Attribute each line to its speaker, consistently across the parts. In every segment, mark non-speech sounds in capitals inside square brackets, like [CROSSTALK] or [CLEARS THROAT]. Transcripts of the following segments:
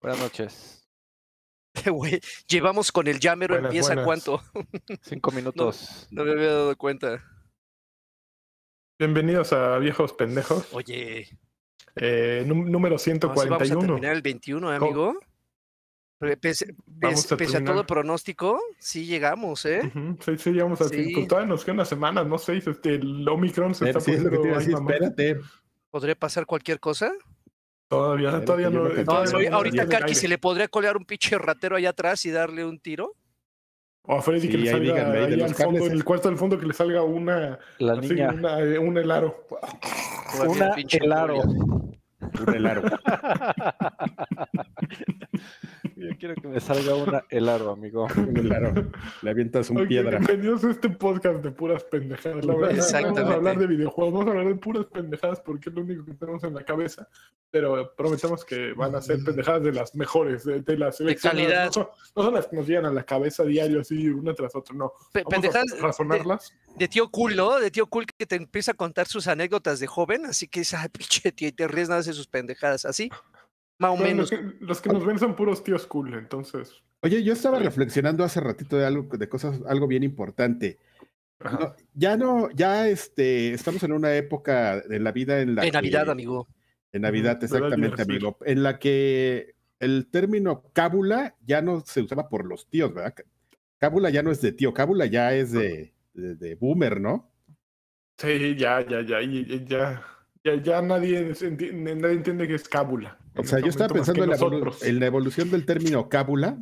Speaker 1: Buenas noches. [LAUGHS]
Speaker 2: Güey, llevamos con el llamero
Speaker 3: Buenas,
Speaker 2: empieza
Speaker 3: buenas.
Speaker 2: cuánto. [LAUGHS]
Speaker 1: Cinco [LAUGHS] minutos.
Speaker 2: No me había dado cuenta.
Speaker 3: Bienvenidos a Viejos Pendejos,
Speaker 2: Oye,
Speaker 3: eh, nú- número
Speaker 2: no, sí vamos a
Speaker 3: 141.
Speaker 2: terminar el 21, ¿eh, amigo. Pese,
Speaker 3: a
Speaker 2: pese a todo pronóstico, sí llegamos, ¿eh?
Speaker 3: Ujú, Sí, sí, llegamos a
Speaker 2: Sí.
Speaker 3: todavía nos queda una semana, no sé, este, el Omicron se está
Speaker 4: Sí, es lo que te
Speaker 3: poniendo
Speaker 4: iba a decir, espérate.
Speaker 2: ¿Podría pasar cualquier cosa.
Speaker 3: Todavía, todavía no.
Speaker 4: que
Speaker 2: No,
Speaker 3: todavía
Speaker 2: soy-
Speaker 3: no
Speaker 2: ahorita Karki se le podría colear un pinche ratero allá atrás y darle un tiro.
Speaker 3: O a Freddy que
Speaker 4: Sí,
Speaker 3: le
Speaker 4: ahí
Speaker 3: salga
Speaker 4: díganme, ahí
Speaker 3: ahí
Speaker 4: de los
Speaker 3: al fondo,
Speaker 4: cables,
Speaker 3: en el cuarto del fondo que le salga una,
Speaker 1: La
Speaker 3: así,
Speaker 1: niña.
Speaker 3: una, eh, un helaro.
Speaker 1: Una,
Speaker 2: pinche
Speaker 1: el aro.
Speaker 4: Un helaro. [LAUGHS]
Speaker 1: Yo quiero que me salga una el aro, amigo. [LAUGHS]
Speaker 4: Un helaro. Le avientas un piedra.
Speaker 3: Bienvenidos a este podcast de puras pendejadas. La verdad, no vamos
Speaker 2: Exactamente.
Speaker 3: a hablar de videojuegos, vamos a hablar de puras pendejadas porque es lo único que tenemos en la cabeza. Pero prometemos que van a ser pendejadas de las mejores, de, de las seleccionadas.
Speaker 2: calidad.
Speaker 3: No son, no son las que nos llegan a la cabeza diario así, una tras otra, no. Vamos
Speaker 2: pendejadas
Speaker 3: a razonarlas.
Speaker 2: de tío cool, ¿no? De tío cool que te empieza a contar sus anécdotas de joven, así que ay, pinche tío, y te ríes nada de sus pendejadas, así. Más o
Speaker 3: Bueno,
Speaker 2: menos.
Speaker 3: los, que, los que nos ven son puros tíos cool, entonces.
Speaker 4: Oye, yo estaba reflexionando hace ratito de algo, de cosas, algo bien importante. No, ya no, ya este, estamos en una época de la vida en la
Speaker 2: En Navidad, amigo.
Speaker 4: En Navidad, exactamente, amigo. En la que el término cábula ya no se usaba por los tíos, ¿verdad? Cábula ya no es de tío, cábula ya es de, de, de boomer, ¿no?
Speaker 3: Sí, ya, ya, ya, ya. Ya, ya nadie, nadie entiende que es cábula.
Speaker 4: O sea, yo estaba pensando en la, evolu- en la evolución del término cábula.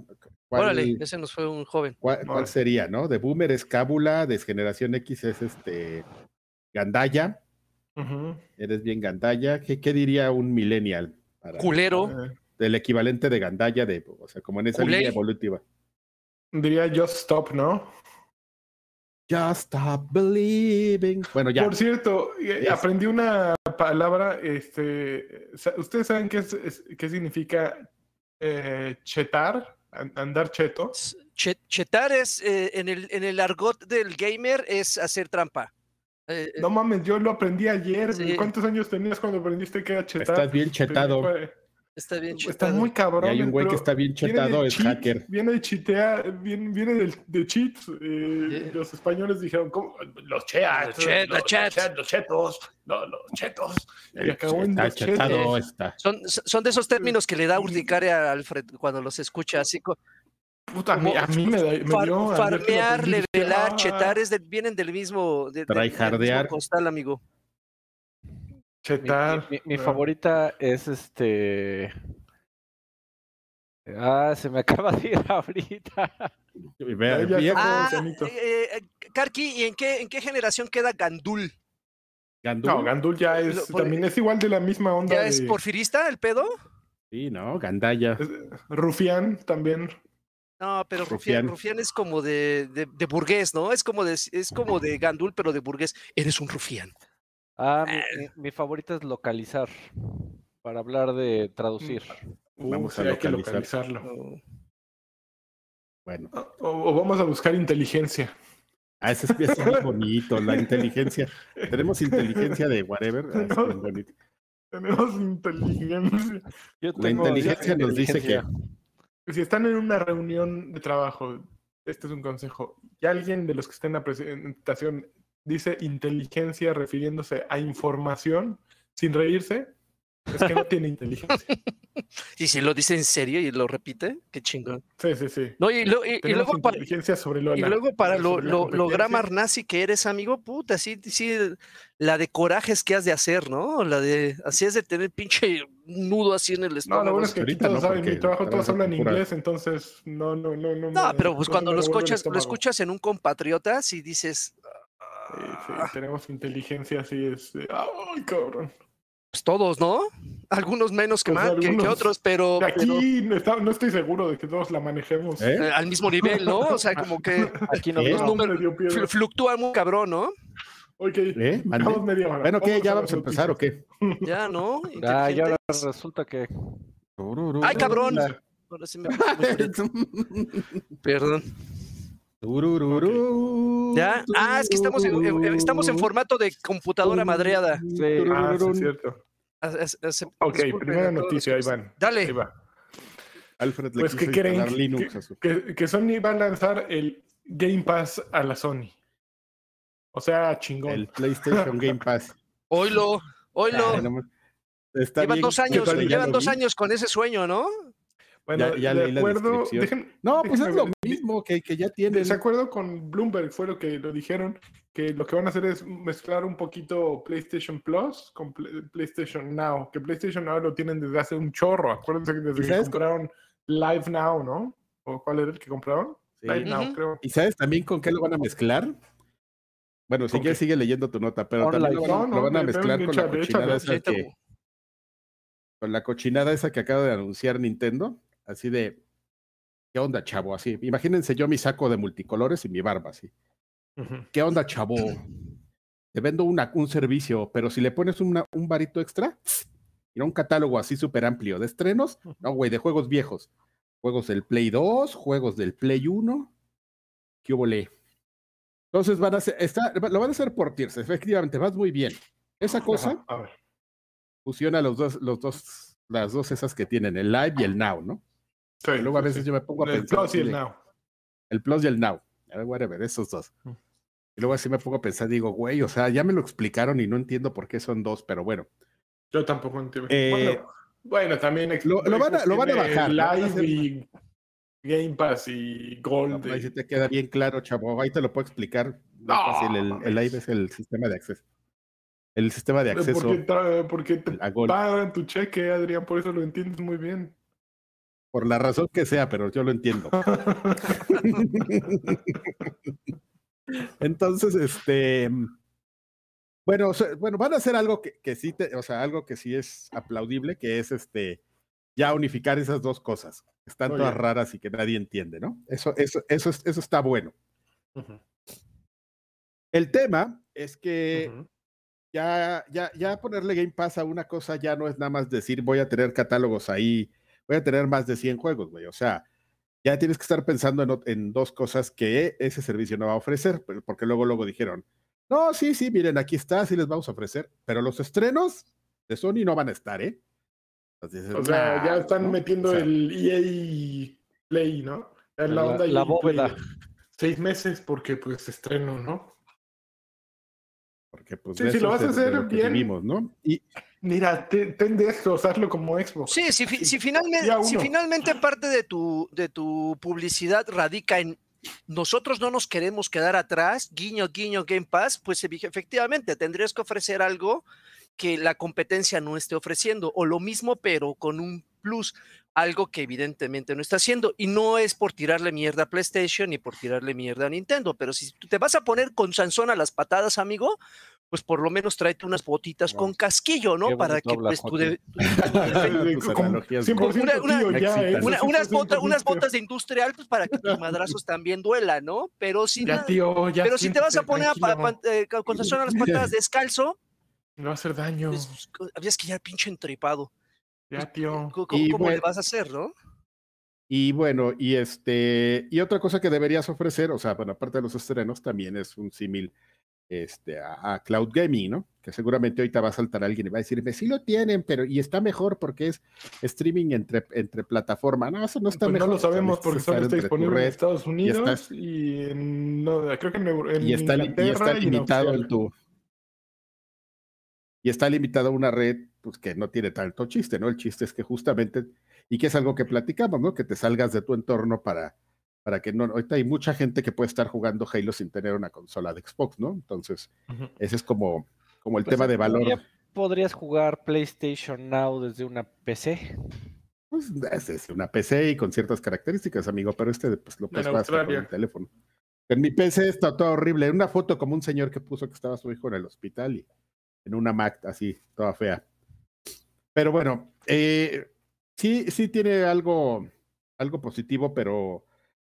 Speaker 4: ¿Cuál,
Speaker 2: Órale, ese nos fue un joven.
Speaker 4: cuál- sería, no? De boomer es cábula, de generación X es este gandaya. Eres bien gandaya. ¿Qué, qué diría un millennial? para-
Speaker 2: Culero.
Speaker 4: del equivalente de gandaya, de, o sea, como en esa
Speaker 2: Culé.
Speaker 4: línea evolutiva.
Speaker 3: Diría just stop, ¿no?
Speaker 4: Just stop believing. Bueno, ya.
Speaker 3: Por cierto,
Speaker 4: Yes.
Speaker 3: aprendí una palabra, este, sa- ¿ustedes saben qué, es, es- qué significa eh, chetar? An- Andar cheto.
Speaker 2: Chetar es, eh, en, el, en el argot del gamer, es hacer trampa. Eh, eh,
Speaker 3: No mames, yo lo aprendí ayer.
Speaker 2: Sí.
Speaker 3: ¿Cuántos años tenías cuando aprendiste que era chetar?
Speaker 4: Estás bien chetado.
Speaker 2: Está bien
Speaker 3: Está
Speaker 2: chetado.
Speaker 3: muy cabrón.
Speaker 4: Y hay un güey que está bien chetado,
Speaker 3: de
Speaker 4: es
Speaker 3: cheat,
Speaker 4: hacker.
Speaker 3: Viene de chitea, viene, viene del- de cheats. eh,
Speaker 2: Yeah.
Speaker 3: Los españoles dijeron, ¿cómo? Los cheats,
Speaker 2: Los chet- los
Speaker 3: chetos, no, los chetos. Y acabó en
Speaker 4: Está
Speaker 3: los chetos.
Speaker 4: chetado, está.
Speaker 2: Son, son de esos términos que le da urticaria a Alfred cuando los escucha, así co-
Speaker 3: Puta, a mí, a mí me, da- me
Speaker 2: far-
Speaker 3: dio.
Speaker 2: farmear, levelar,
Speaker 3: "Ah,
Speaker 2: chetar, es vienen del mismo, de- de- del mismo
Speaker 4: Tryhardear.
Speaker 2: costal, amigo.
Speaker 1: Mi,
Speaker 3: Chetar.
Speaker 1: mi- mi
Speaker 3: ah.
Speaker 1: favorita es este. Ah, se me [LAUGHS] acaba de ir ahorita.
Speaker 4: Y vea,
Speaker 3: Ya, ya
Speaker 4: viejo,
Speaker 2: Ah,
Speaker 3: Sanito.
Speaker 2: eh, eh, Karki, ¿y en qué, en qué generación queda Gandul?
Speaker 4: Gandul.
Speaker 3: No, Gandul ya es,
Speaker 2: por-
Speaker 3: también es igual de la misma onda.
Speaker 2: ¿Ya es porfirista el pedo?
Speaker 4: Sí, no, Gandaya.
Speaker 3: Rufián también.
Speaker 2: No, pero Rufián,
Speaker 4: Rufián.
Speaker 2: Rufián es como de, de, de burgués, ¿no? Es como de, es como de Gandul, pero de burgués. Eres un rufián.
Speaker 1: Ah, mi, mi- mi favorita es localizar. Para hablar de traducir.
Speaker 3: Uh,
Speaker 4: Vamos
Speaker 3: sí,
Speaker 4: a
Speaker 3: hay que
Speaker 4: localizar.
Speaker 3: localizarlo.
Speaker 4: Bueno,
Speaker 3: O, o vamos a buscar inteligencia.
Speaker 4: ah, ese es, muy [LAUGHS] bonito, la inteligencia. Tenemos inteligencia de whatever. ah, es bien bonito. [LAUGHS]
Speaker 3: Tenemos inteligencia.
Speaker 1: Yo
Speaker 4: La
Speaker 1: tengo
Speaker 4: inteligencia nos dice que.
Speaker 3: Si están en una reunión de trabajo, este es un consejo. Y alguien de los que estén en la presentación dice inteligencia refiriéndose a información sin reírse, es que no [LAUGHS] tiene inteligencia.
Speaker 2: Y si lo dice en serio y lo repite, qué chingón.
Speaker 3: Sí, sí, sí.
Speaker 2: No, y, lo- y- y luego para,
Speaker 3: sobre lo
Speaker 2: y luego para lo, lo, lo grammar nazi que eres, amigo, puta, sí, sí, la de corajes que has de hacer, ¿no? La de, así es de tener pinche nudo así en el
Speaker 3: No,
Speaker 2: estómago.
Speaker 3: lo bueno es que
Speaker 4: Ahorita
Speaker 3: todos
Speaker 4: no,
Speaker 3: saben, en mi trabajo todos hablan
Speaker 4: pura-
Speaker 3: inglés, entonces no, no, no, no.
Speaker 2: No,
Speaker 3: me-
Speaker 2: pero pues
Speaker 3: no
Speaker 2: cuando
Speaker 3: me
Speaker 2: lo
Speaker 3: revuelve el
Speaker 2: escuchas, lo escuchas en un compatriota, sí dices,
Speaker 3: Sí, sí,
Speaker 2: "Ah".
Speaker 3: tenemos inteligencia así, es. ¡Ay, cabrón!
Speaker 2: pues todos, ¿no? Algunos menos que
Speaker 3: Pues
Speaker 2: más que- que, otros, pero,
Speaker 3: De
Speaker 2: pero,
Speaker 3: aquí no, está- no estoy seguro de que todos la manejemos.
Speaker 4: ¿Eh?
Speaker 2: eh, al mismo nivel, ¿no? O sea, como que [LAUGHS]
Speaker 1: Aquí no
Speaker 2: los
Speaker 3: No,
Speaker 2: números
Speaker 3: me dio piedra.
Speaker 2: flu- flucúan muy cabrón, ¿no?
Speaker 3: Ok,
Speaker 4: ¿Eh?
Speaker 3: Media hora.
Speaker 4: Bueno, ¿qué? ¿Ya
Speaker 3: a
Speaker 4: vamos a empezar o qué? [LAUGHS]
Speaker 2: Ya, ¿no?
Speaker 1: Ah, y ahora
Speaker 2: Inteligentes.
Speaker 1: resulta que.
Speaker 2: ¡Ay, cabrón! Ahora sí me. [LAUGHS] Perdón. ¿Ya? Ah, es que estamos en, estamos en formato de computadora madreada.
Speaker 1: Sí.
Speaker 3: Ah, sí, es cierto.
Speaker 2: Hace-
Speaker 3: Ok, primera noticia, van.
Speaker 2: Dale.
Speaker 3: Ahí va.
Speaker 4: Alfred le
Speaker 3: Pues
Speaker 4: quiso
Speaker 3: que creen
Speaker 4: Linux a su-
Speaker 3: que, que Sony va a lanzar el Game Pass a la Sony. O sea, chingón.
Speaker 4: el PlayStation Game Pass. [LAUGHS]
Speaker 2: Oilo, oilo.
Speaker 4: Ay, no
Speaker 2: Llevan
Speaker 4: bien
Speaker 2: dos años, llevan dos
Speaker 4: vi.
Speaker 2: años con ese sueño, ¿no?
Speaker 3: Bueno,
Speaker 4: ya- ya
Speaker 3: de
Speaker 4: leí la
Speaker 3: acuerdo. dejen-
Speaker 4: No, [LAUGHS] pues es lo
Speaker 3: ver.
Speaker 4: mismo que, que ya tienen.
Speaker 3: De acuerdo con Bloomberg fue lo que lo dijeron, que lo que van a hacer es mezclar un poquito PlayStation Plus con Pl- PlayStation Now, que PlayStation Now lo tienen desde hace un chorro. Acuérdense que desde que compraron Live Now, ¿no? ¿O cuál era el que compraron?
Speaker 4: Sí.
Speaker 3: Live Now, creo.
Speaker 4: ¿Y sabes también con qué lo van a mezclar? Bueno, si
Speaker 3: ¿Con
Speaker 4: quieres sigue leyendo tu nota, pero
Speaker 1: Online.
Speaker 4: también lo van, a-
Speaker 3: No, no,
Speaker 4: lo van a
Speaker 3: de-
Speaker 4: mezclar con la cochinada esa que, con la cochinada esa que acaba de anunciar Nintendo, así de ¿qué onda, chavo? Así, imagínense yo mi saco de multicolores y mi barba, así. ¿Qué onda, chavo? Te vendo una, un servicio, pero si le pones una- un varito extra, mira un catálogo así súper amplio de estrenos, no, güey, de juegos viejos. Juegos del Play 2, juegos del Play 1. ¿Qué le? Entonces van a hacer, está, lo van a hacer por tiers, efectivamente, vas muy bien. Esa cosa
Speaker 3: Ajá, a ver.
Speaker 4: fusiona los dos, los dos, las dos esas que tienen, el Live y el Now, ¿no?
Speaker 3: Sí,
Speaker 4: Y luego a veces
Speaker 3: sí.
Speaker 4: yo me pongo a
Speaker 3: El
Speaker 4: pensar.
Speaker 3: Plus y el Now.
Speaker 4: el Plus y el Now. A ver, whatever, esos dos.
Speaker 3: Mm.
Speaker 4: Y luego así me pongo a pensar, digo, güey, o sea, ya me lo explicaron y no entiendo por qué son dos, pero bueno.
Speaker 3: Yo tampoco entiendo.
Speaker 4: Eh,
Speaker 3: bueno, bueno, también
Speaker 4: lo- lo van a- lo van a bajar,
Speaker 3: Live y Game Pass y Gold.
Speaker 4: Ahí sí te queda bien claro, chavo. Ahí te lo puedo explicar.
Speaker 3: No,
Speaker 4: fácil. El, el Live es el sistema de acceso. El sistema de acceso
Speaker 3: Porque, porque te pagan tu cheque, Adrián, por eso lo entiendes muy bien.
Speaker 4: Por la razón que sea, pero yo lo entiendo. [LAUGHS] Entonces, este. Bueno, o sea, bueno, van a hacer algo que, que sí, te- o sea, algo que sí es aplaudible, que es este ya unificar esas dos cosas. Están todas raras y que nadie entiende, ¿no? Eso, eso, eso, es- eso está bueno. El tema es que ya, ya, ya ponerle Game Pass a una cosa ya no es nada más decir voy a tener catálogos ahí, voy a tener más de 100 juegos, güey. O sea, ya tienes que estar pensando en, en dos cosas que ese servicio no va a ofrecer, pero- porque luego, luego dijeron, no, sí, sí, miren, aquí está, sí les vamos a ofrecer, pero los estrenos de Sony no van a estar, ¿eh? Entonces,
Speaker 3: O sea,
Speaker 4: nah,
Speaker 3: ya están
Speaker 4: ¿no?
Speaker 3: metiendo
Speaker 4: O sea,
Speaker 3: el EA Play, ¿no? La,
Speaker 1: La-
Speaker 3: onda
Speaker 1: la
Speaker 3: Play.
Speaker 1: bóveda.
Speaker 3: Seis meses porque pues estreno, ¿no?
Speaker 4: Porque, pues,
Speaker 3: Sí, si lo vas a hacer bien.
Speaker 4: vivimos, ¿no? Y,
Speaker 3: Mira, te- ten de esto, hazlo como Xbox.
Speaker 2: Sí, si, fi- si finalmente, si finalmente parte de tu, de tu publicidad radica en nosotros no nos queremos quedar atrás, guiño, guiño, Game Pass, pues efectivamente tendrías que ofrecer algo que la competencia no esté ofreciendo, o lo mismo, pero con un plus, algo que evidentemente no está haciendo. Y no es por tirarle mierda a PlayStation ni por tirarle mierda a Nintendo, pero si tú te vas a poner con Sansón a las patadas, amigo, pues por lo menos tráete unas botitas
Speaker 1: Wow.
Speaker 2: con casquillo, ¿no? Para que pues tu,
Speaker 1: Joaquín.
Speaker 2: de- tu- [LAUGHS] tu defensa-
Speaker 4: Tus
Speaker 3: Como
Speaker 4: analogías,
Speaker 3: 100%
Speaker 2: Una- una-
Speaker 3: tío,
Speaker 4: me
Speaker 3: ya,
Speaker 4: excitan.
Speaker 3: ¿eh?
Speaker 2: una- unas,
Speaker 3: 100%
Speaker 2: botas, de industrial, pues para que tus madrazos también duelan, ¿no? Pero si,
Speaker 3: Ya,
Speaker 2: na-
Speaker 3: tío, ya.
Speaker 2: pero si te vas a poner a, eh, con Sansón a las [LAUGHS] patadas descalzo,
Speaker 3: va a hacer daño.
Speaker 2: pues, habías que ya pinche entripado.
Speaker 3: Ya, tío.
Speaker 2: ¿Cómo,
Speaker 4: Y
Speaker 2: cómo le vas a hacer, no?
Speaker 4: Y bueno, y este, y otra cosa que deberías ofrecer, o sea, bueno, aparte de los estrenos, también es un símil este, a, a cloud gaming, ¿no? Que seguramente ahorita va a saltar alguien y va a decirme, sí lo tienen, pero y está mejor porque es streaming entre, entre plataforma. No, eso no está
Speaker 3: Pues
Speaker 4: mejor.
Speaker 3: no lo sabemos porque solo está disponible en Estados Unidos
Speaker 4: estás-
Speaker 3: y en, no, creo que en, en
Speaker 4: y está, y está limitado en tu y está limitado a una red pues que no tiene tanto chiste, ¿no? El chiste es que justamente y que es algo que platicamos, ¿no? Que te salgas de tu entorno para para que no ahorita hay mucha gente que puede estar jugando Halo sin tener una consola de Xbox, ¿no? Entonces, ese es como como el
Speaker 1: Pues,
Speaker 4: tema de valor.
Speaker 1: Podrías jugar PlayStation Now desde una PC.
Speaker 4: Pues es, es una PC y con ciertas características, amigo, pero este pues lo puedes jugar hasta con el teléfono. En mi PC está todo horrible. Una foto como un señor que puso que estaba su hijo en el hospital y en una Mac así, toda fea. Pero bueno, eh, sí, sí tiene algo, algo positivo, pero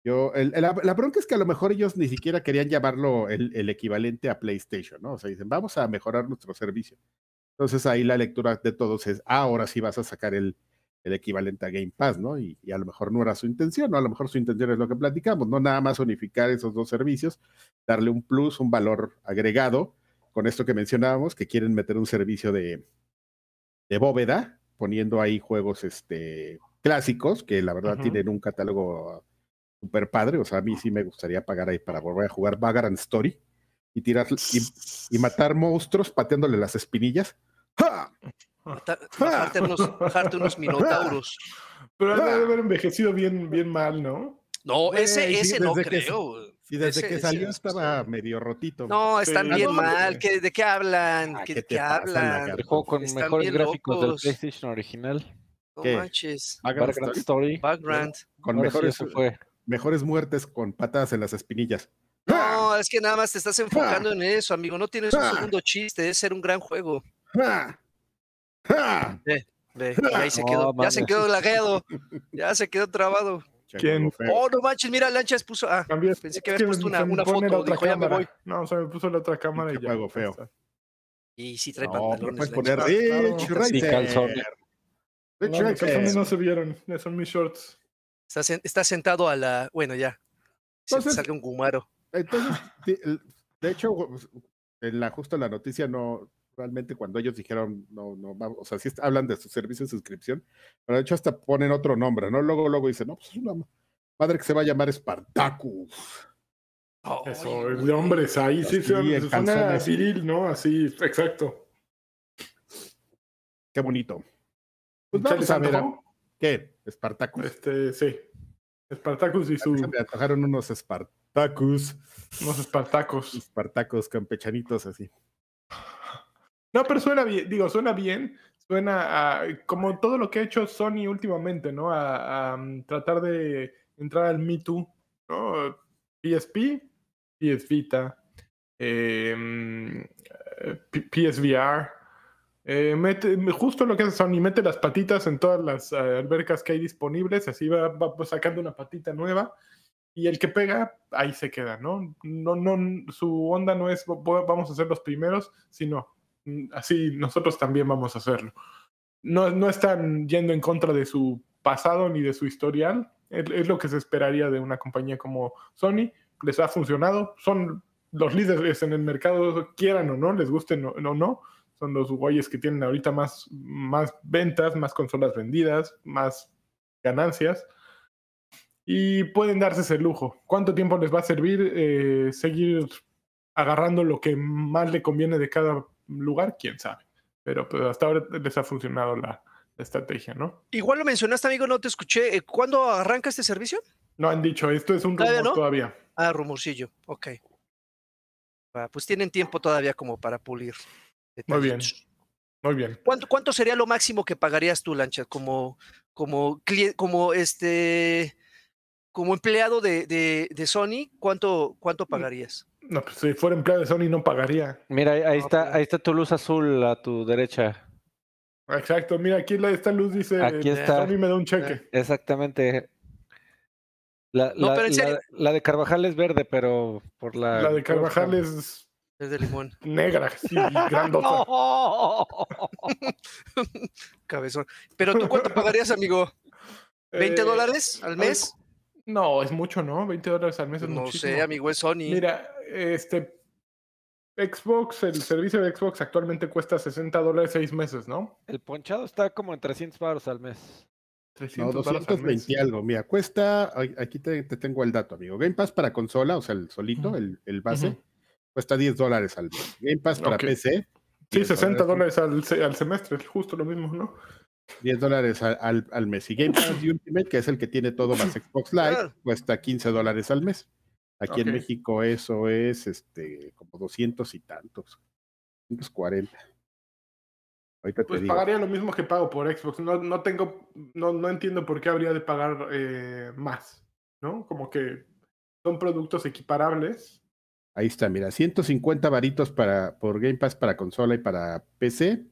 Speaker 4: yo, el- la, bronca es que a lo mejor ellos ni siquiera querían llamarlo el, el equivalente a PlayStation, ¿no? O sea, dicen, vamos a mejorar nuestro servicio. Entonces ahí la lectura de todos es, ah, ahora sí vas a sacar el, el equivalente a Game Pass, ¿no? Y, y a lo mejor no era su intención, ¿no? A lo mejor su intención es lo que platicamos, no nada más unificar esos dos servicios, darle un plus, un valor agregado, con esto que mencionábamos, que quieren meter un servicio de, de bóveda, poniendo ahí juegos, este, clásicos, que la verdad tienen un catálogo super padre. O sea, a mí sí me gustaría pagar ahí para volver a jugar Vagrant Story y tirar y, matar monstruos pateándole las espinillas.
Speaker 2: bajarte, unos, minotauros.
Speaker 3: Pero debe haber envejecido bien, bien mal, ¿no?
Speaker 2: No, ese, ese no creo.
Speaker 4: Y desde que salió estaba medio rotito.
Speaker 2: No, están bien mal. ¿De qué hablan? Ah, ¿Qué, ¿qué hablan?
Speaker 1: El juego con mejores gráficos del PlayStation original.
Speaker 2: No manches.
Speaker 1: Background Story.
Speaker 2: Background.
Speaker 4: Con mejores, mejores muertes con patadas en las espinillas.
Speaker 2: No, es que nada más te estás enfocando en eso, amigo. No tienes un segundo chiste, es ser un gran juego. Ve, ve, ahí se quedó, ya se quedó lagueado, [LAUGHS] ya se quedó trabado.
Speaker 3: ¿Quién?
Speaker 2: Oh, no manches, mira, Lanchas puso. Ah, pensé que había puesto una, una foto. Dijo, ya me voy.
Speaker 3: No, o sea, me puso la otra cámara y ya.
Speaker 4: Juego feo.
Speaker 2: Y si trae no, pantalones.
Speaker 4: puedes poner Rich.
Speaker 1: Y calzones.
Speaker 3: Rich no, calzones no se vieron, son mis shorts.
Speaker 2: Está, está sentado a la. Bueno, ya. Se Entonces, salga un gumaro.
Speaker 4: Entonces, de hecho, en la, justo la noticia no, realmente cuando ellos dijeron, no, no, vamos, o sea, sí hablan de su servicio de suscripción, pero de hecho hasta ponen otro nombre, ¿no? Luego, luego dicen, no, pues es una madre que se va a llamar Spartacus.
Speaker 3: Eso, el de hombres, ahí sí, sí suena viril, ¿no? Así, exacto.
Speaker 4: Qué bonito. Pues vamos a ver, ¿qué? Spartacus.
Speaker 3: Este, sí. Spartacus y su...
Speaker 4: Me atajaron unos Spartacus.
Speaker 3: Unos Spartacos.
Speaker 4: Spartacos campechanitos así.
Speaker 3: No, pero suena bien, digo, suena bien, suena a, como todo lo que ha hecho Sony últimamente, ¿no? A, mm, tratar de entrar al Me Too, ¿no? PSP, PS Vita, eh, mm, PSVR. Eh, justo lo que hace Sony, mete las patitas en todas las eh, albercas que hay disponibles, así va, va, sacando una patita nueva y el que pega, ahí se queda, ¿no? No, no, su onda no es vamos a ser los primeros, sino así nosotros también vamos a hacerlo. No, no están yendo en contra de su pasado ni de su historial. Es, lo que se esperaría de una compañía como Sony. Les ha funcionado. Son los líderes en el mercado, quieran o no, les gusten o no. Son los güeyes que tienen ahorita más, más ventas, más consolas vendidas, más ganancias. Y pueden darse ese lujo. ¿Cuánto tiempo les va a servir eh, seguir agarrando lo que más le conviene de cada lugar, quién sabe. Pero pues, hasta ahora les ha funcionado la, estrategia, ¿no?
Speaker 2: Igual lo mencionaste, amigo, no te escuché. Eh, ¿Cuándo arranca este servicio?
Speaker 3: No han dicho, esto es un rumor todavía.
Speaker 2: Ah, rumorcillo, ok. pues tienen tiempo todavía como para pulir.
Speaker 3: Muy bien. Muy bien.
Speaker 2: ¿Cuánto, ¿Cuánto sería lo máximo que pagarías tú, Lancha, como, como, como este como empleado de, de, de Sony? ¿Cuánto, cuánto mm. pagarías?
Speaker 3: No, pues si fuera empleado de Sony no pagaría.
Speaker 1: Mira, ahí, está, pues. ahí está tu luz azul a tu derecha.
Speaker 3: Exacto, mira, aquí esta luz dice
Speaker 1: aquí está.
Speaker 3: Sony me da un cheque.
Speaker 1: Exactamente. La, la, de Carvajal es verde, pero por la.
Speaker 3: La de Carvajal es.
Speaker 2: Es de limón.
Speaker 3: Negra, sí, [LAUGHS] grandota. [LAUGHS]
Speaker 2: Cabezón. Pero tú cuánto pagarías, amigo? [LAUGHS] ¿20 eh, dólares al mes?
Speaker 3: No, es mucho, ¿no? 20 dólares al mes es
Speaker 2: no
Speaker 3: muchísimo.
Speaker 2: No sé, amigo, es Sony.
Speaker 3: Mira, este Xbox, el servicio de Xbox actualmente cuesta 60 dólares seis meses, ¿no?
Speaker 1: El ponchado está como en 300 baros al mes.
Speaker 4: 300 no, 220 algo. Mira, cuesta, aquí te, tengo el dato, amigo. Game Pass para consola, o sea, el solito, el, el, base, cuesta 10 dólares al mes. Game Pass para PC.
Speaker 3: Sí, 60 dólares al, al semestre, justo lo mismo, ¿no?
Speaker 4: 10 dólares al, al, mes. Y Game Pass Ultimate, que es el que tiene todo más Xbox Live, cuesta 15 dólares al mes. Aquí en México eso es este como 200 y tantos. 240.
Speaker 3: Ahorita pues pagaría lo mismo que pago por Xbox. No, no tengo, no, no entiendo por qué habría de pagar eh, más, ¿no? Como que son productos equiparables.
Speaker 4: Ahí está, mira, 150 varitos para, por Game Pass para consola y para PC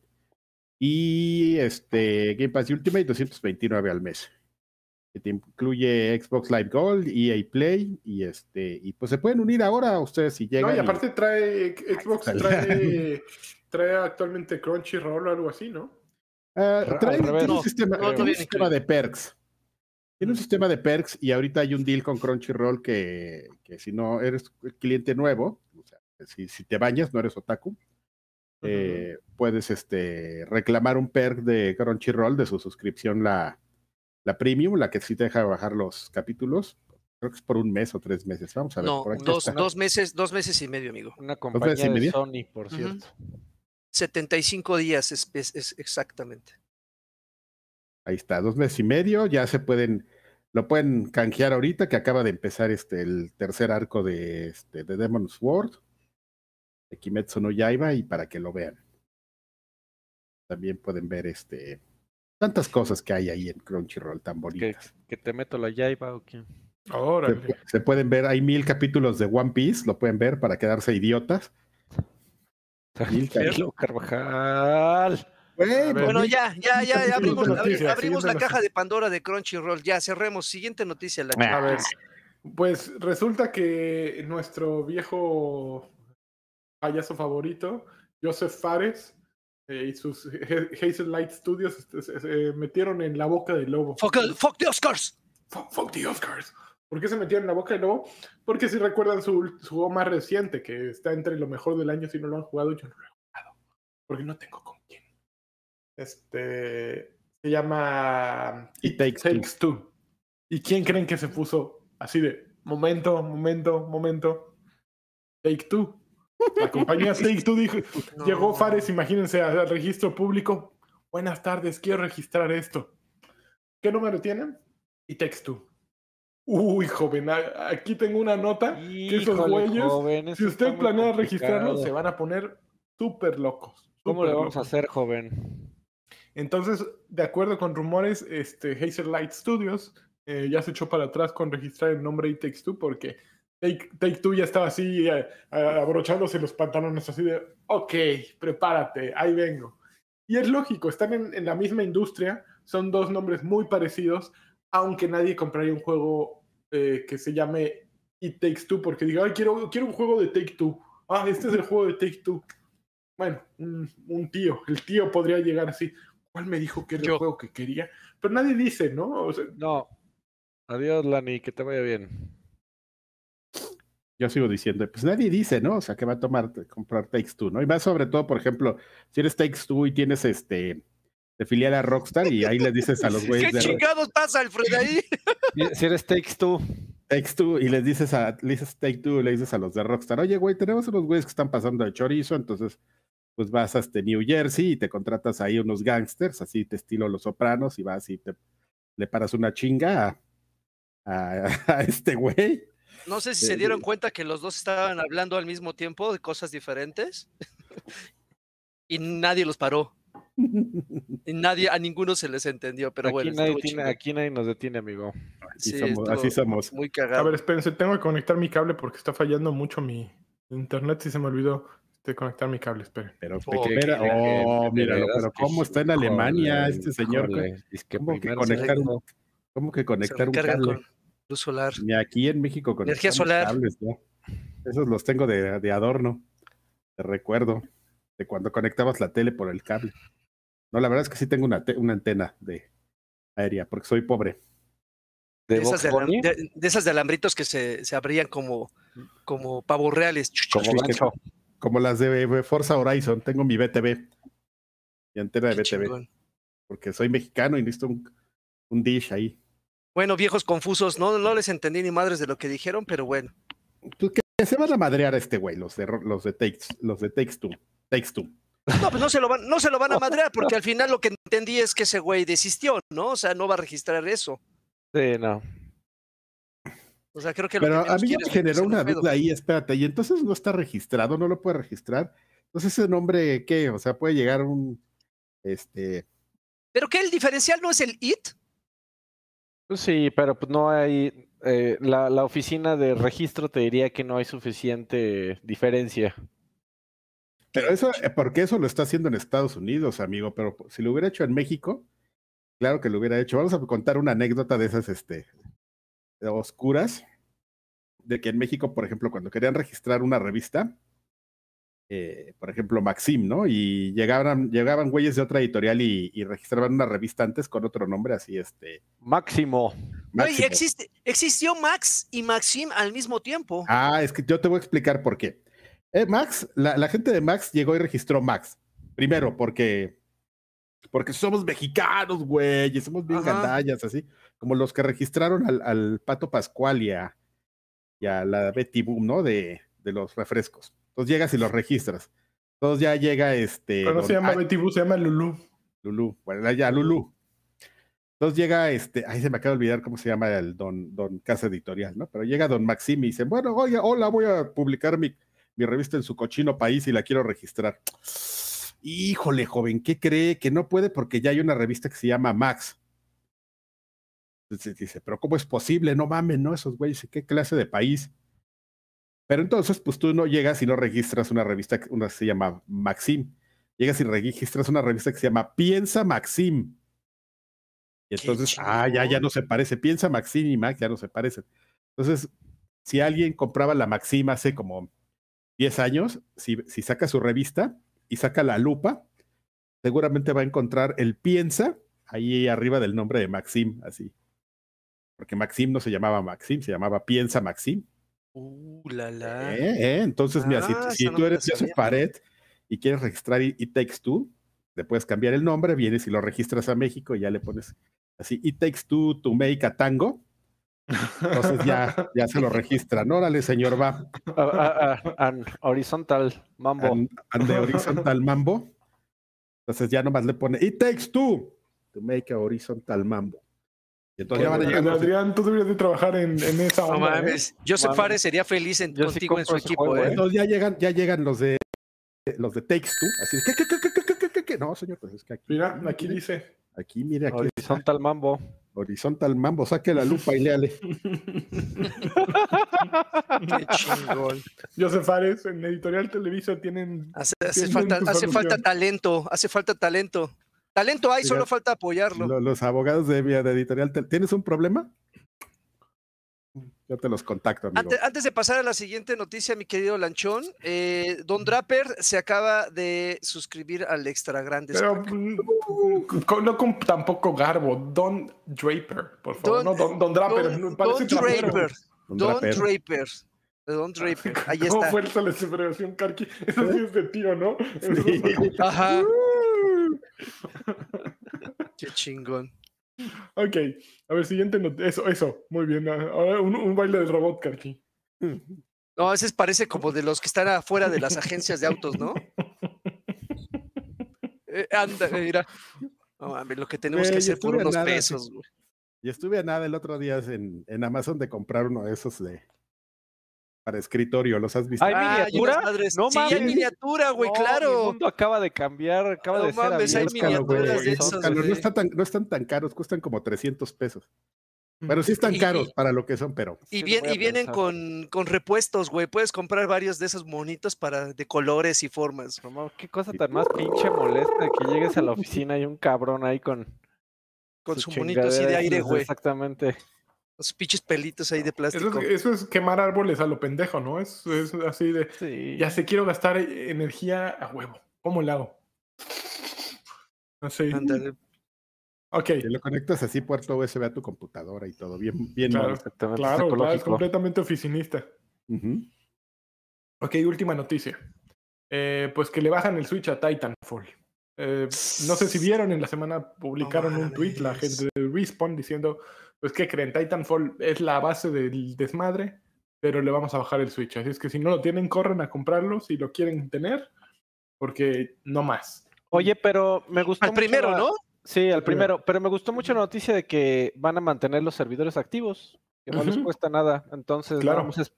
Speaker 4: y este Game Pass Ultimate 229 al mes. Que te incluye Xbox Live Gold, EA Play y este y pues se pueden unir ahora ustedes si llegan.
Speaker 3: No, y aparte trae Xbox trae, [LAUGHS] trae actualmente Crunchyroll o algo así, ¿no?
Speaker 4: Uh, trae, un, sistema, un sistema de perks. Tiene un sistema de perks y ahorita hay un deal con Crunchyroll que, que si no eres cliente nuevo, o sea, si, si te bañas, no eres otaku, eh, puedes este, reclamar un perk de Crunchyroll de su suscripción la, la premium, la que sí te deja bajar los capítulos. Creo que es por un mes o tres meses. Vamos a ver.
Speaker 2: No,
Speaker 4: por aquí
Speaker 2: dos, meses, dos meses y medio, amigo.
Speaker 1: Una
Speaker 4: meses y
Speaker 1: compañía de
Speaker 4: medio?
Speaker 1: Sony, por
Speaker 2: Ujú.
Speaker 1: cierto.
Speaker 2: 75 días es, es- es exactamente.
Speaker 4: Ahí está, dos meses y medio. Ya se pueden, lo pueden canjear ahorita que acaba de empezar este el tercer arco de, este, de Demon's World, de Kimetsu no Yaiba, y para que lo vean. También pueden ver este tantas cosas que hay ahí en Crunchyroll tan bonitas.
Speaker 1: que te meto la yaiba o qué.
Speaker 4: Se,
Speaker 3: Órale.
Speaker 4: se pueden ver, hay mil capítulos de One Piece, lo pueden ver para quedarse idiotas. [LAUGHS] Mil
Speaker 1: Carvajal.
Speaker 4: Bueno,
Speaker 2: Bueno,
Speaker 4: mil-
Speaker 2: ya, ya, ya,
Speaker 3: Siguiente
Speaker 2: abrimos, abrimos
Speaker 3: siguiente
Speaker 2: la caja de Pandora de Crunchyroll. Ya, cerremos. Siguiente noticia. La
Speaker 3: A ver, pues resulta que nuestro viejo payaso favorito, Joseph Fares, eh, y sus Hazel Light Studios este, se, se metieron en la boca del lobo.
Speaker 2: Fuck, el- fuck the Oscars.
Speaker 3: Fuck, fuck the Oscars. ¿Por qué se metieron en la boca del lobo? Porque si recuerdan su, su juego más reciente, que está entre lo mejor del año, si no lo han jugado, yo no lo he jugado. Porque no tengo con quién. Este se llama
Speaker 4: It Takes Two.
Speaker 3: Two. ¿Y quién creen que se puso así de momento, momento, momento? Take Two. La compañía Take Two dijo,
Speaker 2: No.
Speaker 3: llegó Fares, imagínense, al registro público. Buenas tardes, quiero registrar esto. ¿Qué número tienen? Y Takes Two. Uy, joven, aquí tengo una nota que esos güeyes,
Speaker 1: joven,
Speaker 3: si usted planea registrarlo, se van a poner súper locos.
Speaker 1: ¿Cómo le vamos a hacer, joven?
Speaker 3: Entonces, de acuerdo con rumores, este, Hazer Light Studios eh, ya se echó para atrás con registrar el nombre Takes Two porque Take, Take Two ya estaba así eh, a- abrochándose los pantalones así de, ok, prepárate, ahí vengo. Y es lógico, están en, en la misma industria, son dos nombres muy parecidos, aunque nadie compraría un juego eh, que se llame It Takes Two porque diga, ay, quiero, quiero un juego de Take Two. Ah, este es el juego de Take Two. Bueno, un, un tío, el tío podría llegar así. ¿Cuál me dijo que era
Speaker 2: Yo.
Speaker 3: el juego que quería? Pero nadie dice, ¿no? O sea,
Speaker 1: No. Adiós, Lani, que te vaya bien.
Speaker 4: Yo sigo diciendo, pues nadie dice, ¿no? O sea, que va a tomar, comprar Takes Two, ¿no? Y más sobre todo, por ejemplo, si eres Takes Two y tienes este de filial a Rockstar y ahí les dices a los [LAUGHS]
Speaker 2: ¿Qué
Speaker 4: güeyes de Ro-
Speaker 2: chingados pasa, Alfred, ahí?
Speaker 1: Si- Si eres Takes Two,
Speaker 4: Takes Two y les dices a, le dices Take Two, le dices a los de Rockstar, oye, güey, tenemos unos güeyes que están pasando de chorizo, entonces pues vas a este New Jersey y te contratas ahí unos gangsters, así te estilo Los Sopranos y vas y te le paras una chinga a, a- [LAUGHS] a este güey.
Speaker 2: No sé si se
Speaker 4: eh.
Speaker 2: dieron cuenta que los dos estaban hablando al mismo tiempo de cosas diferentes. [LAUGHS] y nadie los paró. [LAUGHS] Y nadie, a ninguno se les entendió, pero
Speaker 1: aquí,
Speaker 2: bueno.
Speaker 1: nadie tiene, aquí nadie nos detiene, amigo.
Speaker 4: Así
Speaker 2: Sí,
Speaker 4: somos, así somos.
Speaker 2: Muy
Speaker 3: a
Speaker 2: cagado.
Speaker 3: ver, espérense, tengo que conectar mi cable porque está fallando mucho mi internet. Si se me olvidó este, conectar mi cable, esperen.
Speaker 4: Pero,
Speaker 2: Oh,
Speaker 1: gente,
Speaker 4: oh,
Speaker 1: de
Speaker 4: míralo, pero cómo está en Alemania este señor.
Speaker 1: es que
Speaker 4: ¿Cómo que conectar un, cómo que conectar un cable?
Speaker 2: con luz solar.
Speaker 4: Ni aquí en México con
Speaker 2: Energía solar.
Speaker 4: cables. Esos los tengo de, de adorno, de recuerdo, de cuando conectabas la tele por el cable. No, la verdad es que sí tengo una, te- una antena de aérea, porque soy pobre.
Speaker 1: de
Speaker 2: De esas de,
Speaker 1: Vox
Speaker 2: alam-
Speaker 1: Bunny,
Speaker 2: de- de esas de alambritos que se, se abrían como, como pavos reales.
Speaker 1: como
Speaker 4: las de Forza Horizon, tengo mi BTV, mi antena de
Speaker 2: Qué
Speaker 4: BTV,
Speaker 2: chingón.
Speaker 4: porque soy mexicano y necesito un, un dish ahí.
Speaker 2: Bueno, viejos confusos, no, no les entendí ni madres de lo que dijeron, pero bueno.
Speaker 4: Pues que, se van a madrear a este güey, los de, los de Takes, los de Takes Two. Takes Two.
Speaker 2: No, pues no se lo van, no se lo van a madrear, [LAUGHS] porque al final lo que entendí es que ese güey desistió, ¿no? O sea, no va a registrar eso.
Speaker 1: Sí, no.
Speaker 2: O sea, creo que lo
Speaker 4: Pero
Speaker 2: que
Speaker 4: a mí
Speaker 2: quiere
Speaker 4: me generó una
Speaker 2: pedo.
Speaker 4: duda ahí, espérate, y entonces no está registrado, no lo puede registrar. Entonces ese nombre, ¿qué? O sea, puede llegar un, este,
Speaker 2: Pero que el diferencial no es el IT.
Speaker 1: Pues sí, pero pues no hay. eh, la, la oficina de registro te diría que no hay suficiente diferencia.
Speaker 4: pero eso, eh, porque eso lo está haciendo en Estados Unidos, amigo, pero si lo hubiera hecho en México, claro que lo hubiera hecho. Vamos a contar una anécdota de esas, este, oscuras, de que en México, por ejemplo, cuando querían registrar una revista, eh, por ejemplo, Maxim, ¿no? Y llegaban, llegaban güeyes de otra editorial y, y registraban una revista antes con otro nombre, así, este.
Speaker 1: Máximo.
Speaker 4: Máximo.
Speaker 2: existe, existió Max y Maxim al mismo tiempo.
Speaker 4: Ah, es que yo te voy a explicar por qué. Eh, Max, la, la gente de Max llegó y registró Max. Primero, porque Porque somos mexicanos, güey, y somos bien gandallas, así. Como los que registraron al, al Pato Pascual y a, y a la Betty Boom, ¿no? De, de los refrescos. Entonces llegas y los registras. Entonces ya llega este.
Speaker 3: Pero no se llama Betty Boo, se llama Lulú.
Speaker 4: Lulú. Bueno, ya, Lulú. Entonces llega este, ay, se me acaba de olvidar cómo se llama el don, don Casa Editorial, ¿no? Pero llega don Maxim y dice, bueno, oye, hola, voy a publicar mi, mi revista en su cochino país y la quiero registrar. Híjole, joven, ¿qué cree? Que no puede porque ya hay una revista que se llama Max. Entonces dice, pero ¿cómo es posible? No mames, ¿no? Esos güeyes, ¿qué clase de país? Pero entonces, pues tú no llegas y no registras una revista, que- una que se llama Maxim. Llegas y registras una revista que se llama Piensa Maxim. Y entonces, ah, ya, ya no se parece. Piensa Maxim y Max ya no se parecen. Entonces, si alguien compraba la Maxim hace como 10 años, si, si saca su revista y saca la lupa, seguramente va a encontrar el Piensa ahí arriba del nombre de Maxim, así. Porque Maxim no se llamaba Maxim, se llamaba Piensa Maxim.
Speaker 2: Uh, la la.
Speaker 4: Eh, eh, Entonces, mira, si,
Speaker 2: Ah,
Speaker 4: si
Speaker 2: esa no
Speaker 4: tú eres Joseph. Paret y quieres registrar It Takes Two, le puedes cambiar el nombre, vienes y lo registras a México y ya le pones así It Takes Two to Make a Tango. Entonces ya, [LAUGHS] ya se lo registran. Órale, señor, va.
Speaker 1: Ah, an horizontal mambo.
Speaker 4: And, and the horizontal mambo. Entonces ya nomás le pone It Takes Two to Make a Horizontal Mambo. Y entonces ya van a llegar los-
Speaker 3: Adrián, tú deberías de trabajar en, en esa
Speaker 2: No
Speaker 3: onda. ¿eh?
Speaker 2: mames. Joseph
Speaker 1: Mames.
Speaker 2: Fares sería feliz en-
Speaker 1: Yo sí
Speaker 2: contigo en su
Speaker 1: compro ese
Speaker 2: equipo,
Speaker 1: juego,
Speaker 2: ¿eh?
Speaker 1: ¿eh?
Speaker 4: Entonces ya llegan, ya llegan los de los de Takes Two, así de ¿qué, qué, qué, qué, qué, qué, qué, qué? No, señor, pues es que aquí.
Speaker 3: Mira, aquí dice.
Speaker 4: Aquí, mire, aquí está.
Speaker 1: Horizontal mambo.
Speaker 4: Horizontal Mambo, saque la lupa y léale. [LAUGHS]
Speaker 2: Qué chingón.
Speaker 3: Joseph Fares, en Editorial Televisa tienen.
Speaker 2: Hace, hace
Speaker 3: Tienen
Speaker 2: falta, hace falta talento, hace falta talento. Talento hay, solo falta apoyarlo.
Speaker 4: Lo- los abogados de, de editorial, ¿tienes un problema? Yo te los contacto, amigo.
Speaker 2: Antes, antes de pasar a la siguiente noticia, mi querido Lanchón, eh, Don Draper se acaba de suscribir al Extra Grande.
Speaker 3: Pero mm, con- no con tampoco garbo. Don Draper, por favor.
Speaker 2: Don-
Speaker 3: no, Don, Don Draper.
Speaker 2: Don, Don. Draper.
Speaker 4: Un
Speaker 2: Don
Speaker 4: rapero.
Speaker 2: Draper. Don Draper. Ahí [LAUGHS]
Speaker 3: ¿Cómo
Speaker 2: está.
Speaker 3: fue esa la celebración, Karki? [LAUGHS] Eso sí es de tío, ¿no?
Speaker 4: Sí.
Speaker 2: Ajá. [LAUGHS] Qué chingón.
Speaker 3: Ok, a ver, siguiente noticia. Eso, eso, muy bien. Ahora un, un baile del robot, Karki.
Speaker 2: No, ese parece como de los que están afuera de las agencias de autos, ¿no? [LAUGHS] Eh, anda, mira. No mames, lo que tenemos que hacer por
Speaker 4: a
Speaker 2: unos
Speaker 4: nada,
Speaker 2: pesos, güey.
Speaker 4: Y estuve a nada el otro día en, en Amazon de comprar uno de esos de para escritorio, ¿los has visto?
Speaker 1: ¿Hay
Speaker 2: Ah,
Speaker 1: miniatura? No
Speaker 2: sí, hay miniatura, güey,
Speaker 1: No,
Speaker 2: claro.
Speaker 1: mundo acaba de cambiar, acaba
Speaker 2: No
Speaker 1: de ser
Speaker 2: mames, hay miniaturas de esos,
Speaker 4: no, tan, están tan caros, cuestan como 300 pesos. Pero sí están caros
Speaker 2: y-
Speaker 4: para lo que son, pero
Speaker 2: Y, bien, vienen con, con repuestos, güey. Puedes comprar varios de esos monitos para, de colores y formas.
Speaker 1: No mames, qué cosa tan más pinche molesta que llegues a la oficina y un cabrón ahí con
Speaker 2: Con su monito así de aire, güey.
Speaker 1: Con
Speaker 2: Los pinches pelitos ahí de
Speaker 3: Eso
Speaker 2: plástico.
Speaker 3: es, eso es quemar árboles a lo pendejo, ¿no? Es, es así de.
Speaker 1: Sí.
Speaker 3: Ya sé, quiero gastar eh, energía a huevo. ¿Cómo le hago? Así.
Speaker 2: Ándale.
Speaker 3: Ok,
Speaker 4: que lo conectas así puerto USB a tu computadora y todo, bien, bien
Speaker 3: Claro. claro, claro, es completamente oficinista.
Speaker 4: Ujú.
Speaker 3: Ok, última noticia. Eh, pues que le bajan el Switch a Titanfall. Eh, no sé si vieron, en la semana publicaron un tweet la gente de Respawn diciendo, pues que creen, Titanfall es la base del desmadre, pero le vamos a bajar el Switch. Así es que si no lo tienen, corren a comprarlo si lo quieren tener, porque no más.
Speaker 1: Oye, pero me gustó
Speaker 2: Al
Speaker 1: mucho
Speaker 2: primero,
Speaker 1: la-
Speaker 2: ¿no?
Speaker 1: Sí, al
Speaker 3: primero.
Speaker 1: primero, pero me gustó mucho la noticia de que van a mantener los servidores activos, que no les cuesta nada. Entonces,
Speaker 3: Claro.
Speaker 1: vamos a es-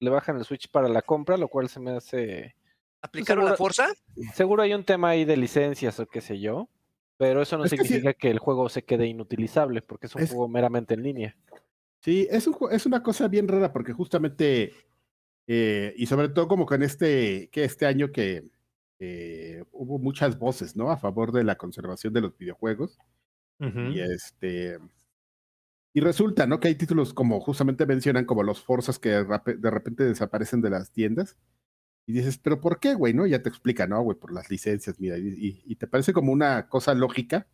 Speaker 1: le bajan el Switch para la compra, lo cual se me hace...
Speaker 2: ¿Aplicaron la
Speaker 1: seguro-
Speaker 2: fuerza?
Speaker 1: Seguro hay un tema ahí de licencias o qué sé yo, pero eso no
Speaker 4: Es que sí-
Speaker 1: significa que el juego se quede inutilizable, porque es un
Speaker 4: Es-
Speaker 1: juego meramente en línea.
Speaker 4: Sí, es, un es una cosa bien rara porque justamente, eh, y sobre todo como que en este, que este año que eh, hubo muchas voces, ¿no? A favor de la conservación de los videojuegos. Y este. Y resulta, ¿no? Que hay títulos como justamente mencionan, como los Forzas que de repente desaparecen de las tiendas. Y dices, ¿pero por qué, güey? ¿No? Ya te explica, ¿no, güey? Por las licencias, mira. Y, y- y te parece como una cosa lógica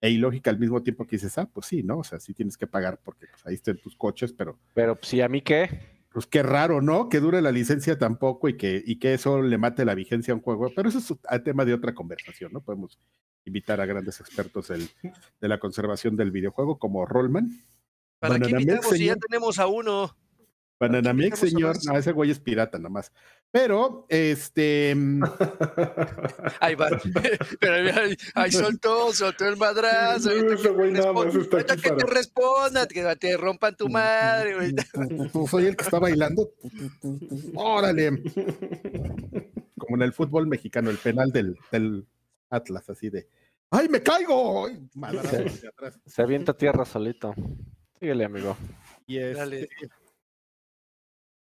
Speaker 4: e ilógica al mismo tiempo que dices, ah, pues sí, ¿no? O sea, sí tienes que pagar porque pues, ahí están tus coches, pero
Speaker 1: Pero pues, sí, a mí qué,
Speaker 4: Pues qué raro, ¿no? Que dure la licencia tampoco y que, y que eso le mate la vigencia a un juego. Pero eso es a tema de otra conversación, ¿no? Podemos invitar a grandes expertos del- de la conservación del videojuego como Rollman.
Speaker 2: ¿Para qué
Speaker 4: Banana Mix,
Speaker 2: invitamos si ya tenemos a uno?
Speaker 4: Banana Mix,
Speaker 2: Vamos a
Speaker 4: señor. No, ese güey es pirata nomás. Pero, este. mm, [LAUGHS]
Speaker 2: Ahí va. [LAUGHS] Pero ahí, ahí soltó, soltó el madrazo.
Speaker 3: No, ese
Speaker 2: que
Speaker 3: güey
Speaker 2: te
Speaker 3: nada más
Speaker 2: responda-
Speaker 3: está
Speaker 2: ahorita
Speaker 3: aquí
Speaker 2: que te respondan, que te rompan tu madre. güey. [LAUGHS]
Speaker 4: Soy el que está bailando. Órale. Como en el fútbol mexicano, el penal del, del Atlas, así de. ¡Ay, me caigo! Ay, madrazo hacia atrás.
Speaker 1: Se avienta tierra solito. Síguele, amigo.
Speaker 4: Y, este,
Speaker 2: Dale.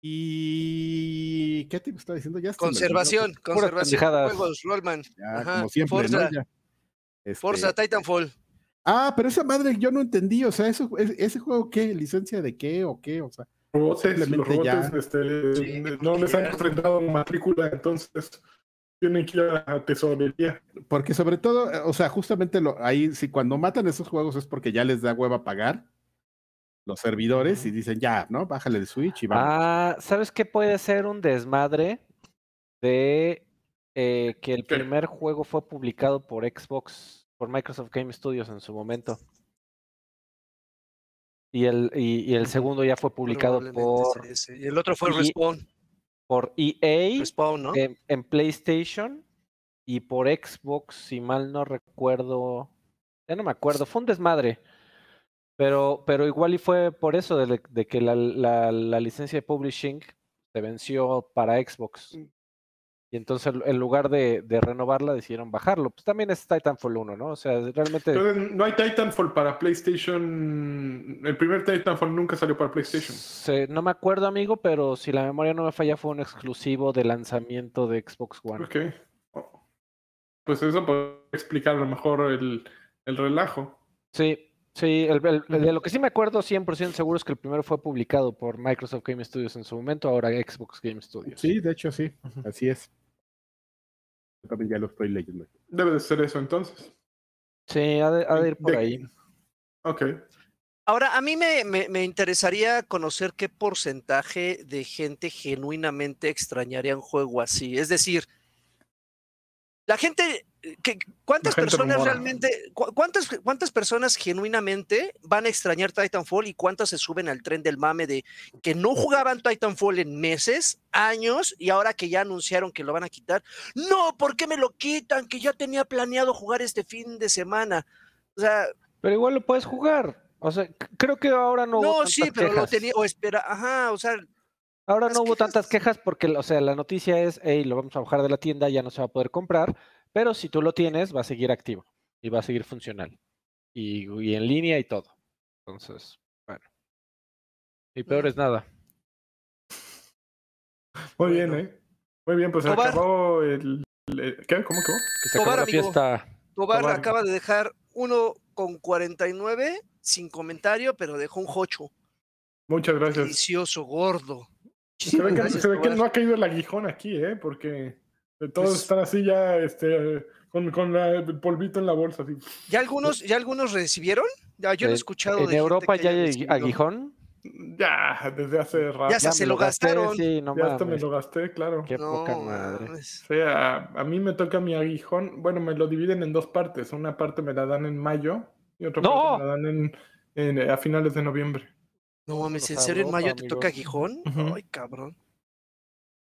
Speaker 4: Y ¿qué te estaba diciendo? Ya.
Speaker 2: Conservación, conservación de
Speaker 1: pendejadas.
Speaker 2: juegos, Rollman.
Speaker 4: Ya,
Speaker 2: Ajá,
Speaker 4: como siempre,
Speaker 2: Forza,
Speaker 4: ¿no? Ya. Este,
Speaker 2: Forza, Titanfall.
Speaker 4: Ah, pero esa madre yo no entendí. O sea, eso, es- ¿ese juego qué? ¿Licencia de qué o qué? O sea,
Speaker 3: Robotes, los
Speaker 4: Simplemente ya.
Speaker 3: robotes este,
Speaker 2: Sí,
Speaker 3: no les han enfrentado matrícula, entonces tienen que ir a tesorería.
Speaker 4: porque sobre todo, o sea, justamente lo, ahí, si cuando matan esos juegos es porque ya les da hueva pagar los servidores y dicen, ya, ¿no? Bájale el Switch y vamos.
Speaker 1: Ah, ¿sabes qué puede ser un desmadre de eh, que el
Speaker 3: ¿Qué?
Speaker 1: primer juego fue publicado por Xbox, por Microsoft Game Studios en su momento? Y el, y, y el segundo ya fue publicado por.
Speaker 2: Y el otro fue
Speaker 1: y-
Speaker 2: Respawn.
Speaker 1: por EA
Speaker 2: Respawn, ¿no?
Speaker 1: en, en PlayStation y por Xbox, si mal no recuerdo, ya no me acuerdo, fue un desmadre. Pero, pero igual y fue por eso de, de que la, la- la licencia de publishing se venció para Xbox. Y entonces en lugar de, de renovarla decidieron bajarlo. Pues también es Titanfall 1, ¿no? O sea, realmente
Speaker 3: no hay Titanfall para PlayStation. El primer Titanfall nunca salió para PlayStation.
Speaker 1: se- no me acuerdo, amigo, pero si la memoria no me falla, fue un exclusivo de lanzamiento de Xbox One.
Speaker 3: Ok. Oh. Pues eso puede explicar a lo mejor el, el relajo.
Speaker 1: Sí, sí, el, el- el de lo que sí me acuerdo 100% seguro es que el primero fue publicado por Microsoft Game Studios en su momento, ahora Xbox Game Studios.
Speaker 4: Sí, de hecho sí, así es. Yo también ya lo estoy leyendo.
Speaker 3: Debe de ser eso entonces.
Speaker 1: Sí, ha de, ha de ir por
Speaker 3: De-
Speaker 1: ahí.
Speaker 3: Ok.
Speaker 2: Ahora, a mí me, me- me interesaría conocer qué porcentaje de gente genuinamente extrañaría un juego así. Es decir, la gente, ¿cuántas personas
Speaker 3: rumora.
Speaker 2: realmente, cu- cuántas, cuántas personas genuinamente van a extrañar Titanfall y cuántas se suben al tren del mame de que no jugaban Titanfall en meses, años, y ahora que ya anunciaron que lo van a quitar? No, ¿por qué me lo quitan? Que ya tenía planeado jugar este fin de semana. O sea,
Speaker 1: Pero igual lo puedes jugar. O sea, creo que ahora no,
Speaker 2: no, sí, pero lo tenía, o espera, ajá, o sea,
Speaker 1: Ahora no hubo tantas
Speaker 2: quejas-
Speaker 1: quejas porque, o sea, la noticia es, hey, lo vamos a bajar de la tienda, ya no se va a poder comprar, pero si tú lo tienes, va a seguir activo y va a seguir funcional. Y, y en línea y todo. Entonces, bueno. Y peor es nada. [LAUGHS]
Speaker 3: Muy
Speaker 2: Bueno.
Speaker 3: bien, ¿eh? Muy bien, pues
Speaker 2: Tobar.
Speaker 3: acabó el. el- ¿Qué? ¿Cómo acabó?
Speaker 1: Que se acabó
Speaker 2: Tobar,
Speaker 1: la
Speaker 2: amigo.
Speaker 1: fiesta.
Speaker 2: Tobar
Speaker 3: Tobar.
Speaker 2: acaba de dejar uno con 49 sin comentario, pero dejó un jocho.
Speaker 3: Muchas gracias.
Speaker 2: Delicioso, gordo.
Speaker 3: Se ve, que,
Speaker 2: Gracias,
Speaker 3: se ve que no ha caído el aguijón aquí, ¿eh? Porque todos
Speaker 2: Pues-
Speaker 3: están así ya, este, con, con la- el polvito en la bolsa, así.
Speaker 2: ¿Ya algunos, ya algunos recibieron? Ya, yo no he
Speaker 1: En-
Speaker 2: escuchado
Speaker 1: En
Speaker 2: de gente
Speaker 1: Europa
Speaker 2: que
Speaker 1: ya hay
Speaker 2: recibido.
Speaker 1: aguijón.
Speaker 3: Ya, desde hace rato.
Speaker 2: Ya se
Speaker 1: Ya
Speaker 2: se
Speaker 1: me
Speaker 2: lo
Speaker 1: gasté,
Speaker 2: gastaron.
Speaker 1: Sí, no
Speaker 3: Ya hasta me lo gasté, claro.
Speaker 1: Qué poca
Speaker 2: No,
Speaker 1: madre.
Speaker 2: mames.
Speaker 3: O sea, a mí me toca mi aguijón. Bueno, me lo dividen en dos partes. Una parte me la dan en mayo y otra
Speaker 1: ¡No!
Speaker 3: parte me la dan en, en- a finales de noviembre.
Speaker 2: No mames, ¿en serio en mayo te toca aguijón?
Speaker 3: Ujú.
Speaker 2: Ay, cabrón.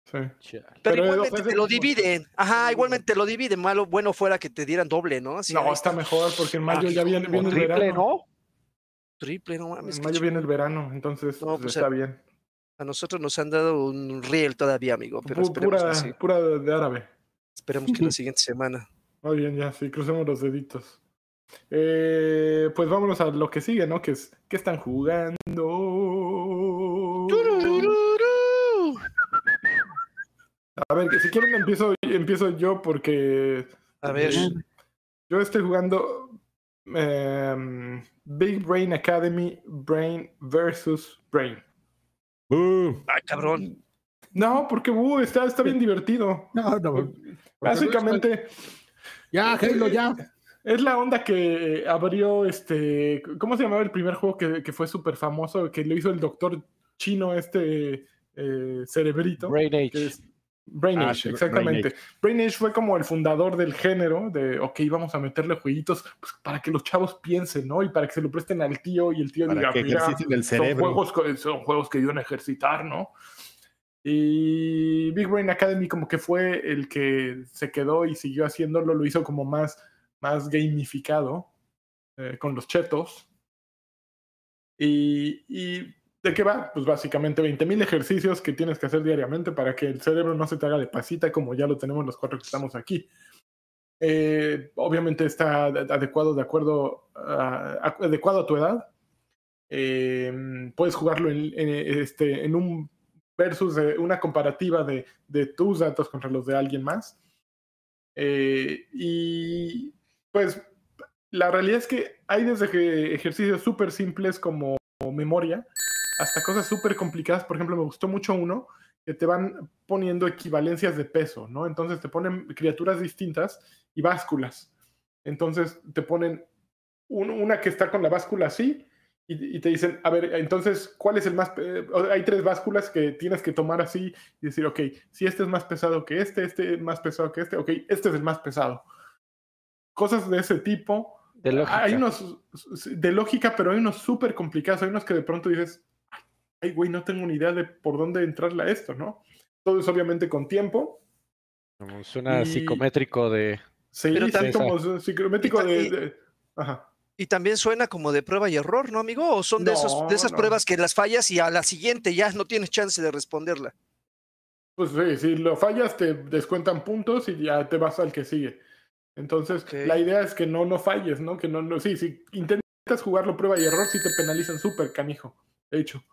Speaker 3: Sí.
Speaker 2: Pero,
Speaker 3: Pero,
Speaker 2: igualmente te lo dividen. Ajá, igualmente te lo dividen. Malo, bueno fuera que te dieran doble, ¿no? Así,
Speaker 3: No, está mejor porque en mayo
Speaker 2: Ah,
Speaker 3: ya viene, viene el
Speaker 1: Triple,
Speaker 3: verano.
Speaker 1: ¿no?
Speaker 2: triple, no mames.
Speaker 3: En mayo viene el verano, entonces
Speaker 2: No,
Speaker 3: pues,
Speaker 2: pues,
Speaker 3: está bien.
Speaker 2: A nosotros nos han dado un riel todavía, amigo, pero
Speaker 3: pura,
Speaker 2: que,
Speaker 3: pura de árabe.
Speaker 2: esperemos que la [LAUGHS] siguiente semana.
Speaker 3: Muy bien, ya, sí, crucemos los deditos. Eh, pues vámonos a lo que sigue, ¿no? Que es, ¿qué están jugando? A ver, que si quieren empiezo, empiezo yo porque
Speaker 2: A ver,
Speaker 3: yo estoy jugando em, Big Brain Academy, Brain versus Brain.
Speaker 4: Uh,
Speaker 2: ay, cabrón.
Speaker 3: No, porque uh, está, está bien divertido.
Speaker 4: no, no.
Speaker 3: Básicamente
Speaker 4: Ya, Halo, ya.
Speaker 3: es la onda que abrió este. ¿Cómo se llamaba el primer juego que, que fue súper famoso? Que lo hizo el doctor chino este eh, cerebrito.
Speaker 1: Brain Age.
Speaker 3: que es Brain
Speaker 4: Ah,
Speaker 3: Age,
Speaker 4: sí,
Speaker 3: exactamente. Brain Age fue como el fundador del género de, ok, vamos a meterle jueguitos pues, para que los chavos piensen, ¿no? Y para que se lo presten al tío y el tío
Speaker 4: Para
Speaker 3: diga,
Speaker 4: que
Speaker 3: mira,
Speaker 4: el
Speaker 3: son
Speaker 4: cerebro.
Speaker 3: juegos, co- son juegos que ayudan a ejercitar, ¿no? Y Big Brain Academy como que fue el que se quedó y siguió haciéndolo, lo hizo como más, más gamificado eh, con los chetos. Y, y ¿de qué va? Pues básicamente 20.000 ejercicios que tienes que hacer diariamente para que el cerebro no se te haga de pasita como ya lo tenemos los cuatro que estamos aquí. Eh, obviamente está ad- adecuado de acuerdo a, adecuado a tu edad. Eh, puedes jugarlo en, en, este, en un versus una comparativa de, de tus datos contra los de alguien más. Eh, y pues la realidad es que hay desde ejercicios súper simples como memoria hasta cosas súper complicadas. Por ejemplo, me gustó mucho uno que te van poniendo equivalencias de peso, ¿no? Entonces te ponen criaturas distintas y básculas. Entonces te ponen un- una que está con la báscula así y, y te dicen, a ver, entonces, ¿cuál es el más? hay tres básculas que tienes que tomar así y decir, ok, si este es más pesado que este, este es más pesado que este, ok, este es el más pesado. Cosas de ese tipo.
Speaker 1: De lógica.
Speaker 3: Hay unos de lógica, pero hay unos súper complicados. Hay unos que de pronto dices, ay, güey, no tengo ni idea de por dónde entrarle a esto, ¿no? Todo es obviamente con tiempo.
Speaker 1: Como Suena
Speaker 3: y-
Speaker 1: psicométrico de.
Speaker 3: Sí,
Speaker 2: Pero
Speaker 3: sí,
Speaker 1: también-
Speaker 3: como psicométrico
Speaker 2: y-
Speaker 3: de, Ajá.
Speaker 2: Y también suena como de prueba y error, ¿no, amigo? ¿O son de, esos, de esas
Speaker 3: no.
Speaker 2: pruebas que las fallas y a la siguiente ya no tienes chance de responderla?
Speaker 3: Pues sí, si lo fallas te descuentan puntos y ya te vas al que sigue. Entonces, la idea es que no, no falles, ¿no? Que no, no, sí, si intentas jugarlo prueba y error, sí te penalizan súper canijo. De hecho,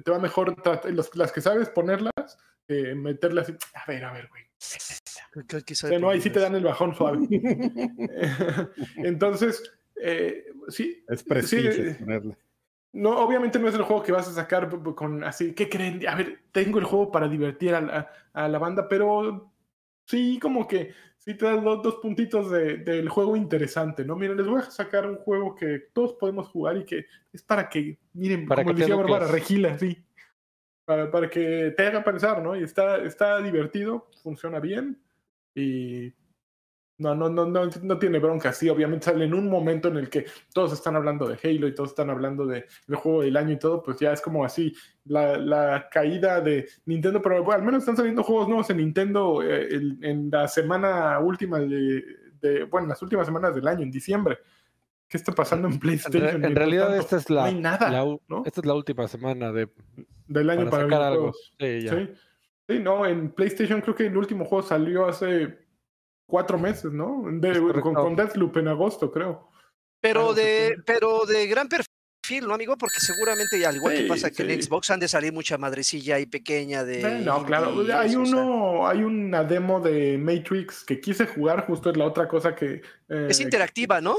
Speaker 3: te va mejor los- las que sabes ponerlas, que meterlas así. A ver, a ver, güey. O sea, no, ahí sí te dan el bajón suave. [LAUGHS] [LAUGHS] Entonces, eh, sí,
Speaker 4: Es prestigio
Speaker 3: Sí.
Speaker 4: ponerle.
Speaker 3: No, obviamente no es el juego que vas a sacar con así, ¿qué creen? A ver, tengo el juego para divertir a la, a la banda, pero sí, como que sí te da do- dos, puntitos de- del juego interesante, ¿no? Miren, les voy a sacar un juego que todos podemos jugar y que es para que, miren,
Speaker 1: Para
Speaker 3: como
Speaker 1: que
Speaker 3: decía Bárbara. Regila, sí. Para, para que te haga pensar, ¿no? Y está, está divertido, funciona bien y no, no, no, no, no tiene bronca. Sí, obviamente sale en un momento en el que todos están hablando de Halo y todos están hablando de- del juego del año y todo, pues ya es como así la, la caída de Nintendo, pero bueno, al menos están saliendo juegos nuevos en Nintendo eh, el- en la semana última de, de- bueno, las últimas semanas del año, en diciembre. ¿Qué está pasando en PlayStation?
Speaker 1: en realidad,
Speaker 3: tanto,
Speaker 1: esta es
Speaker 3: no
Speaker 1: la,
Speaker 3: hay nada,
Speaker 1: la
Speaker 3: ¿no?
Speaker 1: esta es la última semana de,
Speaker 3: del año
Speaker 1: para
Speaker 3: para,
Speaker 1: sacar algo. Sí, ya.
Speaker 3: Sí. Sí, no, en PlayStation creo que el último juego salió hace cuatro meses, ¿no? De- con, con Deathloop en agosto, creo.
Speaker 2: Pero de, pero de gran perfil, ¿no, amigo? Porque seguramente, al igual que
Speaker 3: Sí,
Speaker 2: pasa que en. Xbox, han de salir mucha madrecilla y pequeña de.
Speaker 3: Eh, no, claro.
Speaker 2: indies,
Speaker 3: Hay
Speaker 2: o sea,
Speaker 3: uno, hay una demo de Matrix que quise jugar, justo es la otra cosa que. eh,
Speaker 2: es interactiva, ¿no?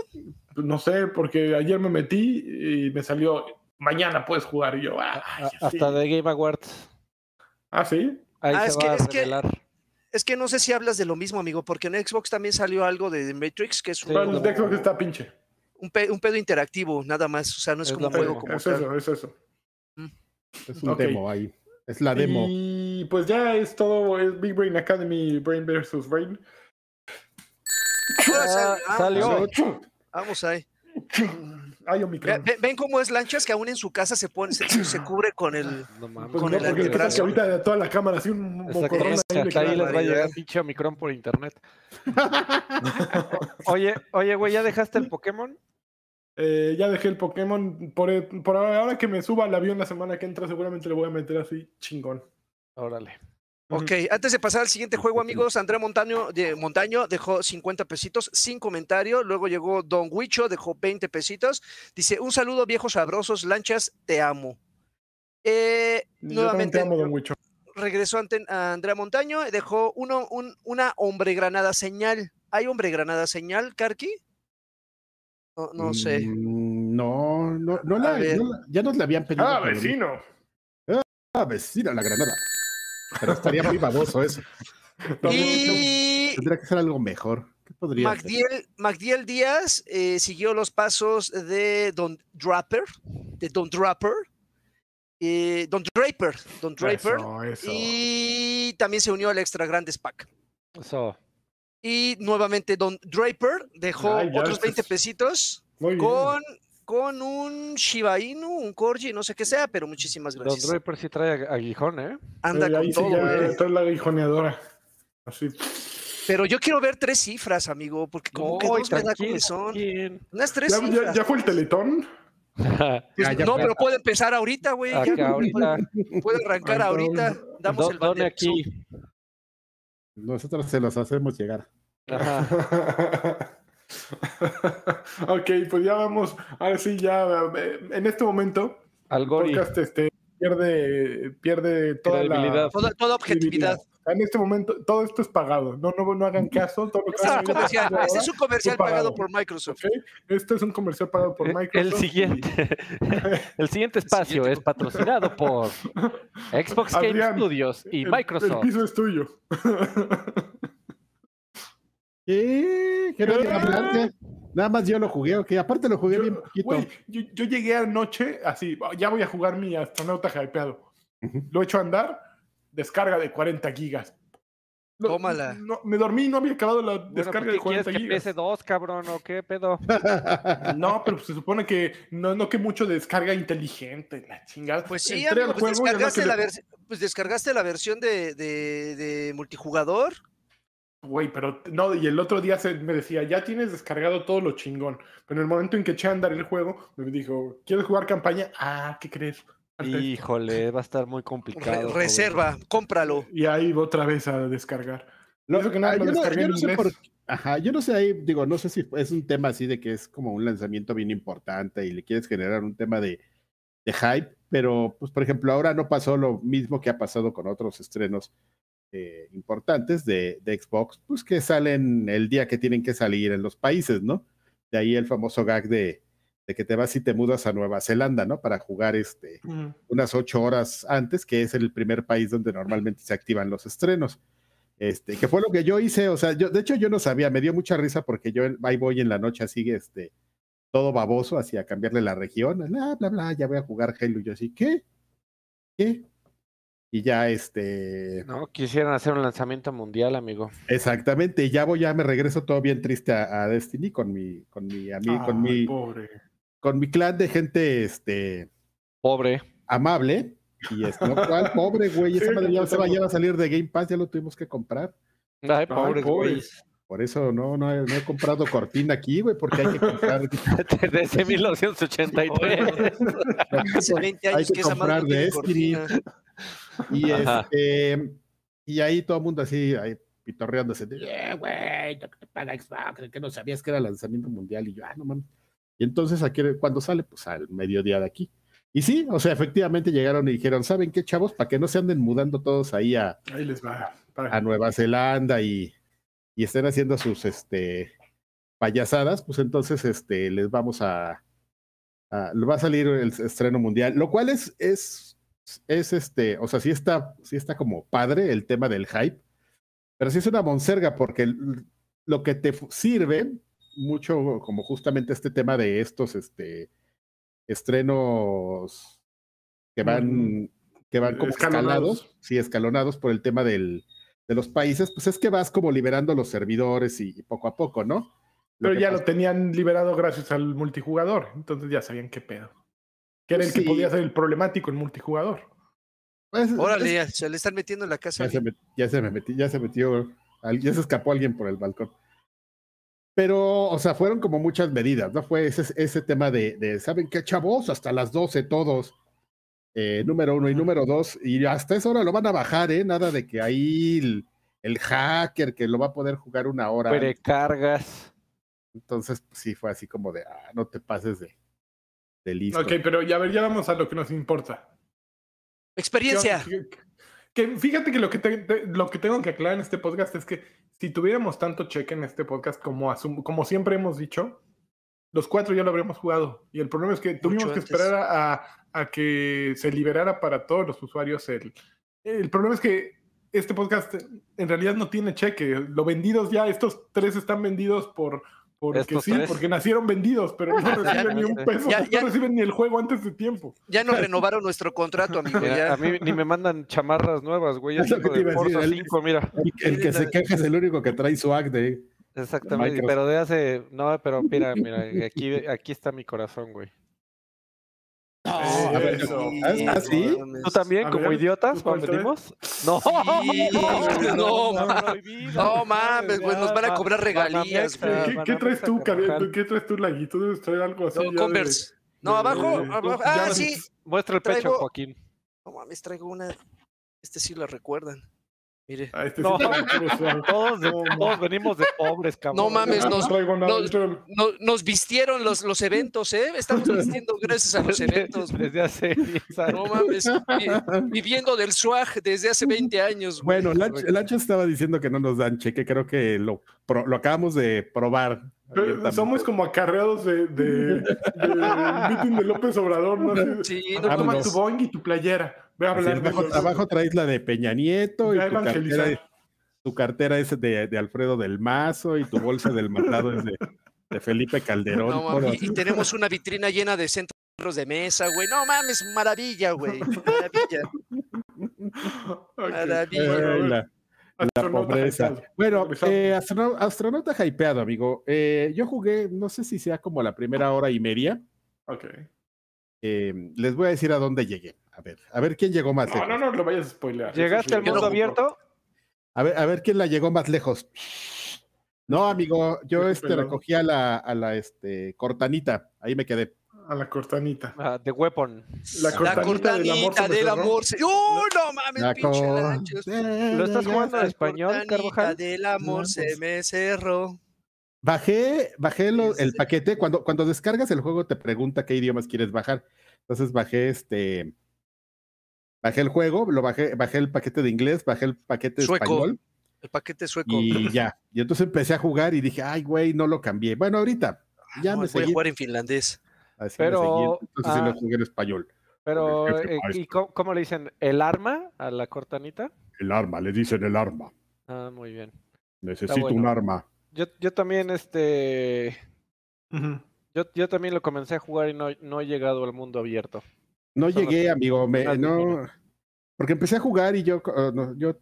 Speaker 3: No sé, porque ayer me metí y me salió. Mañana puedes jugar. Y yo, ah, sí.
Speaker 1: hasta de Game Awards.
Speaker 3: Ah, sí.
Speaker 1: Ahí
Speaker 2: Ah,
Speaker 1: se
Speaker 2: es que-
Speaker 1: va a
Speaker 2: es que-
Speaker 1: revelar.
Speaker 2: Es que no sé si hablas de lo mismo, amigo, porque en Xbox también salió algo de Matrix, que es
Speaker 1: Sí,
Speaker 2: un,
Speaker 3: de Xbox está pinche.
Speaker 2: un, pe- un pedo interactivo, nada más. O sea, no es,
Speaker 1: Es
Speaker 2: como un juego como
Speaker 3: es
Speaker 2: tal.
Speaker 3: eso, es eso.
Speaker 4: Es un demo ahí. Es la demo.
Speaker 3: Y pues ya es todo. Es Big Brain Academy, Brain versus Brain.
Speaker 1: Ah,
Speaker 2: ah,
Speaker 1: salió.
Speaker 2: Vamos ahí.
Speaker 3: Ay,
Speaker 2: Ve-
Speaker 3: Omicron.
Speaker 2: ve- ¿Ven cómo es lanchas que aún en su casa se pone, se, se cubre con el.
Speaker 1: No mames.
Speaker 3: Pues
Speaker 2: con
Speaker 3: no,
Speaker 2: el
Speaker 3: porque que ahorita de toda la cámara así un mocorrón ahí
Speaker 1: ahí
Speaker 3: queda.
Speaker 1: les va a
Speaker 2: barbaridad.
Speaker 1: llegar pinche Omicron por internet. [LAUGHS] Oye, oye, güey, ¿ya dejaste el Pokémon?
Speaker 3: Eh, ya dejé el Pokémon. Por, por ahora que me suba al avión la semana que entra, seguramente le voy a meter así chingón.
Speaker 1: Órale.
Speaker 2: Ok, antes de pasar al siguiente juego, amigos, Andrea Montaño, de, Montaño dejó 50 pesitos sin comentario. Luego llegó Don Huicho, dejó 20 pesitos. Dice: Un saludo, viejos sabrosos, lanchas, te amo. Eh,
Speaker 3: Y
Speaker 2: nuevamente
Speaker 3: te amo, Don Wicho.
Speaker 2: regresó ante- a Andrea Montaño, dejó uno, un- una hombre granada señal. ¿Hay hombre granada señal, Karki? No, no sé.
Speaker 4: Mm, No, no, no, la, no la- ya nos la habían pedido.
Speaker 3: Ah, vecino.
Speaker 4: Ah, vecina, la granada. Pero estaría muy baboso eso.
Speaker 2: Y
Speaker 4: Tendría que ser algo mejor. ¿Qué podría ser?
Speaker 2: Magdiel Díaz eh, siguió los pasos de Don Draper, de Don Draper, eh, Don Draper, Don Draper,
Speaker 3: Eso, eso.
Speaker 2: y también se unió al Extra Grandes Pack.
Speaker 1: Eso.
Speaker 2: Y nuevamente Don Draper dejó
Speaker 3: Ay,
Speaker 2: otros
Speaker 3: estás-
Speaker 2: 20 pesitos con, con un Shiba Inu, un Corgi, no sé qué sea, pero muchísimas
Speaker 1: Don
Speaker 2: gracias.
Speaker 1: Draper sí trae aguijón, ¿eh?
Speaker 2: Anda
Speaker 3: Eh,
Speaker 2: con
Speaker 3: ahí sí
Speaker 2: todo,
Speaker 3: ya
Speaker 2: ¿eh?
Speaker 3: está la guijoneadora. Así.
Speaker 2: Pero yo quiero ver tres cifras, amigo, porque como que dos me da comezón. Unas tres
Speaker 3: ¿Ya, ya,
Speaker 2: cifras.
Speaker 3: ya fue el teletón?
Speaker 2: Pues, [LAUGHS]
Speaker 4: Ya, ya
Speaker 2: no,
Speaker 4: fue.
Speaker 2: pero puede empezar ahorita, güey. [LAUGHS] Puede arrancar
Speaker 3: Ay,
Speaker 2: ahorita. Damos el banderazo.
Speaker 1: aquí.
Speaker 4: Nosotros se los hacemos llegar.
Speaker 1: Ajá. [LAUGHS] [LAUGHS]
Speaker 3: ok, pues ya vamos. Ahora sí, ya eh, en este momento, el podcast este, pierde, pierde toda la
Speaker 2: Toda, toda objetividad.
Speaker 3: En este momento, todo esto es pagado. No, no, no hagan caso. Todo lo que
Speaker 2: Este es un comercial,
Speaker 3: ahora,
Speaker 2: este es un comercial pagado
Speaker 3: pagado.
Speaker 2: por Microsoft.
Speaker 3: ¿ok? Este es un comercial pagado por Microsoft.
Speaker 1: El siguiente. [LAUGHS] El siguiente espacio
Speaker 2: siguiente.
Speaker 1: es patrocinado por [LAUGHS] Xbox Game
Speaker 3: Adrián,
Speaker 1: Studios y
Speaker 3: El-
Speaker 1: Microsoft.
Speaker 3: El piso es tuyo.
Speaker 4: ¿Qué? ¿Qué. Nada más yo lo jugué, ok. Aparte lo jugué
Speaker 3: Yo-
Speaker 4: bien poquito.
Speaker 3: Güey, yo, yo llegué anoche así, ya voy a jugar mi astronauta hypeado.
Speaker 4: Ujú.
Speaker 3: Lo he hecho a andar, descarga de 40 gigas.
Speaker 2: Tómala.
Speaker 3: no- me dormí y no había acabado la
Speaker 1: Bueno,
Speaker 3: descarga
Speaker 1: ¿por
Speaker 3: de
Speaker 1: qué quieres
Speaker 3: 40
Speaker 1: que
Speaker 3: gigas.
Speaker 1: pese dos, cabrón, o qué pedo?
Speaker 3: No, pero se supone que no, no que mucho de descarga inteligente, la chingada.
Speaker 2: Pues sí, amigo, pues descargaste,
Speaker 3: que
Speaker 2: la
Speaker 3: le-
Speaker 2: pues descargaste la versión de, de- de multijugador.
Speaker 3: Güey, pero no, y el otro día se, me decía, ya tienes descargado todo lo chingón. Pero en el momento en que eché a andar el juego, me dijo, ¿quieres jugar campaña? Ah, ¿qué crees? Falta esto".
Speaker 1: Híjole, va a estar muy
Speaker 2: Re-
Speaker 1: complicado. joven.
Speaker 2: reserva, cómpralo.
Speaker 3: Y ahí otra vez a descargar.
Speaker 4: Lo-
Speaker 3: que nada,
Speaker 4: ah, yo, no,
Speaker 3: descargué
Speaker 4: yo no sé por Ajá, yo no sé ahí, digo, no sé si es un tema así de que es como un lanzamiento bien importante y le quieres generar un tema de, de hype, pero pues por ejemplo ahora no pasó lo mismo que ha pasado con otros estrenos eh, importantes de, de Xbox, pues que salen el día que tienen que salir en los países, ¿no? De ahí el famoso gag de, de que te vas y te mudas a Nueva Zelanda, ¿no? Para jugar este, unas ocho horas antes, que es el primer país donde normalmente se activan los estrenos. Este, que fue lo que yo hice, o sea, yo, de hecho yo no sabía, me dio mucha risa porque yo ahí voy en la noche así, este, todo baboso, así a cambiarle la región, bla, bla, bla, ya voy a jugar Halo, y yo así, ¿qué? ¿Qué? Y ya, este,
Speaker 1: No, quisieran hacer un lanzamiento mundial, amigo.
Speaker 4: exactamente, y ya voy, ya me regreso todo bien triste a, a Destiny con mi, con mi amigo, con
Speaker 3: Ay,
Speaker 4: mi,
Speaker 3: pobre.
Speaker 4: con mi clan de gente, este,
Speaker 1: Pobre.
Speaker 4: amable. Y es, no, ¿cuál pobre, güey? Esa
Speaker 3: Sí,
Speaker 4: madre ya, se va,
Speaker 3: tampoco.
Speaker 4: ya va a salir de Game Pass, ya lo tuvimos que comprar.
Speaker 1: Ay, pobres, güeyes.
Speaker 4: Por eso no, no, he, no he comprado cortina aquí, güey, porque hay que comprar, [LAUGHS]
Speaker 1: Desde 1983.
Speaker 2: Hace 20
Speaker 4: hay
Speaker 2: años
Speaker 4: que
Speaker 2: esa madre
Speaker 4: de
Speaker 2: cortina.
Speaker 4: Y este, y ahí todo el mundo así, ahí pitorreándose, "Eh, güey, que te paga Xbox, que no sabías que era lanzamiento mundial, y yo, ah, no mames. Y entonces aquí, cuando sale, pues al mediodía de aquí. Y sí, o sea, efectivamente llegaron y dijeron, ¿saben qué, chavos? Para que no se anden mudando todos ahí a,
Speaker 3: Ahí les va. Para-
Speaker 4: a Nueva Zelanda y, y estén haciendo sus este payasadas, pues entonces este les vamos a, a- va a salir el estreno mundial, lo cual es es es este, o sea, sí está sí está como padre el tema del hype, pero sí es una monserga porque lo que te sirve mucho como justamente este tema de estos este estrenos que van que van como
Speaker 3: Escalonados.
Speaker 4: escalados, sí, escalonados por el tema del, de los países, pues es que vas como liberando los servidores y, y poco a poco, ¿no? Lo
Speaker 3: Pero ya
Speaker 4: pasa-
Speaker 3: lo tenían liberado gracias al multijugador. Entonces ya sabían qué pedo. Que era el que podía ser el problemático en multijugador.
Speaker 4: pues, es-
Speaker 2: Órale, ya, se le están metiendo en la casa.
Speaker 4: ya, se met- ya se me metió, ya se metió, ya se escapó alguien por el balcón. Pero, o sea, fueron como muchas medidas, ¿no? Fue ese, ese tema de, de, ¿saben qué, chavos? Hasta las 12 todos. Eh, número uno y número dos. Y hasta esa hora lo van a bajar, ¿eh? Nada de que ahí el, el hacker que lo va a poder jugar una hora.
Speaker 1: Precargas.
Speaker 4: Entonces, pues, sí, fue así como de, ah, no te pases de, de listo.
Speaker 3: Ok, pero ya, ver, ya vamos a lo que nos importa.
Speaker 2: Experiencia.
Speaker 3: Que, que fíjate que lo que, te- te- lo que tengo que aclarar en este podcast es que si tuviéramos tanto cheque en este podcast como, asum- como siempre hemos dicho, los cuatro ya lo habríamos jugado. Y el problema es que tuvimos que esperar a, a- a que se liberara para todos los usuarios el... El problema es que este podcast en realidad no tiene cheque. Lo vendidos ya, estos tres están vendidos por, Porque
Speaker 1: Estos
Speaker 3: sí,
Speaker 1: tres.
Speaker 3: porque nacieron vendidos, pero no [LAUGHS] reciben ni un peso,
Speaker 2: Ya- ya-
Speaker 3: no reciben ni el juego antes de tiempo.
Speaker 2: Ya nos renovaron nuestro contrato, amigo.
Speaker 1: Mira,
Speaker 2: Ya.
Speaker 1: a mí ni me mandan chamarras nuevas, güey.
Speaker 4: Es
Speaker 1: Ya tengo
Speaker 4: te
Speaker 1: de
Speaker 4: iba a decir,
Speaker 1: Forza
Speaker 4: el-
Speaker 1: 5, mira.
Speaker 4: El, el que se queja es el único que trae swag de.
Speaker 1: Exactamente,
Speaker 4: Microsoft.
Speaker 1: pero de hace... No, pero mira, mira, aquí, aquí está mi corazón, güey.
Speaker 3: A ver,
Speaker 4: eso. ¿Ah, sí?
Speaker 1: ¿Tú también,
Speaker 3: A
Speaker 1: como idiotas,
Speaker 3: ¿tú
Speaker 1: cuando venimos? No,
Speaker 2: Sí, no, no mames, güey, nos van a cobrar regalías,
Speaker 3: ¿Qué,
Speaker 2: güey.
Speaker 3: qué- qué traes tú? ¿Qué traes tú, Laguito? Debes traer algo así.
Speaker 2: No, Converse. No, abajo, abajo. Ah, sí.
Speaker 1: Muestra el pecho,
Speaker 2: Traigo-
Speaker 1: Joaquín.
Speaker 2: No mames, traigo una. Este sí la recuerdan. Mire.
Speaker 3: Ah, este
Speaker 1: No. [LAUGHS] Todos, de- todos venimos de pobres, cabrón.
Speaker 2: No mames,
Speaker 3: Ah,
Speaker 2: nos-
Speaker 3: no traigo nada.
Speaker 2: nos- vistieron los, los eventos, ¿eh? Estamos vistiendo gracias a los [LAUGHS] eventos.
Speaker 1: Desde hace 10 años.
Speaker 2: No mames, vi- viviendo del swag desde hace 20 años. güey.
Speaker 4: Bueno, Lancho, Lancho estaba diciendo que no nos dan cheque. Creo que lo, pro- lo acabamos de probar.
Speaker 3: Pero somos como acarreados de, de, de [LAUGHS] meeting de López Obrador, ¿no?
Speaker 2: Sí,
Speaker 3: "Ah,
Speaker 2: no,
Speaker 3: toma
Speaker 4: vámonos.
Speaker 3: tu boing y tu playera. Ve a
Speaker 4: Así,
Speaker 3: hablar de
Speaker 4: abajo,
Speaker 3: los-
Speaker 4: abajo traes la de Peña Nieto y tu cartera,
Speaker 3: evangelizar.
Speaker 4: tu cartera es de, de Alfredo del Mazo y tu bolsa del mandado es de, de Felipe Calderón.
Speaker 2: no y, y tenemos una vitrina llena de centros de mesa, güey. No mames, maravilla, güey. Maravilla, maravilla.
Speaker 4: La,
Speaker 3: Astronauta
Speaker 4: pobreza.
Speaker 3: hypeado.
Speaker 4: Bueno, eh, astronauta hypeado, amigo. Eh, yo jugué, no sé si sea como la primera hora y media.
Speaker 3: Ok.
Speaker 4: Eh, les voy a decir a dónde llegué. A ver, a ver quién llegó más
Speaker 3: No,
Speaker 4: lejos.
Speaker 3: no, no lo vayas a spoilear.
Speaker 1: ¿Llegaste al mundo
Speaker 3: no,
Speaker 1: abierto?
Speaker 4: A ver, a ver quién la llegó más lejos. No, amigo, yo este recogí a la, a la este, cortanita. Ahí me quedé.
Speaker 3: A la cortanita.
Speaker 1: Ah, The Weapon.
Speaker 3: La
Speaker 2: La
Speaker 3: cortanita del amor.
Speaker 2: del
Speaker 3: cerró.
Speaker 2: amor. se- ¡Uh, no mames,
Speaker 4: La
Speaker 2: pinche Lanchos!
Speaker 1: ¿Lo estás jugando en
Speaker 2: La
Speaker 1: español,
Speaker 2: cortanita
Speaker 1: Carvajal?
Speaker 2: del amor se me cerró.
Speaker 4: Bajé, bajé lo- el paquete. Cuando, cuando descargas el juego te pregunta qué idiomas quieres bajar. Entonces bajé este. Bajé el juego, lo bajé, bajé el paquete de inglés, bajé el paquete de
Speaker 2: Sueco.
Speaker 4: español
Speaker 2: El paquete sueco.
Speaker 4: y [LAUGHS] ya. Y entonces empecé a jugar y dije, ay, güey, no lo cambié. Bueno, ahorita ya
Speaker 2: No,
Speaker 4: me
Speaker 2: voy a jugar en finlandés.
Speaker 4: así
Speaker 1: Pero,
Speaker 4: entonces sí
Speaker 1: ah,
Speaker 4: lo jugué en español.
Speaker 1: Pero, eh, ¿y cómo, cómo le dicen? ¿El arma a la cortanita?
Speaker 4: El arma, le dicen el arma.
Speaker 1: Ah, muy bien.
Speaker 4: Necesito
Speaker 1: bueno.
Speaker 4: un arma.
Speaker 1: Yo, yo también, este... Yo, yo también lo comencé a jugar y no, no he llegado al mundo abierto.
Speaker 4: No llegué, amigo, me, no, porque empecé a jugar y yo, uh, no, yo,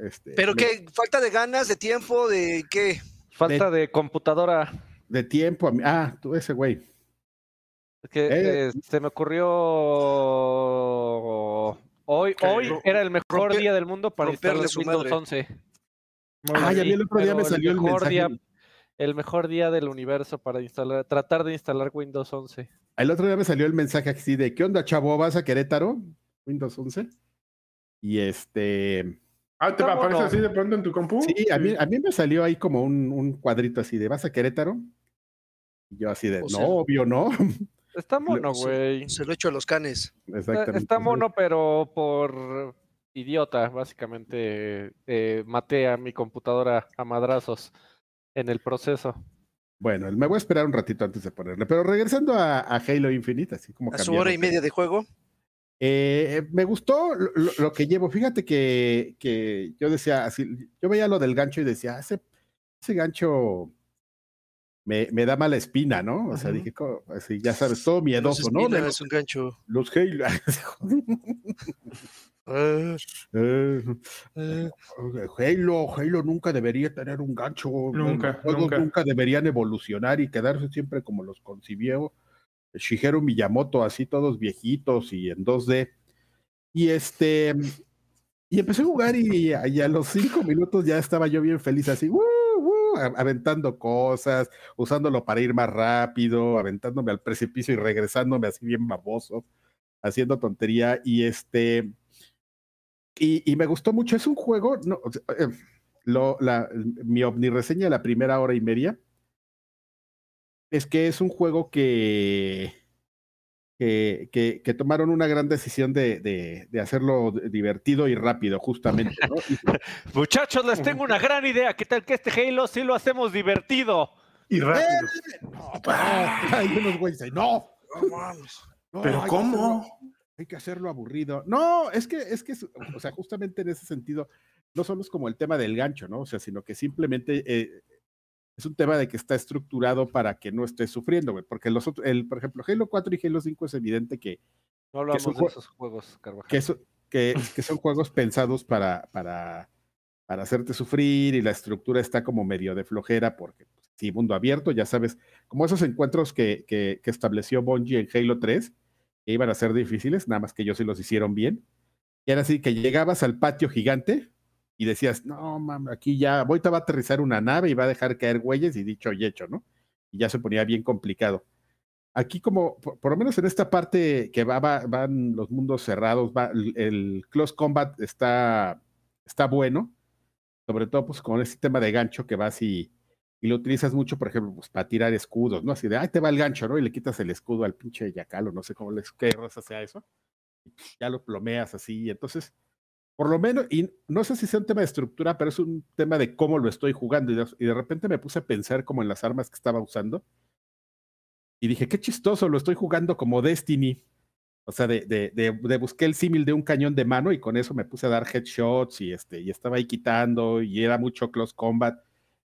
Speaker 4: este,
Speaker 2: ¿Pero
Speaker 4: me-
Speaker 2: qué? ¿Falta de ganas, de tiempo, de qué?
Speaker 1: Falta de computadora.
Speaker 4: de tiempo, ah, tú ese güey,
Speaker 1: que
Speaker 4: Eh.
Speaker 1: eh, se me ocurrió... Hoy,
Speaker 3: Que
Speaker 1: hoy era el mejor
Speaker 2: romper-
Speaker 1: día del mundo para
Speaker 2: romperle
Speaker 1: instalar
Speaker 2: su
Speaker 1: Windows
Speaker 2: madre.
Speaker 1: 11.
Speaker 3: Muy
Speaker 4: ah,
Speaker 3: bien.
Speaker 4: vi el otro día me
Speaker 1: el
Speaker 4: salió el
Speaker 1: mejor
Speaker 4: mensaje,
Speaker 1: día- El mejor día del universo para instalar, tratar de instalar Windows 11.
Speaker 4: el otro día me salió el mensaje así de, ¿qué onda, chavo? ¿Vas a Querétaro? Windows 11. Y este,
Speaker 3: Ah, ¿te
Speaker 1: Está
Speaker 3: aparece así de pronto en tu compu?
Speaker 4: sí, a mí, a mí me salió ahí como un, un cuadrito así de, ¿vas a Querétaro? Y yo así de,
Speaker 2: O
Speaker 4: no,
Speaker 2: sea-
Speaker 4: obvio, no.
Speaker 1: Está [LAUGHS] mono, güey.
Speaker 2: Se lo echo a los canes.
Speaker 1: Está,
Speaker 4: Exactamente.
Speaker 1: está mono, pero por idiota, básicamente. eh, maté a mi computadora a madrazos en el proceso.
Speaker 4: Bueno, me voy a esperar un ratito antes de ponerle. Pero regresando a, a Halo Infinite, así como
Speaker 2: A su hora y media de juego.
Speaker 4: Eh, me gustó lo, que llevo. Fíjate que, que yo decía, así, yo veía lo del gancho y decía, ese, ese gancho me, me da mala espina, ¿no? O sea, dije, así, ya sabes, todo miedoso, ¿no?
Speaker 2: es un gancho.
Speaker 4: los Halo. [LAUGHS] [LAUGHS]
Speaker 2: Ah,
Speaker 4: Eh,
Speaker 2: ah.
Speaker 4: Halo, Halo nunca debería tener un gancho.
Speaker 3: Nunca,
Speaker 4: los juegos
Speaker 3: nunca.
Speaker 4: nunca deberían evolucionar y quedarse siempre como los concibió Shigeru Miyamoto, así todos viejitos y en 2D. Y este, y empecé a jugar y, y a los cinco minutos ya estaba yo bien feliz, así, a- aventando cosas, usándolo para ir más rápido, aventándome al precipicio y regresándome así bien baboso, haciendo tontería. Y este, y, y me gustó mucho. Es un juego, no, eh, lo, la, mi omnireseña de la primera hora y media es que es un juego que, que, que, que tomaron una gran decisión de, de, de hacerlo divertido y rápido, justamente. ¿no? [LAUGHS]
Speaker 1: Muchachos, les tengo una gran idea. ¿Qué tal que este Halo sí lo hacemos divertido?
Speaker 3: Y rápido.
Speaker 4: no, hay unos güeyes ahí, no,
Speaker 2: No mames.
Speaker 4: no,
Speaker 3: ¿Pero cómo?
Speaker 4: Hay que hacerlo aburrido. No, es que, es que, o sea, justamente en ese sentido, no solo es como el tema del gancho, ¿no? O sea, sino que simplemente eh, es un tema de que está estructurado para que no estés sufriendo, güey. Porque los otros, el, por ejemplo, Halo 4 y Halo 5 es evidente que,
Speaker 1: No hablamos de esos juegos, Carvajal.
Speaker 4: que, eso- que, que son juegos pensados para, para, para hacerte sufrir y la estructura está como medio de flojera porque pues, sí, mundo abierto, ya sabes, como esos encuentros que, que, que estableció Bungie en Halo 3, que iban a ser difíciles, nada más que ellos sí los hicieron bien. Y era así que llegabas al patio gigante y decías, no, mames, aquí ya, ahorita va a aterrizar una nave y va a dejar caer güeyes y dicho y hecho, ¿no? Y ya se ponía bien complicado. Aquí como, por, lo menos en esta parte que va, va- van los mundos cerrados, va, el, el close combat está, está bueno, sobre todo pues con ese tema de gancho que vas y, y lo utilizas mucho, por ejemplo, pues, para tirar escudos, ¿no? Así de, ay, te va el gancho, ¿no? Y le quitas el escudo al pinche yacal no sé cómo les, qué raza sea eso. Y pues, ya lo plomeas así, entonces, por lo menos, y no sé si sea un tema de estructura, pero es un tema de cómo lo estoy jugando. Y de, y de repente me puse a pensar como en las armas que estaba usando. Y dije, qué chistoso, lo estoy jugando como Destiny. O sea, de, de, de, de busqué el símil de un cañón de mano y con eso me puse a dar headshots y, este, y estaba ahí quitando y era mucho close combat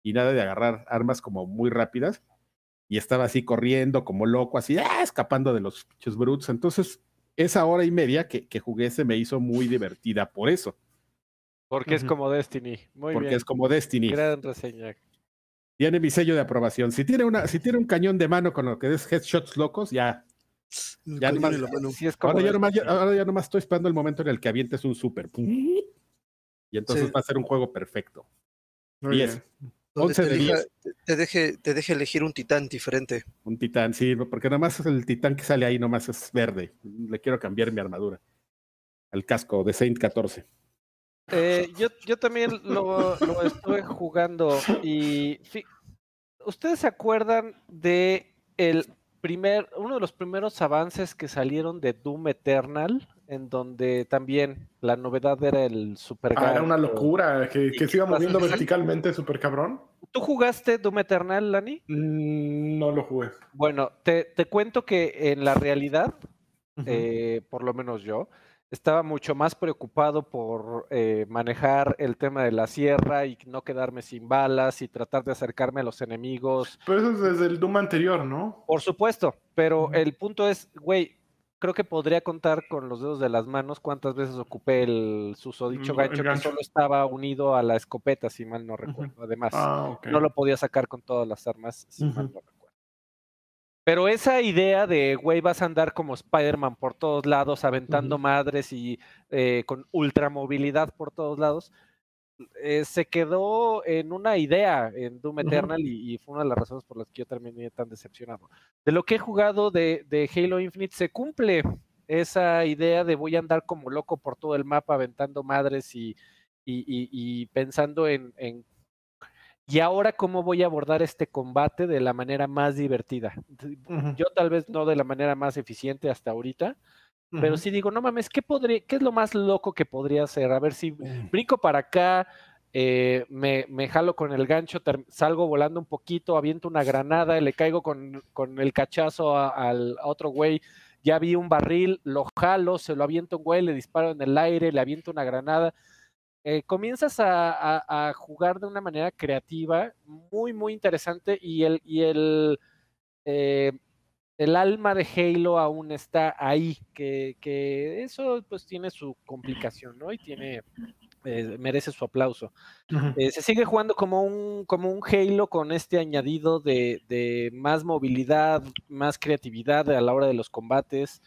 Speaker 4: y nada de agarrar armas como muy rápidas. Y estaba así corriendo como loco, así, ¡ah! escapando de los pinches brutes. Entonces, esa hora y media que, que jugué se me hizo muy divertida por eso,
Speaker 1: Porque es como Destiny. Muy
Speaker 4: porque
Speaker 1: bien.
Speaker 4: es como Destiny.
Speaker 1: Gran reseña.
Speaker 4: Tiene mi sello de aprobación. Si tiene, una, si tiene un cañón de mano con lo que es headshots locos, ya. Ya nomás-.
Speaker 1: Sí, es como
Speaker 4: Ahora ya, nomás, ya- ahora ya nomás estoy esperando el momento en el que avientes un super. pum, Y entonces
Speaker 2: Sí.
Speaker 4: va a ser un juego perfecto.
Speaker 3: Muy
Speaker 4: Diez.
Speaker 3: bien.
Speaker 2: Donde
Speaker 4: 11
Speaker 2: te,
Speaker 4: de
Speaker 2: elija-
Speaker 4: 10.
Speaker 2: te deje, te deje elegir un titán diferente.
Speaker 4: Un titán, sí, porque nomás es el titán que sale ahí, nomás es verde. Le quiero cambiar mi armadura. Al casco de Saint 14.
Speaker 1: Eh, yo, yo también lo, lo estuve jugando y fi- ¿ustedes se acuerdan de el primer, uno de los primeros avances que salieron de Doom Eternal, en donde también la novedad era el super
Speaker 3: Ah, era una
Speaker 1: gancho?
Speaker 3: locura, que, que se iba moviendo verticalmente súper cabrón.
Speaker 1: ¿Tú jugaste Doom Eternal, Lani?
Speaker 3: Mm, No lo jugué.
Speaker 1: Bueno, te, te cuento que en la realidad, eh, por lo menos yo, estaba mucho más preocupado por eh, manejar el tema de la sierra y no quedarme sin balas y tratar de acercarme a los enemigos.
Speaker 3: Pero eso es desde el Doom anterior, ¿no?
Speaker 1: Por supuesto, pero el punto es, güey, creo que podría contar con los dedos de las manos cuántas veces ocupé el susodicho
Speaker 3: Mm, el
Speaker 1: gancho, que
Speaker 3: gancho.
Speaker 1: solo estaba unido a la escopeta, si mal no recuerdo. Además,
Speaker 3: Ah,
Speaker 1: no lo podía sacar con todas las armas, si mal no recuerdo. Pero esa idea de, güey, vas a andar como Spider-Man por todos lados, aventando madres y eh, con ultramovilidad por todos lados, eh, se quedó en una idea en Doom. Eternal y, y fue una de las razones por las que yo terminé tan decepcionado. De lo que he jugado de, de Halo Infinite se cumple esa idea de voy a andar como loco por todo el mapa aventando madres y, y, pensando en, en y ahora cómo voy a abordar este combate de la manera más divertida. Yo tal vez no de la manera más eficiente hasta ahorita, pero sí digo, no mames, ¿qué, podría, ¿qué es lo más loco que podría hacer? A ver si brinco para acá, eh, me, me jalo con el gancho, salgo volando un poquito, aviento una granada, le caigo con, con el cachazo a, al- otro güey, ya vi un barril, lo jalo, se lo aviento a un güey, le disparo en el aire, le aviento una granada. Eh, comienzas a, a- a jugar de una manera creativa, muy, muy interesante, y el, y el, eh, el alma de Halo aún está ahí, que, que eso pues tiene su complicación, ¿no? Y tiene, eh, merece su aplauso. Eh, se sigue jugando como un, como un Halo con este añadido de, de más movilidad, más creatividad a la hora de los combates.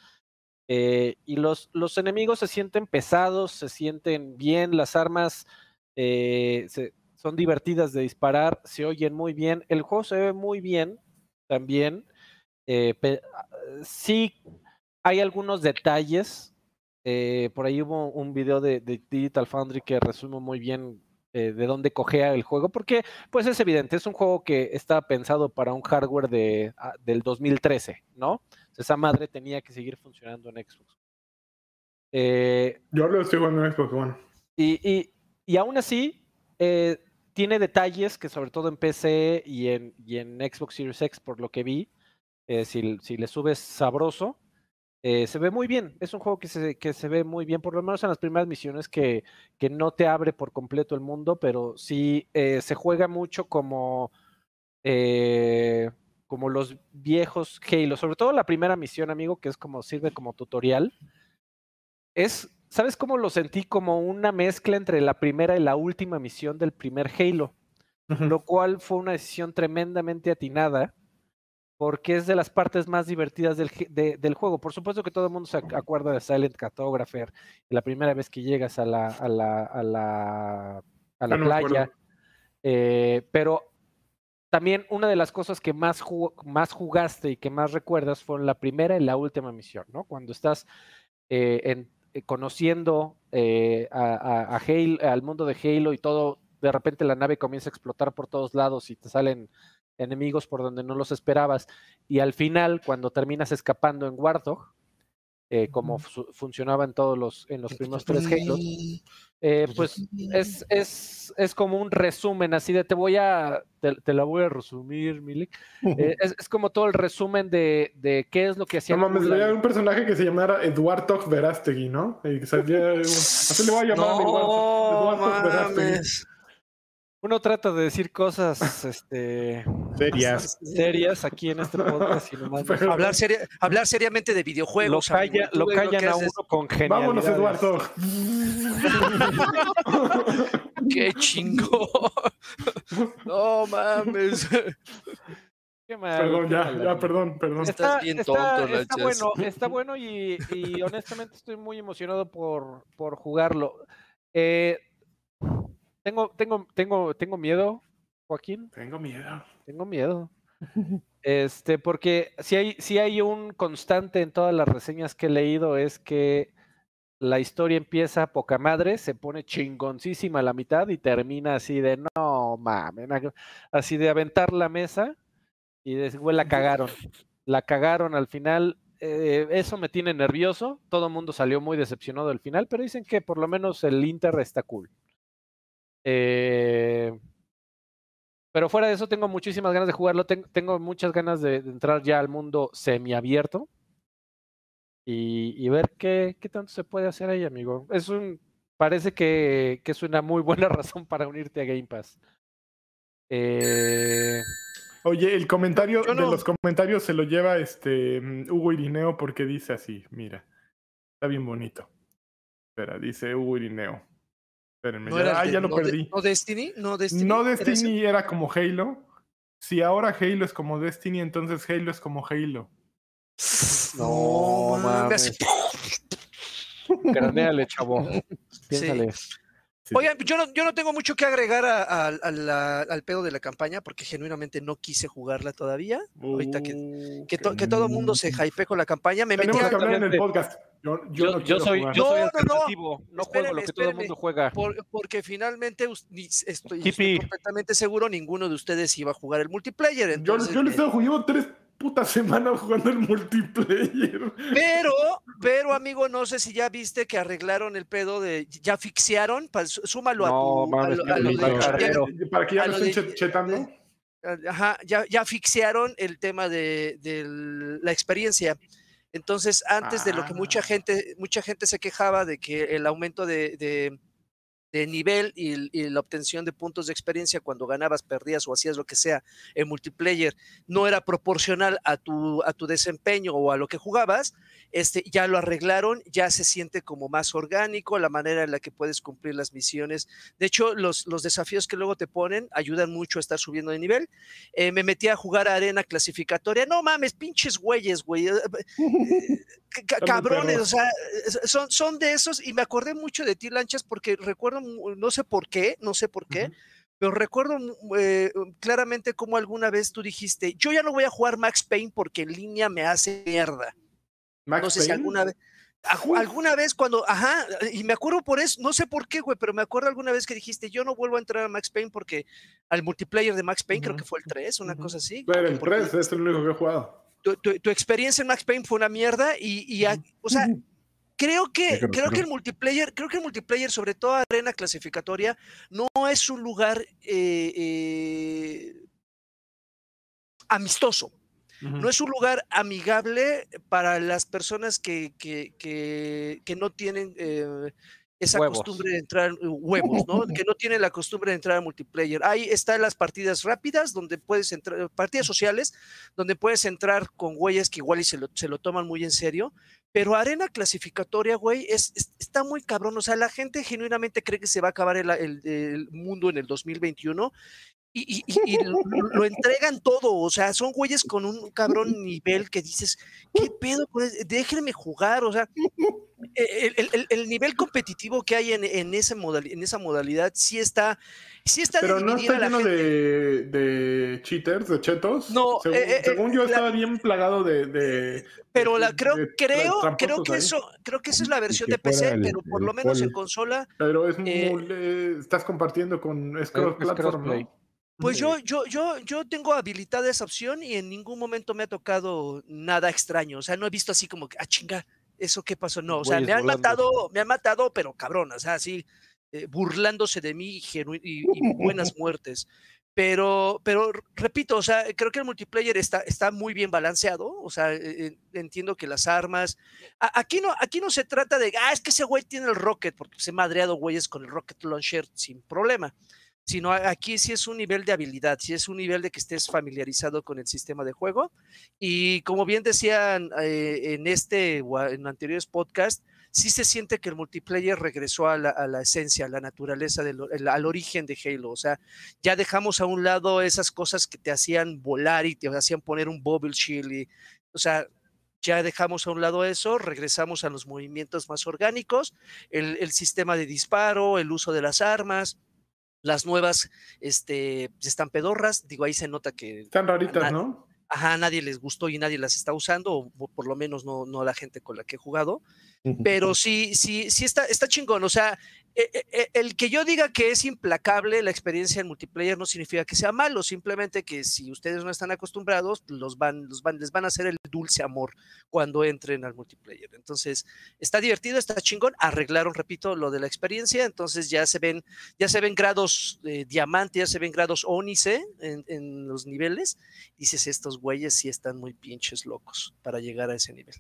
Speaker 1: eh, y los, los enemigos se sienten pesados, se sienten bien, las armas se- son divertidas de disparar, se oyen muy bien. El juego se ve muy bien también. Eh, sí, hay algunos detalles. eh, por ahí hubo un video de, de Digital Foundry que resume muy bien eh, de dónde cogea el juego, porque pues es evidente, es un juego que está pensado para un hardware de, ah, del 2013, ¿no? Esa madre tenía que seguir funcionando en Xbox.
Speaker 3: Yo lo estoy jugando en Xbox One.
Speaker 1: y, y, y aún así, tiene detalles que sobre todo en PC y en, y en Xbox Series X, por lo que vi, eh, si, si le subes sabroso, eh, se ve muy bien. Es un juego que se, que se ve muy bien, por lo menos en las primeras misiones que, que no te abre por completo el mundo, pero sí eh, se juega mucho como, eh, como los viejos Halo, sobre todo la primera misión, amigo, que es como sirve como tutorial. Es, ¿sabes cómo lo sentí? Como una mezcla entre la primera y la última misión del primer Halo, lo cual fue una decisión tremendamente atinada porque es de las partes más divertidas del, de- del juego. Por supuesto que todo el mundo se ac- acuerda de Silent Cartographer, la primera vez que llegas a la, a la, a la, a la
Speaker 3: no
Speaker 1: playa. eh, pero también una de las cosas que más, más jugaste y que más recuerdas fueron la primera y la última misión, ¿no? Cuando estás eh, en- eh, conociendo eh, a Halo- al mundo de Halo y todo, de repente la nave comienza a explotar por todos lados y te salen enemigos por donde no los esperabas. Y al final, cuando terminas escapando en Warthog, eh, como fu- funcionaba en todos los, en los primeros tres Halos, eh, pues es, es, es como un resumen, así de te voy a, te, te la voy a resumir, Milik. Eh, es, es como todo el resumen de, de qué es lo que hacía.
Speaker 3: No mames, había un personaje que se llamara Eduardo Verástegui, ¿no? Así le voy a llamar a mi Eduardo Verástegui.
Speaker 1: Uno trata de decir cosas este,
Speaker 4: Serias.
Speaker 1: serias aquí en este podcast y nomás [LAUGHS]
Speaker 3: Pero-
Speaker 2: Hablar, seria- hablar seriamente de
Speaker 1: lo,
Speaker 2: videojuegos.
Speaker 1: calla-
Speaker 2: amigo. Tú
Speaker 1: lo callan a uno con genialidad.
Speaker 3: Vámonos, Eduardo. [LAUGHS]
Speaker 2: Qué chingo. [LAUGHS] No mames.
Speaker 1: Qué mal,
Speaker 3: Perdón,
Speaker 1: qué
Speaker 3: ya,
Speaker 1: mal,
Speaker 3: ya, perdón, perdón.
Speaker 2: Estás bien tonto,
Speaker 1: está
Speaker 2: Lanchas.
Speaker 1: bueno, está bueno y, y honestamente estoy muy emocionado por, por jugarlo. Eh, tengo, tengo, tengo, tengo miedo, Joaquín,
Speaker 3: Tengo miedo.
Speaker 1: tengo miedo. [LAUGHS] Este, porque si hay, si hay un constante en todas las reseñas que he leído es que la historia empieza a poca madre, se pone chingoncísima a la mitad y termina así de no mames, así de aventar la mesa y de güey, la cagaron. La cagaron al final. eh, eso me tiene nervioso. Todo el mundo salió muy decepcionado del final, pero dicen que por lo menos el Inter está cool. Eh, pero fuera de eso, tengo muchísimas ganas de jugarlo. ten- tengo muchas ganas de, de entrar ya al mundo semiabierto y, y ver qué, qué tanto se puede hacer ahí, amigo. Es un, parece que, que es una muy buena [LAUGHS] razón para unirte a Game Pass. Eh,
Speaker 3: Oye, el comentario de los comentarios se lo lleva este mm, Hugo Irineo porque dice así, mira. Está bien bonito. Espera, dice Hugo Irineo. Espérenme,
Speaker 2: ¿No
Speaker 3: ya,
Speaker 2: era
Speaker 3: ah,
Speaker 2: de-
Speaker 3: ya lo
Speaker 2: no de-
Speaker 3: perdí.
Speaker 2: ¿No Destiny? ¿No Destiny?
Speaker 3: No. Destiny era como Halo. Si ahora Halo es como Destiny, entonces Halo es como Halo.
Speaker 1: No
Speaker 2: mames.
Speaker 1: Craneale, chavo. Piénsale.
Speaker 4: Sí.
Speaker 2: Oigan, yo no, yo no tengo mucho que agregar a- a- a la- al pedo de la campaña porque genuinamente no quise jugarla todavía. Ahorita que,
Speaker 3: Uh,
Speaker 2: que, to- que todo el mundo se hype con la campaña. Me metí
Speaker 3: Tenemos
Speaker 2: a-
Speaker 3: que hablar en el podcast. Yo, yo,
Speaker 1: Yo,
Speaker 3: no
Speaker 1: yo soy,
Speaker 3: jugar.
Speaker 1: yo soy
Speaker 2: No, no, no.
Speaker 1: alternativo. No, juego lo que todo el mundo juega.
Speaker 2: por- porque finalmente estoy, estoy completamente seguro ninguno de ustedes iba a jugar el multiplayer.
Speaker 3: Yo,
Speaker 2: Entonces,
Speaker 3: yo le
Speaker 2: eh,
Speaker 3: estaba jugando tres putas semanas jugando el multiplayer.
Speaker 2: Pero, pero amigo, no sé si ya viste que arreglaron el pedo de, ya asfixiaron, pa- sú- súmalo a
Speaker 1: No,
Speaker 2: tu, a
Speaker 1: mames,
Speaker 2: lo- a lo de-.
Speaker 3: Para que ya lo estén chetando.
Speaker 2: Ajá, ya, ya asfixiaron el tema de, de la experiencia. Entonces, antes de lo que mucha
Speaker 3: Ah.
Speaker 2: gente, mucha gente se quejaba de que el aumento de, de- de nivel y, la obtención de puntos de experiencia cuando ganabas, perdías o hacías lo que sea en multiplayer no era proporcional a tu, a tu desempeño o a lo que jugabas, este, ya lo arreglaron, ya se siente como más orgánico la manera en la que puedes cumplir las misiones. De hecho, los, los desafíos que luego te ponen ayudan mucho a estar subiendo de nivel. Eh, me metí a jugar a arena clasificatoria. No mames, pinches güeyes, güey. eh, eh, [LAUGHS] cabrones, o sea, son, son de esos. Y me acordé mucho de ti, Lanchas, porque recuerdo, no sé por qué, no sé por qué, pero recuerdo eh, claramente cómo alguna vez tú dijiste, yo ya no voy a jugar Max Payne porque en línea me hace mierda.
Speaker 3: Max
Speaker 2: no sé si alguna vez. Alguna vez cuando, ajá, y me acuerdo por eso, no sé por qué, güey, pero me acuerdo alguna vez que dijiste, yo no vuelvo a entrar a Max Payne porque al multiplayer de Max Payne, creo que fue el 3, una cosa así.
Speaker 3: Pero el
Speaker 2: porque
Speaker 3: 3 es el único que he jugado.
Speaker 2: tu, tu- tu experiencia en Max Payne fue una mierda y, y a- o sea, creo que, creo que el multiplayer, creo que el multiplayer, sobre todo arena clasificatoria, no es un lugar eh, eh, amistoso. No es un lugar amigable para las personas que, que, que- que no tienen eh, esa
Speaker 1: Huevos.
Speaker 2: costumbre de entrar eh, huevos, ¿no? [LAUGHS] Que no tienen la costumbre de entrar a multiplayer. Ahí están las partidas rápidas, donde puedes entrar, partidas sociales, donde puedes entrar con güeyes que igual y se lo, se lo toman muy en serio. Pero arena clasificatoria, güey, es, es- está muy cabrón. O sea, la gente genuinamente cree que se va a acabar el, el- el mundo en el 2021 y, y- y- y lo, lo entregan todo. O sea, son güeyes con un cabrón nivel que dices, ¿qué pedo? ese? Déjenme jugar. O sea, el, el- el- el nivel competitivo que hay en, en, ese modali- en esa modalidad sí está, sí está
Speaker 3: Pero no está
Speaker 2: la
Speaker 3: lleno de, de cheaters, de chetos.
Speaker 2: No,
Speaker 3: según,
Speaker 2: eh, eh,
Speaker 3: según yo
Speaker 2: la-
Speaker 3: estaba bien plagado de. de-
Speaker 2: Pero la,
Speaker 3: de-
Speaker 2: creo,
Speaker 3: de
Speaker 2: creo, creo que
Speaker 3: ahí.
Speaker 2: eso, creo que esa es la versión de PC,
Speaker 4: el-
Speaker 2: pero por lo menos en consola,
Speaker 3: Pero es
Speaker 2: eh,
Speaker 3: muy- eh, estás compartiendo con es cross
Speaker 1: es
Speaker 3: platform. ¿no?
Speaker 2: Pues yo, yo, yo, yo tengo habilitada esa opción y en ningún momento me ha tocado nada extraño. O sea, no he visto así como que, ah, chinga, ¿eso qué pasó? No, o sea,
Speaker 1: Güeyes
Speaker 2: me han matado, me han matado, pero cabrón, o sea, así, eh, burlándose de mí y, y buenas [LAUGHS] muertes. Pero, pero repito, o sea, creo que el multiplayer está, está muy bien balanceado. O sea, eh, eh, entiendo que las armas. a- aquí, no, aquí no se trata de, ah, es que ese güey tiene el rocket, porque se ha madreado güeyes con el rocket launcher sin problema sino aquí sí es un nivel de habilidad, sí es un nivel de que estés familiarizado con el sistema de juego. Y como bien decían eh, en este o en anteriores podcasts, sí se siente que el multiplayer regresó a la, a la esencia, a la naturaleza, del, al origen de Halo. O sea, ya dejamos a un lado esas cosas que te hacían volar y te hacían poner un bubble shield. Y, o sea, ya dejamos a un lado eso, regresamos a los movimientos más orgánicos, el, el sistema de disparo, el uso de las armas las nuevas este, están pedorras, digo, ahí se nota que
Speaker 3: Están raritas, ¿no?
Speaker 2: ajá, a nadie les gustó y nadie las está usando, o po- por lo menos no, no la gente con la que he jugado, pero sí, sí, sí está, está chingón, o sea, el que yo diga que es implacable la experiencia en multiplayer no significa que sea malo, simplemente que si ustedes no están acostumbrados, los van, los van, les van a hacer el dulce amor cuando entren al multiplayer. Entonces, está divertido, está chingón, arreglaron, repito, lo de la experiencia, entonces ya se ven, ya se ven grados eh, diamante, ya se ven grados ónice en, en los niveles. Dices, estos güeyes sí están muy pinches locos para llegar a ese nivel.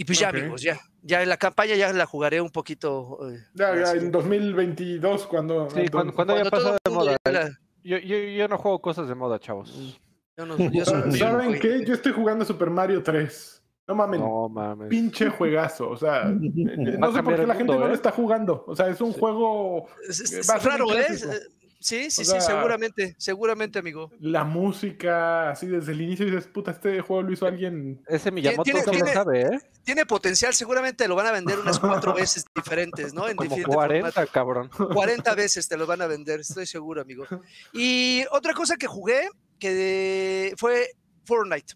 Speaker 2: Y pues ya,
Speaker 3: Ok.
Speaker 2: amigos, ya, ya en la campaña ya la jugaré un poquito. eh,
Speaker 3: Ya, ya en 2022, cuando.
Speaker 1: Sí, cuando, cuando
Speaker 2: todo
Speaker 1: pasado de moda.
Speaker 2: ya la-
Speaker 1: Yo, yo, yo no juego cosas de moda, chavos.
Speaker 2: yo no- yo soy [LAUGHS] un
Speaker 3: ¿Saben
Speaker 2: güey.
Speaker 3: qué? Yo estoy jugando Super Mario 3. No mames,
Speaker 1: No mames.
Speaker 3: pinche juegazo. O sea, [LAUGHS] eh, no sé por qué la gente
Speaker 1: mundo,
Speaker 3: no lo
Speaker 1: ¿eh?
Speaker 3: está jugando. O sea, es un juego.
Speaker 2: Es, es-
Speaker 3: va a
Speaker 2: es
Speaker 3: ser un
Speaker 2: raro, ¿eh? Sí, sí,
Speaker 3: O
Speaker 2: sí, seguramente, seguramente, amigo.
Speaker 3: La música, así desde el inicio dices, puta, este juego lo hizo alguien.
Speaker 1: Ese Miyamoto
Speaker 2: tiene-
Speaker 1: sí lo
Speaker 2: tiene-
Speaker 1: sabe, ¿eh?
Speaker 2: Tiene potencial, seguramente lo van a vender unas cuatro veces diferentes, ¿no? En
Speaker 1: Como
Speaker 2: diferente
Speaker 1: 40, cabrón.
Speaker 2: formato. 40 veces te lo van a vender, estoy seguro, amigo. Y otra cosa que jugué, que fue Fortnite.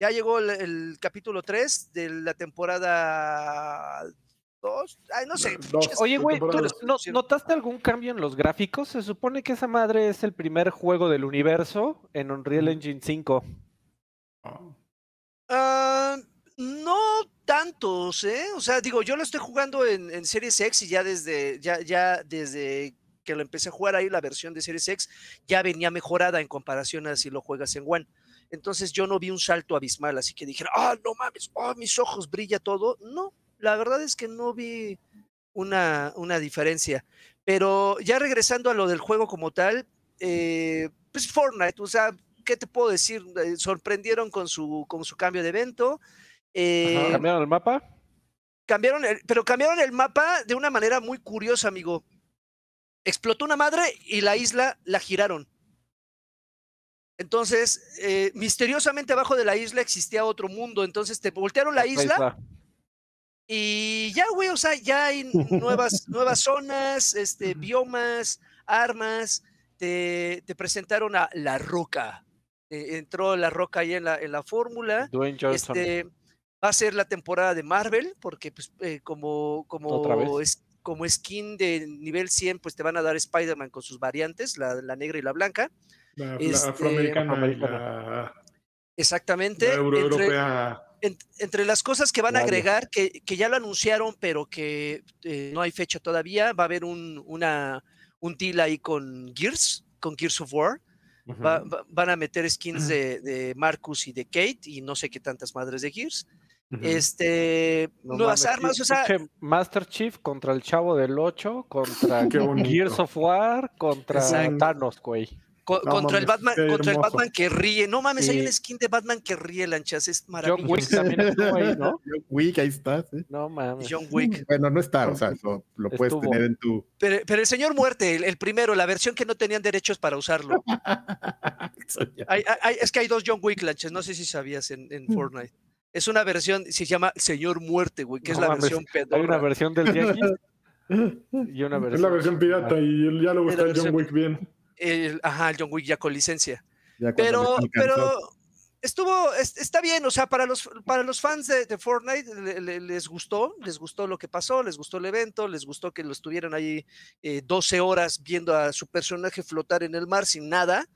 Speaker 2: Ya llegó el, el capítulo 3 de la temporada 2. Ay, no sé.
Speaker 3: Dos.
Speaker 2: pinches-
Speaker 1: Oye, güey, ¿tú
Speaker 3: temporada.
Speaker 1: no- ¿notaste algún cambio en los gráficos? Se supone que esa madre es el primer juego del universo en Unreal Engine 5.
Speaker 2: Ah, no tantos, ¿eh? O sea, digo, yo lo estoy jugando en, en Series X y ya desde, ya, ya desde que lo empecé a jugar ahí, la versión de Series X ya venía mejorada en comparación a si lo juegas en One. Entonces yo no vi un salto abismal, así que dijera, ah, no mames, oh, mis ojos brilla todo. No, la verdad es que no vi una, una diferencia. Pero ya regresando a lo del juego como tal, eh, pues Fortnite, o sea, ¿qué te puedo decir? Eh, sorprendieron con su, con su cambio de evento. eh,
Speaker 1: ¿Cambiaron el mapa?
Speaker 2: cambiaron el- pero cambiaron el mapa de una manera muy curiosa, amigo. Explotó una madre y la isla la giraron. Entonces, eh, misteriosamente abajo de la isla existía otro mundo. Entonces te voltearon la isla y ya, güey, o sea, ya hay nuevas, nuevas zonas, este, biomas, armas. Te, te presentaron a La Roca. Eh, entró La Roca ahí en la, en la fórmula.
Speaker 1: Dwayne Johnson.
Speaker 2: Este, va a ser la temporada de Marvel, porque pues, eh, como, como, es, como skin de nivel 100, pues te van a dar Spider-Man con sus variantes, la, la negra y la blanca.
Speaker 3: La, la
Speaker 2: Este,
Speaker 3: afroamericana y
Speaker 1: afroamericana.
Speaker 3: la,
Speaker 2: Exactamente.
Speaker 3: la euro-
Speaker 2: entre,
Speaker 3: europea.
Speaker 2: en- entre las cosas que van a agregar, que, que ya lo anunciaron, pero que eh, no hay fecha todavía, va a haber un, una, un deal ahí con Gears, con Gears of War. Va-
Speaker 1: Ujú.
Speaker 2: va- van a meter skins de, de Marcus y de Kate y no sé qué tantas madres de Gears. este,
Speaker 1: No
Speaker 2: nuevas
Speaker 1: mames,
Speaker 2: armas, o sea,
Speaker 1: Master Chief contra el Chavo del 8, contra. [LAUGHS] Gears of War, contra
Speaker 2: Exacto.
Speaker 1: Thanos, güey.
Speaker 2: Co-
Speaker 3: No
Speaker 2: contra, el Batman, contra el. Batman que ríe. No mames, hay un skin de Batman que ríe, lanchas, es
Speaker 1: John Wick
Speaker 2: maravilloso.
Speaker 1: también estuvo ahí, ¿no? [LAUGHS]
Speaker 4: John Wick, ahí estás. ¿eh?
Speaker 1: No mames.
Speaker 2: John Wick.
Speaker 4: Bueno, no está, o sea, lo, lo puedes
Speaker 1: Estuvo.
Speaker 4: tener en tu.
Speaker 2: Pero, pero el señor muerte, el, el primero, la versión que no tenían derechos para usarlo. [LAUGHS] Hay- hay- hay- es que hay dos John Wick, lanchas, no sé si sabías en, en Fortnite. Es una versión, se llama Señor Muerte, güey, que es la
Speaker 1: mames,
Speaker 2: versión
Speaker 1: Hay una versión del Tianguis [LAUGHS] y una versión.
Speaker 3: Es la versión pirata y ya luego está el John Wick bien.
Speaker 2: El- ajá, el John Wick ya con licencia.
Speaker 4: Ya
Speaker 2: Pero, pero estuvo, es- está bien, o sea, para los, para los fans de, de Fortnite le- le- les gustó, les gustó lo que pasó, les gustó el evento, les gustó que lo estuvieran ahí eh, 12 horas viendo a su personaje flotar en el mar sin nada,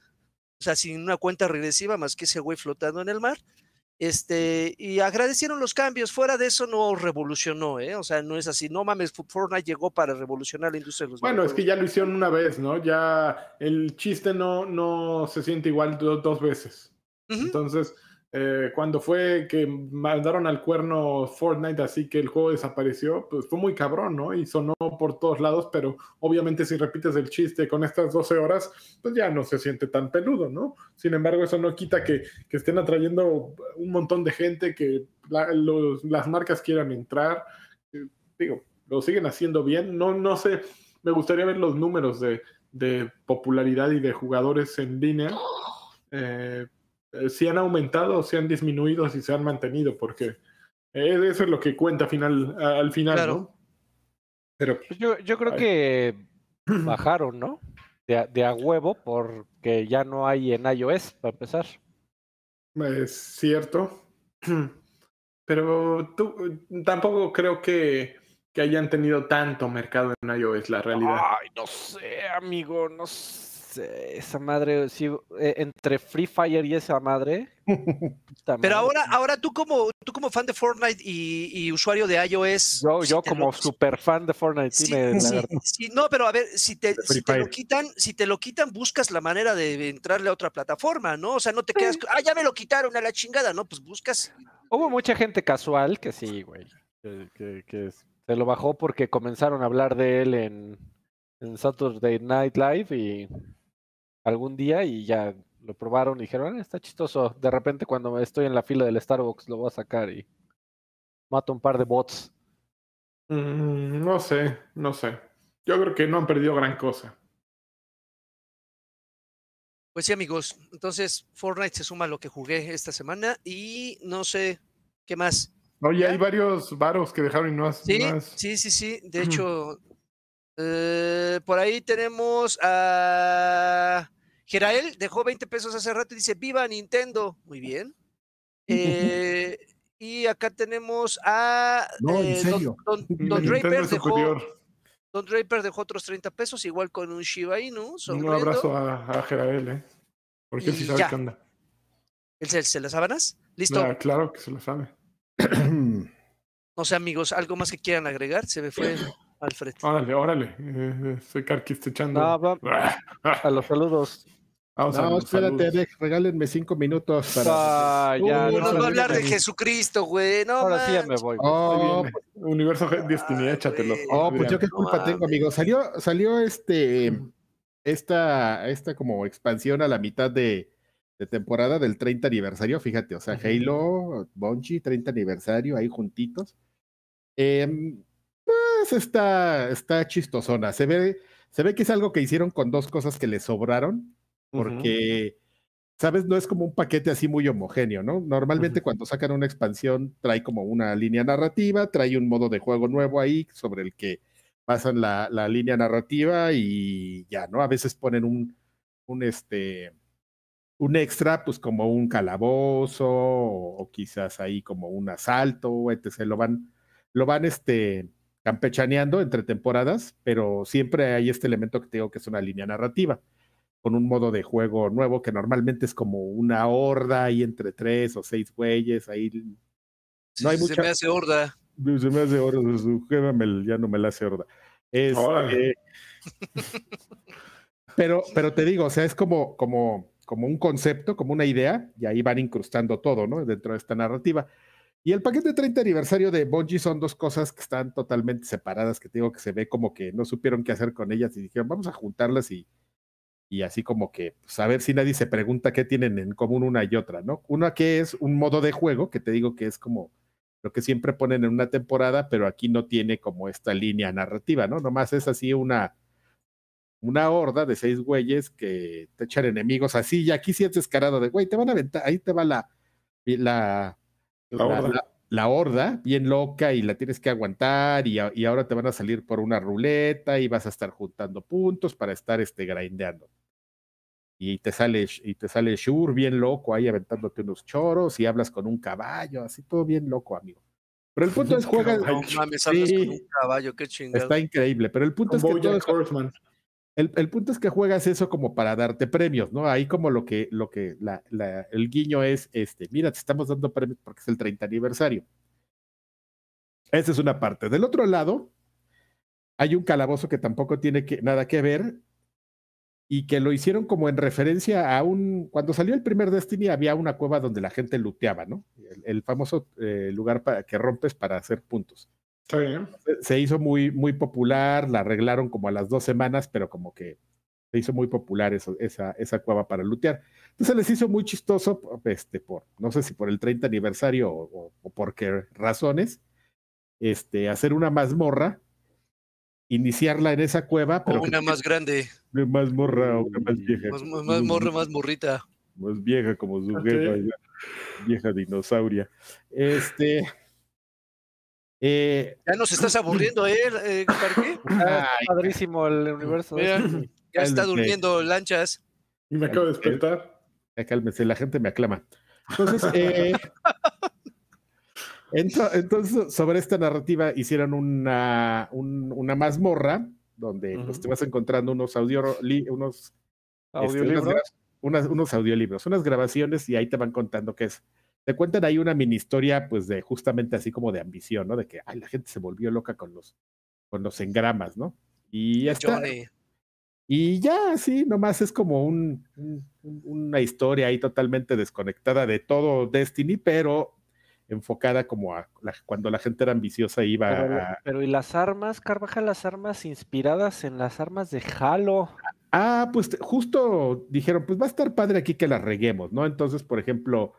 Speaker 2: o sea, sin una cuenta regresiva más que ese güey flotando en el mar. Este, y agradecieron los cambios. Fuera de eso, no revolucionó, ¿eh? O sea, no es así. No mames, Fortnite llegó para revolucionar la industria de los
Speaker 3: Bueno, es que ya lo hicieron una vez, ¿no? Ya el chiste no, no se siente igual do- dos veces.
Speaker 2: Ujú.
Speaker 3: Entonces, eh, cuando fue que mandaron al cuerno Fortnite así que el juego desapareció, pues fue muy cabrón, ¿no? Y sonó por todos lados, pero obviamente si repites el chiste con estas 12 horas, pues ya no se siente tan peludo, ¿no? Sin embargo, eso no quita que, que estén atrayendo un montón de gente, que la- los- las marcas quieran entrar. Eh, Digo, lo siguen haciendo bien. No, no sé, me gustaría ver los números de, de popularidad y de jugadores en línea. Eh, eh, si han aumentado, si han disminuido, si se han mantenido, porque eh, eso es lo que cuenta final, al final,
Speaker 2: Claro.
Speaker 3: ¿no? Pero
Speaker 1: Pues Yo, yo creo
Speaker 3: Ay.
Speaker 1: que [CLEARS THROAT] bajaron, ¿no? De, a- de a huevo, porque ya no hay en iOS, para empezar.
Speaker 3: es cierto. [CLEARS THROAT] Pero tú, tampoco creo que, que hayan tenido tanto mercado en iOS, la realidad.
Speaker 1: Ay, no sé, amigo, no sé. Esa madre, sí, eh, entre Free Fire y esa madre.
Speaker 2: Pero ahora, ahora tú como, tú como fan de Fortnite y, y usuario de iOS.
Speaker 1: Yo,
Speaker 2: si
Speaker 1: yo como
Speaker 2: lo-
Speaker 1: super fan de Fortnite, dime,
Speaker 2: no, pero a ver, si te, si lo quitan, si te lo quitan, buscas la manera de entrarle a otra plataforma, ¿no? O sea, no te quedas, ah, ya me lo quitaron a la chingada, ¿no? Pues buscas.
Speaker 1: Hubo mucha gente casual que sí, güey. Que, que- que se lo bajó porque comenzaron a hablar de él en, en Saturday Night Live y algún día y ya lo probaron y dijeron, "Ah, está chistoso. De repente cuando estoy en la fila del Starbucks lo voy a sacar y mato un par de bots.
Speaker 3: Mm, no sé, no sé. Yo creo que no han perdido gran cosa.
Speaker 2: Pues sí, amigos. Entonces, Fortnite se suma a lo que jugué esta semana y no sé qué más.
Speaker 3: Oye,
Speaker 2: ¿Ya?
Speaker 3: hay varios varos que dejaron y no has.
Speaker 2: Sí,
Speaker 3: no has-
Speaker 2: sí, sí, sí. De hecho, eh, por ahí tenemos a Gerael, dejó 20 pesos hace rato y dice, viva Nintendo. Muy bien. [LAUGHS] Eh, y acá tenemos a
Speaker 4: No, en
Speaker 2: eh, Don-
Speaker 4: serio.
Speaker 2: Don, Draper dejó,
Speaker 3: superior.
Speaker 2: Don Draper dejó otros 30 pesos, igual con un Shiba Inu.
Speaker 3: Un
Speaker 2: sonriendo.
Speaker 3: abrazo a, a Jerael, ¿eh? Porque sí
Speaker 2: Y
Speaker 3: sabe
Speaker 2: ya.
Speaker 3: qué onda.
Speaker 2: ¿El, se- se las sábanas? ¿Listo?
Speaker 3: Ah, claro que se lo sabe. [CLEARS THROAT]
Speaker 2: No sé, amigos, ¿algo más que quieran agregar? Se me fue Alfred.
Speaker 3: Órale, órale. Eh, eh, estoy carquistechando.
Speaker 1: No,
Speaker 3: Ah, [LAUGHS]
Speaker 1: a los saludos.
Speaker 3: Vamos a
Speaker 4: No, espérate, de- regálenme cinco minutos para.
Speaker 1: Ah, ya, no
Speaker 2: va a hablar de. Jesucristo, güey. No,
Speaker 1: Ahora sí ya me voy.
Speaker 4: Oh,
Speaker 3: viene. Universo Destiny,
Speaker 2: Ay,
Speaker 3: échatelo.
Speaker 4: Oh, pues yo qué
Speaker 2: No
Speaker 4: culpa tengo, amigo. Salió, salió este, esta, esta como expansión a la mitad de, de temporada del 30 aniversario, fíjate, o sea. Halo, Bungie, 30 aniversario, ahí juntitos. Em, pues está, está chistosona. Se ve, se ve que es algo que hicieron con dos cosas que le sobraron, porque, ¿sabes? No es como un paquete así muy homogéneo, ¿no? Normalmente cuando sacan una expansión trae como una línea narrativa, trae un modo de juego nuevo ahí sobre el que pasan la, la línea narrativa y ya, ¿no? A veces ponen un, un este, un extra, pues como un calabozo o, o quizás ahí como un asalto, etc. Lo van, lo van este, campechaneando entre temporadas, pero siempre hay este elemento que te digo que es una línea narrativa con un modo de juego nuevo que normalmente es como una horda ahí entre tres o seis güeyes, ahí no hay
Speaker 2: Se
Speaker 4: mucha-
Speaker 2: me hace horda.
Speaker 4: se me hace horda, su jeva me- ya no me la hace horda. Este,
Speaker 3: Órale.
Speaker 4: pero, pero te digo, o sea, es como, como, como un concepto, como una idea, y ahí van incrustando todo, ¿no? Dentro de esta narrativa. Y el paquete de 30 aniversario de Bungie son dos cosas que están totalmente separadas, que te digo que se ve como que no supieron qué hacer con ellas y dijeron, vamos a juntarlas y, y así como que pues, a ver si nadie se pregunta qué tienen en común una y otra, ¿no? Una que es un modo de juego, que te digo que es como lo que siempre ponen en una temporada, pero aquí no tiene como esta línea narrativa, ¿no? Nomás es así una, una horda de seis güeyes que te echan enemigos así, y aquí sí es descarado de, güey, te van a aventar, ahí te va la, la,
Speaker 3: La horda.
Speaker 4: la- la horda bien loca y la tienes que aguantar y, a- y ahora te van a salir por una ruleta y vas a estar juntando puntos para estar este grindeando. Y te sale, y te sale Shur bien loco ahí aventándote unos choros y hablas con un caballo, así todo bien loco, amigo. Pero el punto es [LAUGHS] juegas.
Speaker 2: No mames, hablas con un caballo, qué chingado.
Speaker 4: está increíble, pero el punto
Speaker 3: Con
Speaker 4: es que
Speaker 3: Horseman.
Speaker 4: el, el punto es que juegas eso como para darte premios, ¿no? Ahí como lo que, lo que la, la- el guiño es, este, mira, te estamos dando premios porque es el 30 aniversario. Esa es una parte. Del otro lado, hay un calabozo que tampoco tiene que, nada que ver y que lo hicieron como en referencia a un, cuando salió el primer Destiny había una cueva donde la gente looteaba, ¿no? El, el famoso eh, lugar para, que rompes para hacer puntos
Speaker 3: bien.
Speaker 4: se- se hizo muy, muy popular, la arreglaron como a las dos semanas, pero como que se hizo muy popular eso- esa, esa cueva para lootear. Entonces les hizo muy chistoso, este, por, no sé si por el 30 aniversario o, o- o por qué razones, este, hacer una mazmorra, iniciarla en esa cueva, pero
Speaker 2: O una más grande,
Speaker 4: una mazmorra, una más vieja.
Speaker 2: más, más, más morra, más morrita.
Speaker 4: más vieja como su
Speaker 3: Ok.
Speaker 4: jefa, ya, vieja dinosauria. Este. eh,
Speaker 2: Ya nos estás aburriendo, ¿eh, eh? [LAUGHS]
Speaker 1: Ah,
Speaker 4: ay,
Speaker 1: padrísimo el universo.
Speaker 2: Mira. Ya está durmiendo lanchas.
Speaker 3: Y me acabo de despertar.
Speaker 4: Ya cálmese, la gente me aclama. [LAUGHS] Entonces, eh, entonces, sobre esta narrativa hicieron una, un- una mazmorra donde pues, te vas encontrando unos audio, unos, este, unas
Speaker 1: Audiolibros.
Speaker 4: gra- unas- unos audiolibros, unas grabaciones y ahí te van contando qué es. Te cuentan ahí una mini historia, pues de justamente así como de ambición, ¿no? De que ay, la gente se volvió loca con los, con los engramas, ¿no? Y ya está. Y ya, sí, nomás es como un- una historia ahí totalmente desconectada de todo Destiny, pero enfocada como a la- cuando la gente era ambiciosa iba
Speaker 1: Pero,
Speaker 4: a...
Speaker 1: pero ¿y las armas, Carvajal? Las armas inspiradas en las armas de Halo.
Speaker 4: Ah, pues justo dijeron, pues va a estar padre aquí que la reguemos, ¿no? Entonces, por ejemplo,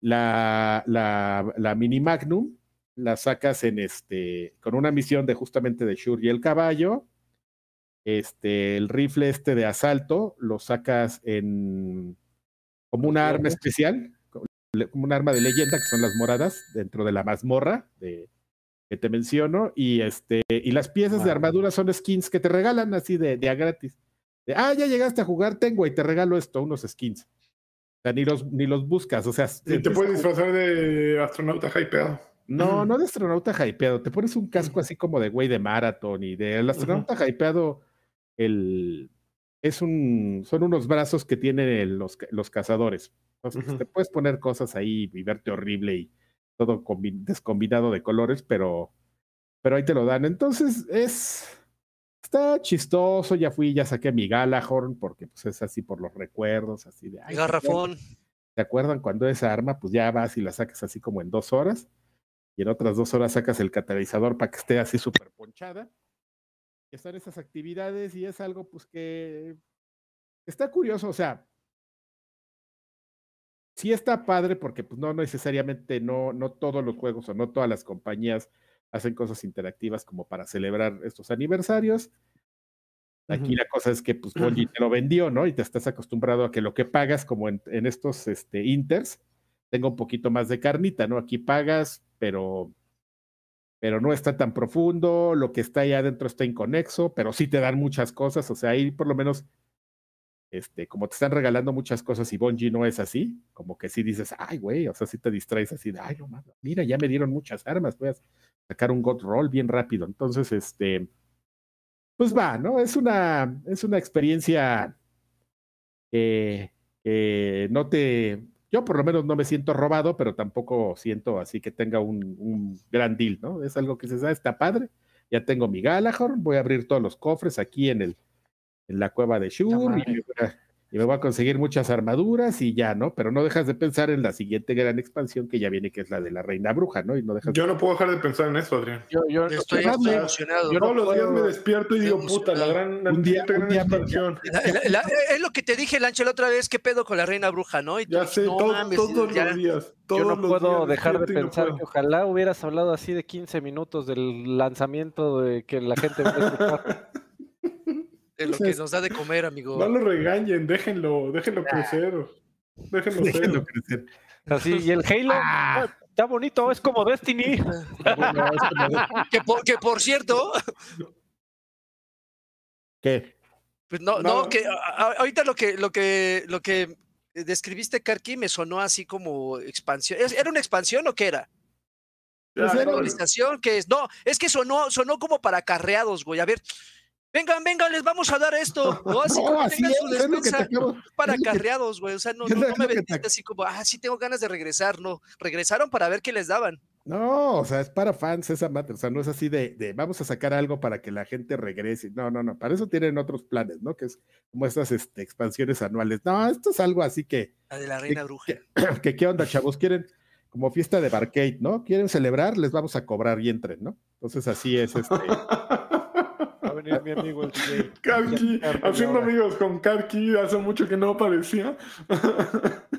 Speaker 4: la, la, la mini Magnum la sacas en este, con una misión de justamente de Shur y el caballo. Este, el rifle este de asalto lo sacas en como una arma especial, un arma de leyenda, que son las moradas, dentro de la mazmorra de, que te menciono, y este, y las piezas de armadura son skins que te regalan así de, de a gratis. De, ah, ya llegaste a jugar, tengo y te regalo esto, unos skins. O sea, ni los, ni los buscas, o sea,
Speaker 3: Y te puedes disfrazar de astronauta hypeado.
Speaker 4: no, no de astronauta hypeado. Te pones un casco así como de güey de maratón y de el astronauta hypeado, el es un, son unos brazos que tienen los, los cazadores. Entonces, te puedes poner cosas ahí y verte horrible y todo combi- descombinado de colores, pero, pero ahí te lo dan. Entonces, es está chistoso. Ya fui, ya saqué mi Galahorn, porque pues es así por los recuerdos, así de ay.
Speaker 2: Garrafón.
Speaker 4: ¿Te acuerdan cuando esa arma, pues ya vas y la sacas así como en dos horas? Y en otras dos horas sacas el catalizador para que esté así súper ponchada. Están esas actividades y es algo pues que está curioso, o sea, sí está padre porque pues no necesariamente, no, no todos los juegos o no todas las compañías hacen cosas interactivas como para celebrar estos aniversarios. Aquí la cosa es que pues Bungie [LAUGHS] te lo vendió, ¿no? Y te estás acostumbrado a que lo que pagas, como en, en estos este, inters, tenga un poquito más de carnita, ¿no? Aquí pagas, pero, pero no está tan profundo, lo que está ahí adentro está inconexo, pero sí te dan muchas cosas, o sea, ahí por lo menos, este, como te están regalando muchas cosas y Bungie no es así, como que sí dices, ay, güey, o sea, sí te distraes así de, ay, no mames, mira, ya me dieron muchas armas, voy a sacar un God Roll bien rápido. Entonces, este, pues va, ¿no? Es una, es una experiencia que no te, yo por lo menos no me siento robado, pero tampoco siento así que tenga un, un gran deal, ¿no? Es algo que se sabe, está padre. Ya tengo mi Galahorn, voy a abrir todos los cofres aquí en el, en la cueva de Shur y
Speaker 1: madre.
Speaker 4: me, voy a, y me voy a conseguir muchas armaduras y ya, ¿no? Pero no dejas de pensar en la siguiente gran expansión que ya viene, que es la de la Reina Bruja, ¿no? Y no dejas
Speaker 3: Yo no puedo dejar de pensar en eso, Adrián.
Speaker 1: Yo, yo
Speaker 2: Estoy,
Speaker 1: yo-
Speaker 2: emocionado.
Speaker 1: yo no
Speaker 3: Todos los días me despierto y digo, puta, la gran, la
Speaker 4: Un día- un
Speaker 3: gran
Speaker 4: día
Speaker 3: expansión.
Speaker 2: La- la- es lo que te dije, Lancha, la otra vez, ¿qué pedo con la reina bruja, no? Y tú
Speaker 3: Ya sé,
Speaker 2: no
Speaker 3: todo-
Speaker 2: mames,
Speaker 3: todos
Speaker 2: ya-
Speaker 3: los días. Todos
Speaker 1: yo no
Speaker 3: los
Speaker 1: puedo
Speaker 3: días
Speaker 1: dejar de
Speaker 3: no
Speaker 1: pensar que ojalá hubieras hablado así de 15 minutos del lanzamiento de que la gente va a escuchar. [LAUGHS]
Speaker 2: de lo que nos da de comer, amigo.
Speaker 3: No lo regañen, déjenlo, déjenlo crecer. Déjenlo
Speaker 4: Déjenlo crecer.
Speaker 1: Así, y el Halo
Speaker 4: Ah.
Speaker 1: ah, está bonito, es como Destiny.
Speaker 4: Bueno, es como de-
Speaker 2: Que por, que por cierto,
Speaker 4: ¿Qué?
Speaker 2: pues no, no,
Speaker 3: No.
Speaker 2: que a- ahorita lo que, lo que, lo que describiste, Karki, me sonó así como expansión. ¿Es- ¿Era una expansión o qué era?
Speaker 3: No,
Speaker 2: actualización que es. No, es que sonó, sonó como para carreados, güey. A ver, vengan, vengan, les vamos a dar esto. [LAUGHS] No, así
Speaker 4: No,
Speaker 2: como
Speaker 4: así
Speaker 2: tengan
Speaker 4: es,
Speaker 2: su
Speaker 4: que
Speaker 2: despensa
Speaker 4: acabo.
Speaker 2: para
Speaker 4: que-
Speaker 2: carreados, güey. O sea, no, no, no me
Speaker 4: que te-
Speaker 2: vendiste así como, ah, sí tengo ganas de regresar. No, regresaron para ver qué les daban.
Speaker 4: No, o sea, es para fans esa madre. O sea, no es así de, de vamos a sacar algo para que la gente regrese. No, no, no. Para eso tienen otros planes, ¿no? Que es como estas este, expansiones anuales. No, esto es algo así que,
Speaker 2: La de la reina bruja. [CLEARS THROAT]
Speaker 4: que ¿qué onda, chavos? Quieren como fiesta de barcade, ¿no? Quieren celebrar, les vamos a cobrar y entren, ¿no? Entonces así es este. [LAUGHS]
Speaker 1: Venir mi amigo el DJ.
Speaker 3: Karki,
Speaker 1: Ya, ya,
Speaker 3: haciendo
Speaker 1: ahora.
Speaker 3: amigos con Karki, hace mucho que no aparecía.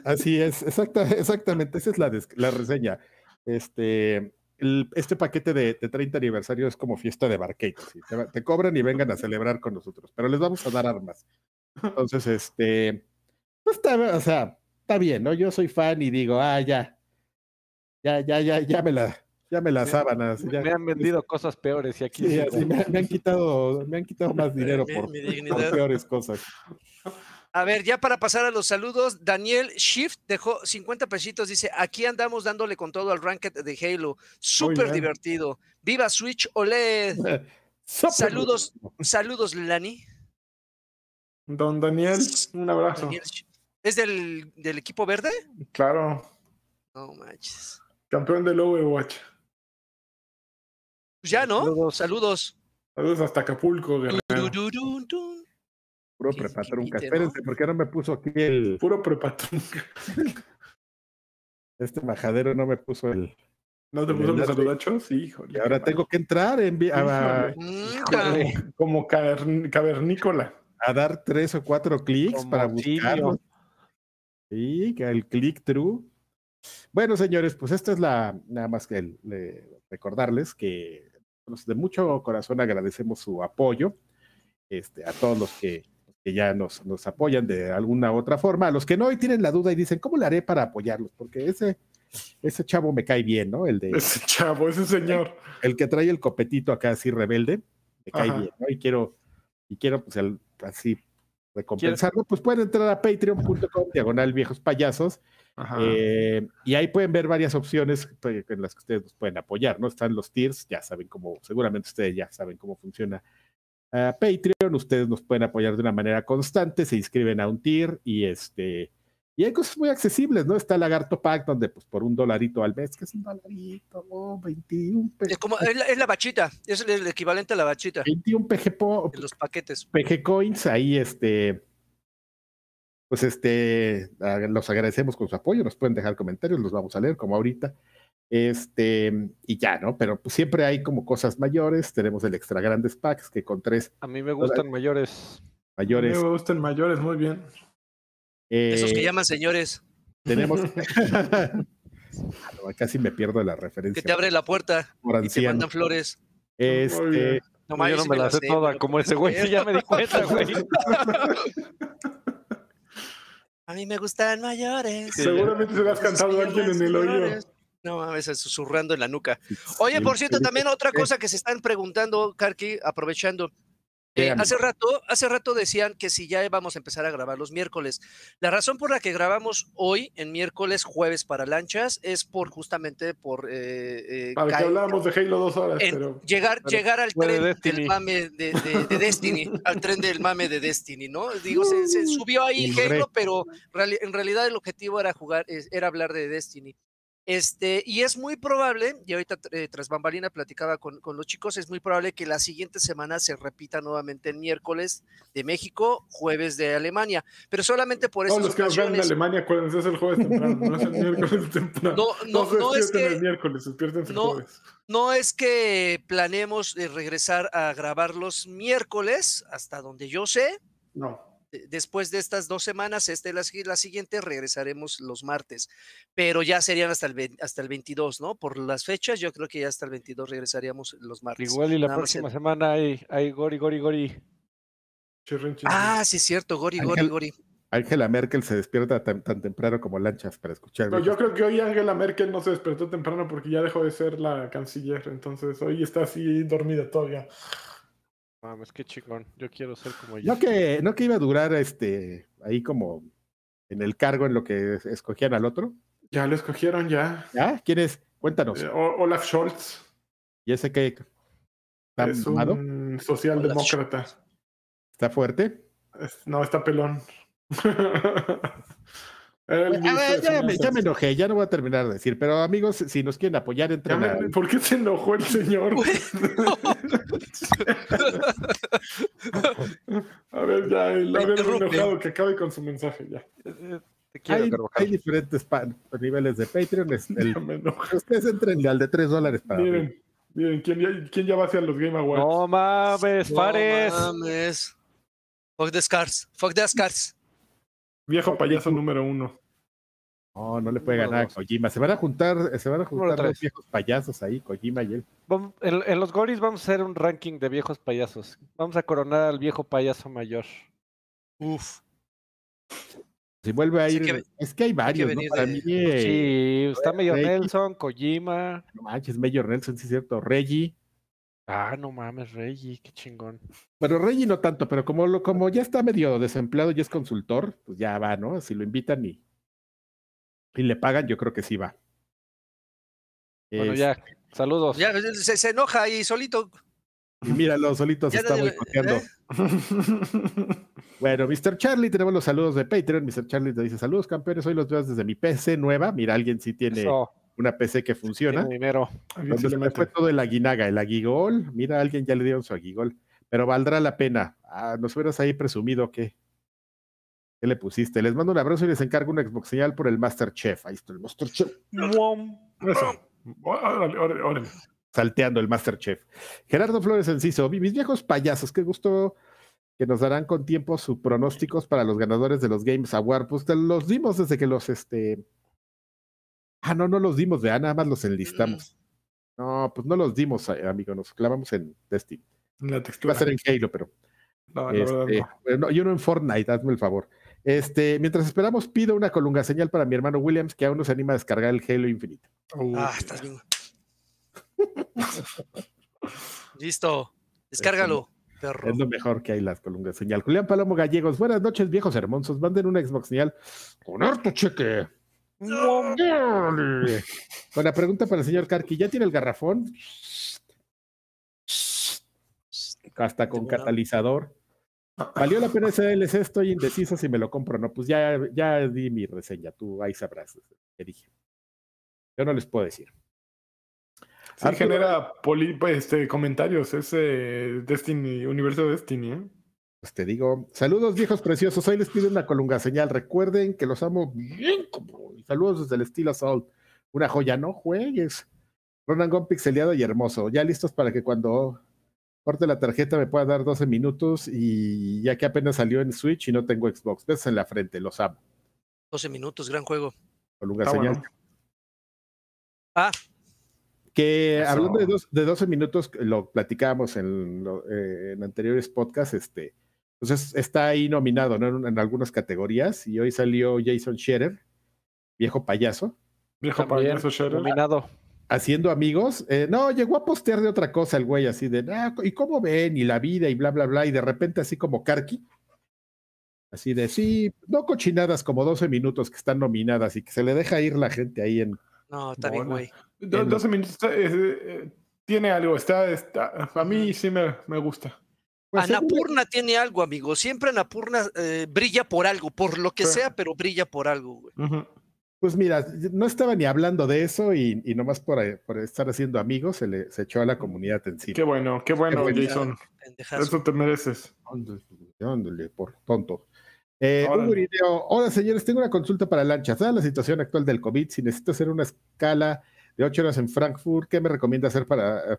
Speaker 4: Así es, exacta, exactamente, esa es la, des- la reseña. Este, el- este paquete de, de 30 aniversario es como fiesta de así, Te, cobran y vengan a celebrar con nosotros, pero les vamos a dar armas. Entonces, este, pues está, o sea, está bien, ¿no? Yo soy fan y digo, ah, ya, ya, ya, ya, ya me la, ya me las
Speaker 1: Me-
Speaker 4: sábanas. ya-
Speaker 1: Me han vendido cosas peores y aquí
Speaker 4: sí, me, me han quitado, me han quitado más dinero
Speaker 2: Mi-
Speaker 4: por,
Speaker 2: mi
Speaker 4: por peores cosas.
Speaker 2: A ver, ya para pasar a los saludos, Daniel Shift dejó 50 pesitos, dice, aquí andamos dándole con todo al ranked de Halo, súper divertido. Viva Switch OLED. [LAUGHS] Saludos. Saludos, Lani.
Speaker 3: Don Daniel, un abrazo.
Speaker 2: Daniel. ¿Es del, del equipo verde?
Speaker 3: Claro,
Speaker 2: No manches.
Speaker 3: campeón del Overwatch.
Speaker 2: Pues ya, ¿no?
Speaker 1: Saludos.
Speaker 2: Saludos.
Speaker 3: Saludos hasta Acapulco, guerrero.
Speaker 4: Puro prepatrunca.
Speaker 2: ¿no?
Speaker 4: Espérense, ¿por qué no me puso aquí el,
Speaker 3: Puro prepatrunca.
Speaker 4: este majadero no me puso el,
Speaker 3: ¿No te
Speaker 4: El
Speaker 3: puso los saludachos? Híjole.
Speaker 4: Y ahora tengo que entrar en a,
Speaker 3: Híjole. Como caverní- cavernícola.
Speaker 4: a dar tres o cuatro clics
Speaker 1: Como
Speaker 4: para buscarlo. Sí, que el click through. Bueno, señores, pues esta es la, nada más que el- le- recordarles que de mucho corazón agradecemos su apoyo este, a todos los que, que ya nos, nos apoyan de alguna otra forma, a los que no y tienen la duda y dicen, ¿cómo le haré para apoyarlos? Porque ese, ese chavo me cae bien, ¿no? El de,
Speaker 3: Ese chavo, ese señor.
Speaker 4: el que trae el copetito acá así rebelde, me cae bien, ¿no? Y quiero, y quiero pues el- así recompensarlo, pues pueden entrar a patreon.com, diagonal viejos payasos, eh, y ahí pueden ver varias opciones en las que ustedes nos pueden apoyar, ¿no? Están los tiers, ya saben cómo, seguramente ustedes ya saben cómo funciona. Patreon, ustedes nos pueden apoyar de una manera constante, se inscriben a un tier y este... Y hay cosas muy accesibles, ¿no? Está el Lagarto Pack, donde pues por un dolarito al mes, que es un dolarito, oh, 21
Speaker 2: Es,
Speaker 4: pesos.
Speaker 2: como, es, la, es la bachita, es el, el equivalente a la bachita
Speaker 4: 21 PG, po-
Speaker 2: de los paquetes.
Speaker 4: PG Coins, ahí este, pues este, los agradecemos con su apoyo, nos pueden dejar comentarios, los vamos a leer como ahorita. Este, y ya, ¿no? Pero pues, siempre hay como cosas mayores, tenemos el extra grandes packs que con tres
Speaker 1: A mí me gustan mayores.
Speaker 3: A mí
Speaker 4: mayores.
Speaker 3: Me gustan mayores, muy bien.
Speaker 2: Esos que
Speaker 4: eh,
Speaker 2: llaman señores,
Speaker 4: Tenemos. [LAUGHS] Ah, casi me pierdo la referencia.
Speaker 2: que te abren la puerta
Speaker 4: por
Speaker 2: y te mandan flores.
Speaker 4: Este.
Speaker 2: No,
Speaker 1: yo no me la sé toda
Speaker 2: pero
Speaker 1: como ese güey, sí, ya me di cuenta, güey.
Speaker 2: A mí me gustan mayores.
Speaker 1: Sí,
Speaker 3: Seguramente se lo has cantado a alguien en el oído.
Speaker 2: No mames, susurrando en la nuca. Oye, por cierto, también otra cosa que se están preguntando, Karki, aprovechando.
Speaker 4: ¿Qué,
Speaker 2: Eh, hace rato, hace rato decían que si ya íbamos a empezar a grabar los miércoles. La razón por la que grabamos hoy, en miércoles, jueves para lanchas, es por justamente por eh, eh,
Speaker 3: Para que hablábamos de Halo dos horas,
Speaker 2: en
Speaker 3: pero
Speaker 2: llegar,
Speaker 1: pero
Speaker 2: llegar al
Speaker 1: de
Speaker 2: tren
Speaker 1: Destiny.
Speaker 2: del mame de, de- de Destiny, [LAUGHS] al tren del mame de Destiny, ¿no? Digo, se, se subió ahí. Halo, pero en realidad el objetivo era jugar, es- era hablar de Destiny. Este, y es muy probable, y ahorita eh, tras bambalina platicaba con, con, los chicos, es muy probable que la siguiente semana se repita nuevamente el miércoles de México, jueves de Alemania, pero solamente por eso.
Speaker 3: Todos los que nos de Alemania, acuérdense, es el jueves temprano, no es el miércoles [LAUGHS] temprano.
Speaker 2: No, no, no, no es que.
Speaker 3: El miércoles, el
Speaker 2: no,
Speaker 3: jueves.
Speaker 2: no es que planeemos regresar a grabar los miércoles, hasta donde yo sé.
Speaker 3: No
Speaker 2: después de estas dos semanas, esta es la, la, siguiente, regresaremos los martes, pero ya serían hasta el, hasta el 22, ¿no? Por las fechas, yo creo que ya hasta el 22 regresaríamos los martes.
Speaker 1: Igual y la próxima semana hay, hay Gori, Gori, Gori.
Speaker 3: Chirrin, chirrin.
Speaker 2: Ah, sí, es cierto, Gori, Ángel, Gori, Gori.
Speaker 4: Angela Merkel se despierta tan, tan, temprano como lanchas para escuchar.
Speaker 3: No, yo creo que hoy Angela Merkel no se despertó temprano porque ya dejó de ser la canciller, entonces hoy está así dormida todavía.
Speaker 1: Mames, qué chingón. Yo quiero ser como
Speaker 4: ella. No que, no que iba a durar este ahí como en el cargo en lo que escogían al otro.
Speaker 3: Ya lo escogieron, ya.
Speaker 4: ¿Ya? ¿Quién es? Cuéntanos.
Speaker 3: Eh, Olaf Scholz.
Speaker 4: ¿Y ese qué?
Speaker 3: ¿Está es un socialdemócrata.
Speaker 4: ¿Está fuerte?
Speaker 3: no, está pelón. [LAUGHS]
Speaker 4: Ver, ya, me, ya, me, enojé, ya no voy a terminar de decir, pero amigos, si nos quieren apoyar, entre
Speaker 3: me, ¿Por qué se enojó el señor? [LAUGHS] a ver, ya, el haber enojado que acabe con su mensaje, ya.
Speaker 4: Hay, hay, diferentes niveles de Patreon. El, ustedes entren al de 3 dólares para
Speaker 3: Miren, miren ¿quién, ya, ¿quién ya va hacia los Game Awards?
Speaker 1: No mames, Fares.
Speaker 2: No mames. Fuck the Scars. Fuck the Scars.
Speaker 3: Viejo payaso número uno.
Speaker 4: No, no le puede ganar a Kojima. Se van a juntar, se van a juntar los viejos payasos ahí, Kojima y él.
Speaker 1: En, en, los Goris vamos a hacer un ranking de viejos payasos. Vamos a coronar al viejo payaso mayor.
Speaker 2: Uf.
Speaker 4: Si vuelve a ir, que, es que hay varios, ¿no? Para
Speaker 1: de...
Speaker 4: mí,
Speaker 1: sí, está Mayor Nelson, Kojima.
Speaker 4: No manches, Mayor Nelson, sí es cierto. Reggie.
Speaker 1: Ah, no mames, Reggie, qué chingón.
Speaker 4: Bueno, Reggie no tanto, pero como, lo, como ya está medio desempleado y es consultor, pues ya va, ¿no? Si lo invitan y, y le pagan, yo creo que sí va.
Speaker 1: Bueno, es... ya, saludos.
Speaker 2: Ya se, se, enoja ahí solito.
Speaker 4: Y míralo, solito se está boicoteando. ¿eh? [LAUGHS] bueno, Mr. Charlie, tenemos los saludos de Patreon. Mr. Charlie te dice: Saludos, campeones. Hoy los veo desde mi PC nueva. Mira, alguien sí tiene. Eso una PC que funciona.
Speaker 1: Dinero.
Speaker 4: Donde se me fue todo el aguinaga, el aguigol. Mira, alguien ya le dieron su aguigol. Pero valdrá la pena. Ah, nos hubieras ahí presumido que. ¿Qué le pusiste? Les mando un abrazo y les encargo una Xbox señal por el Masterchef. Ahí está el Masterchef.
Speaker 3: Eso. Órale, órale, órale.
Speaker 4: Salteando el Masterchef. Gerardo Flores Enciso, mis viejos payasos, qué gusto que nos darán con tiempo sus pronósticos para los ganadores de los Games Award. Pues te los dimos desde que los este, Ah, no, no los dimos, vea, nada más los enlistamos. No, pues no los dimos, eh, amigo, nos clavamos en Destiny.
Speaker 3: La textura.
Speaker 4: Va a ser en Halo, pero.
Speaker 3: No,
Speaker 4: este,
Speaker 3: no.
Speaker 4: no, yo no en Fortnite, hazme el favor. Este, mientras esperamos, pido una colunga señal para mi hermano Williams, que aún no se anima a descargar el Halo Infinite.
Speaker 2: ah, estás bien. [LAUGHS] Listo, descárgalo. Perro.
Speaker 4: Es lo mejor que hay las colungas señal. Julián Palomo Gallegos, buenas noches, viejos hermosos. Manden una Xbox señal con harto cheque. Con la pregunta para el señor Karki, ¿ya tiene el garrafón? Hasta con catalizador. ¿Valió la pena ese DLC? Estoy indeciso si me lo compro o no. Pues ya, ya di mi reseña, tú ahí sabrás dije. Yo no les puedo decir.
Speaker 3: Sí, genera poli, este, comentarios ese Destiny, universo Destiny, ¿eh?
Speaker 4: Pues te digo, saludos viejos preciosos, hoy les pido una colunga señal, recuerden que los amo bien, saludos desde el estilo Assault, una joya, no juegues. Ronan Gon pixeleado y hermoso, ya listos para que cuando corte la tarjeta me pueda dar 12 minutos y ya que apenas salió en Switch y no tengo Xbox, besos en la frente, los amo.
Speaker 2: 12 minutos, gran juego.
Speaker 4: Colunga señal. Bueno.
Speaker 2: Ah,
Speaker 4: que Eso. hablando de, dos, de 12 minutos, lo platicábamos en, eh, en anteriores podcasts, este, entonces está ahí nominado ¿no? en, en, algunas categorías y hoy salió Jason Scherer, viejo payaso.
Speaker 3: Viejo payaso.
Speaker 1: Nominado.
Speaker 4: Haciendo amigos. Eh, no, llegó a postear de otra cosa el güey, así de, ah, ¿y cómo ven? Y la vida y bla, bla, bla. Y de repente así como Karki. Así de, sí, no cochinadas como 12 minutos que están nominadas y que se le deja ir la gente ahí en...
Speaker 2: No, está bien, güey.
Speaker 3: 12 minutos eh, eh, tiene algo, está, está, a mí sí me, me gusta.
Speaker 2: Pues Anapurna tiene algo, amigo. Siempre Anapurna eh, brilla por algo, por lo que sí. sea, pero brilla por algo, güey.
Speaker 3: Uh -huh.
Speaker 4: Pues mira, no estaba ni hablando de eso y, y nomás por, eh, por estar haciendo amigos se, le, se echó a la comunidad encima.
Speaker 3: Qué bueno, qué bueno,
Speaker 4: bueno.
Speaker 3: Jason. Eso te mereces.
Speaker 4: Ándale, por tonto. Eh, hola señores, tengo una consulta para lanchas. Dada la situación actual del COVID, si necesito hacer una escala de ocho horas en Frankfurt, ¿qué me recomienda hacer para eh,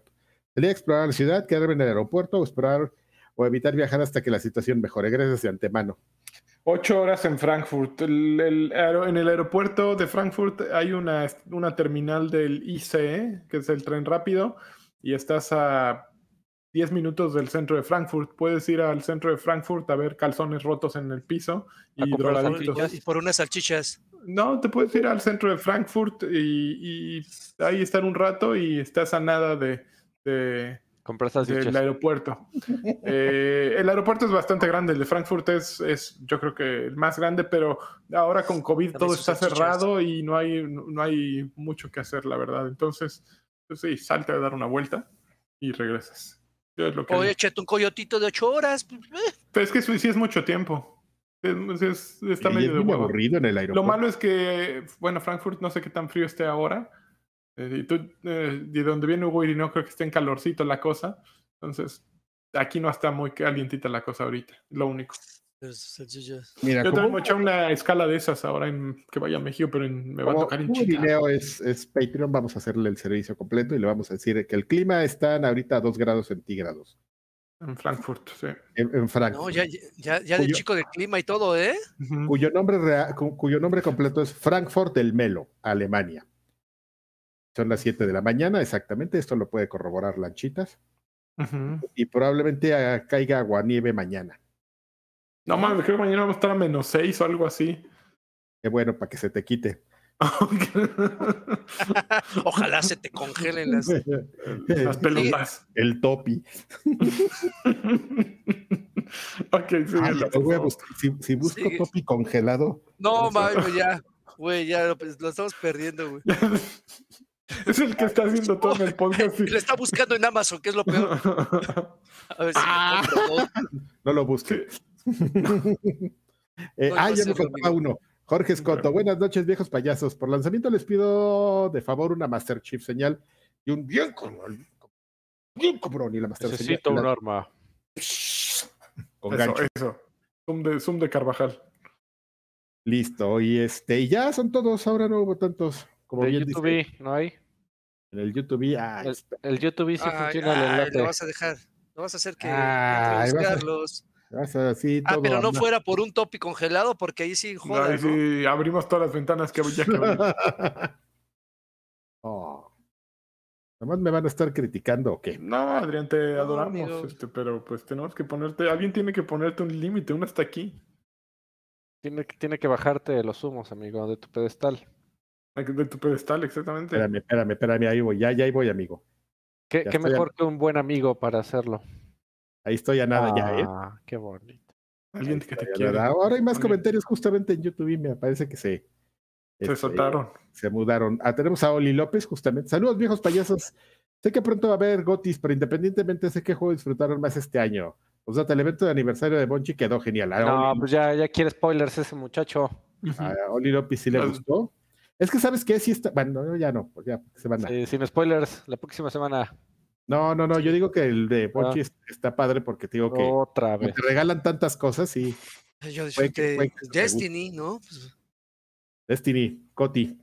Speaker 4: salir a explorar la ciudad, quedarme en el aeropuerto o explorar o evitar viajar hasta que la situación mejore? Gracias de antemano.
Speaker 3: Ocho horas en Frankfurt. El- el aero- en el aeropuerto de Frankfurt hay una, una terminal del ICE, que es el tren rápido, y estás a 10 minutos del centro de Frankfurt. Puedes ir al centro de Frankfurt a ver calzones rotos en el piso y drogadictos.
Speaker 2: Y por unas salchichas.
Speaker 3: No, te puedes ir al centro de Frankfurt y, y ahí estar un rato y estás a nada de, de-
Speaker 1: Comprar
Speaker 3: del
Speaker 1: salchichas.
Speaker 3: aeropuerto. Eh, el aeropuerto es bastante grande, el de Frankfurt es, es yo creo que el más grande, pero ahora con COVID todo está
Speaker 2: salchichas.
Speaker 3: cerrado y no hay, no, hay mucho que hacer, la verdad. Entonces, pues sí, salte a dar una vuelta y regresas. Yo es lo que
Speaker 2: Oye, échate un coyotito de ocho horas.
Speaker 3: Pero es que sí, sí es mucho tiempo. Es- es- está
Speaker 4: Y
Speaker 3: medio
Speaker 4: es
Speaker 3: de
Speaker 4: aburrido en el
Speaker 3: Lo
Speaker 4: aeropuerto.
Speaker 3: malo es que, bueno, Frankfurt no sé qué tan frío esté ahora. Eh, y tú, eh, de donde viene Hugo no creo que esté en calorcito la cosa. Entonces, aquí no está muy calientita la cosa ahorita. Lo único.
Speaker 4: Mira,
Speaker 3: Yo también voy a echar una escala de esas ahora en que vaya a México, pero en- me va a tocar en
Speaker 4: Hugo
Speaker 3: Chicago.
Speaker 4: Irineo es, es Patreon, vamos a hacerle el servicio completo y le vamos a decir que el clima está ahorita a 2 grados centígrados
Speaker 3: En Frankfurt, sí.
Speaker 4: en, en Frankfurt.
Speaker 2: No, ya, ya, ya de chico del clima y todo, ¿eh?
Speaker 4: Cuyo nombre rea- cu- cuyo nombre completo es Frankfurt del Melo, Alemania. Son las 7 de la mañana, exactamente. Esto lo puede corroborar Lanchitas. Y probablemente ah, caiga aguanieve mañana.
Speaker 3: No mames, creo que mañana vamos a estar a menos 6 o algo así.
Speaker 4: Qué bueno, para que se te quite. [LAUGHS]
Speaker 2: Ojalá se te congelen las.
Speaker 3: Las pelotas. [LAUGHS]
Speaker 4: El topi. [LAUGHS]
Speaker 3: ok, sí.
Speaker 4: Ay, lo voy a buscar. Si, si busco topi congelado,
Speaker 2: No, mames, ya. Güey, ya lo, lo estamos perdiendo, güey. [LAUGHS]
Speaker 3: es el que está haciendo todo en el podcast.
Speaker 2: Lo está buscando en Amazon, que es lo peor. A ver si
Speaker 3: Ah.
Speaker 2: lo ¿no?
Speaker 4: lo busque. Eh,
Speaker 2: No,
Speaker 4: ah, ya me faltaba uno. Jorge Escoto, buenas noches, viejos payasos. Por lanzamiento les pido de favor una Master Chief señal y un bien cabrón. Bien cabrón. Y la Master
Speaker 1: Necesito
Speaker 4: señal.
Speaker 1: un arma.
Speaker 4: Con
Speaker 3: eso,
Speaker 4: gancho.
Speaker 3: eso. Zoom de, zoom de Carvajal.
Speaker 4: Listo. Y este, y ya son todos. Ahora no hubo tantos. Como
Speaker 1: De
Speaker 4: bien
Speaker 1: YouTube,
Speaker 4: dice
Speaker 1: ¿no hay?
Speaker 4: en el YouTube. Ah,
Speaker 1: El, el YouTube sí
Speaker 2: Ay,
Speaker 1: funciona el
Speaker 2: ay,
Speaker 1: enlace.
Speaker 2: lo vas a dejar. Lo vas a hacer que
Speaker 4: Ay,
Speaker 2: entre
Speaker 4: vas a-
Speaker 2: buscarlos.
Speaker 4: vas a- así
Speaker 2: Ah,
Speaker 4: todo
Speaker 2: pero no
Speaker 4: anda.
Speaker 2: fuera por un topi congelado, porque ahí sí joda,
Speaker 3: Ahí
Speaker 2: ¿no?
Speaker 3: sí, abrimos todas las ventanas que ya que
Speaker 4: oh. Nomás me van a estar criticando o qué.
Speaker 3: No, Adrián, te
Speaker 2: No,
Speaker 3: adoramos,
Speaker 2: amigo.
Speaker 3: este, pero pues tenemos que ponerte, alguien tiene que ponerte un límite, uno hasta aquí.
Speaker 1: Tiene, que- tiene que bajarte los humos, amigo, de tu pedestal.
Speaker 3: De tu pedestal, exactamente.
Speaker 4: Espérame, espérame, espérame. Ahí voy. Ya, ya ahí voy, amigo.
Speaker 1: ¿Qué,
Speaker 4: a-
Speaker 1: mejor que un buen amigo para hacerlo?
Speaker 4: Ahí estoy a nada ya, ¿eh?
Speaker 1: Ah, qué bonito.
Speaker 3: Alguien que te
Speaker 4: nada. Ahora hay más comentarios justamente en YouTube y me parece que se,
Speaker 3: Se
Speaker 4: este,
Speaker 3: soltaron.
Speaker 4: se mudaron. Ah, tenemos a Oli López, justamente. Saludos, viejos payasos. Sé que pronto va a haber Gotis, pero independientemente sé qué juego disfrutaron más este año. O sea, el evento de aniversario de Bonchi quedó genial. A
Speaker 1: No,
Speaker 4: Oli,
Speaker 1: pues ya, ya quiere spoilers ese muchacho.
Speaker 4: a Oli López sí le gustó. Es que sabes que sí está. Bueno, no, ya no, pues ya se van a.
Speaker 1: Sí, sin spoilers, la próxima semana.
Speaker 4: No, no, no. Yo digo que el de
Speaker 1: Ah.
Speaker 4: es- está padre porque te digo que
Speaker 1: Otra vez.
Speaker 4: te regalan tantas cosas y
Speaker 2: Yo
Speaker 4: Puede que-
Speaker 2: Destiny, ¿no? Pues,
Speaker 4: Destiny, Coti.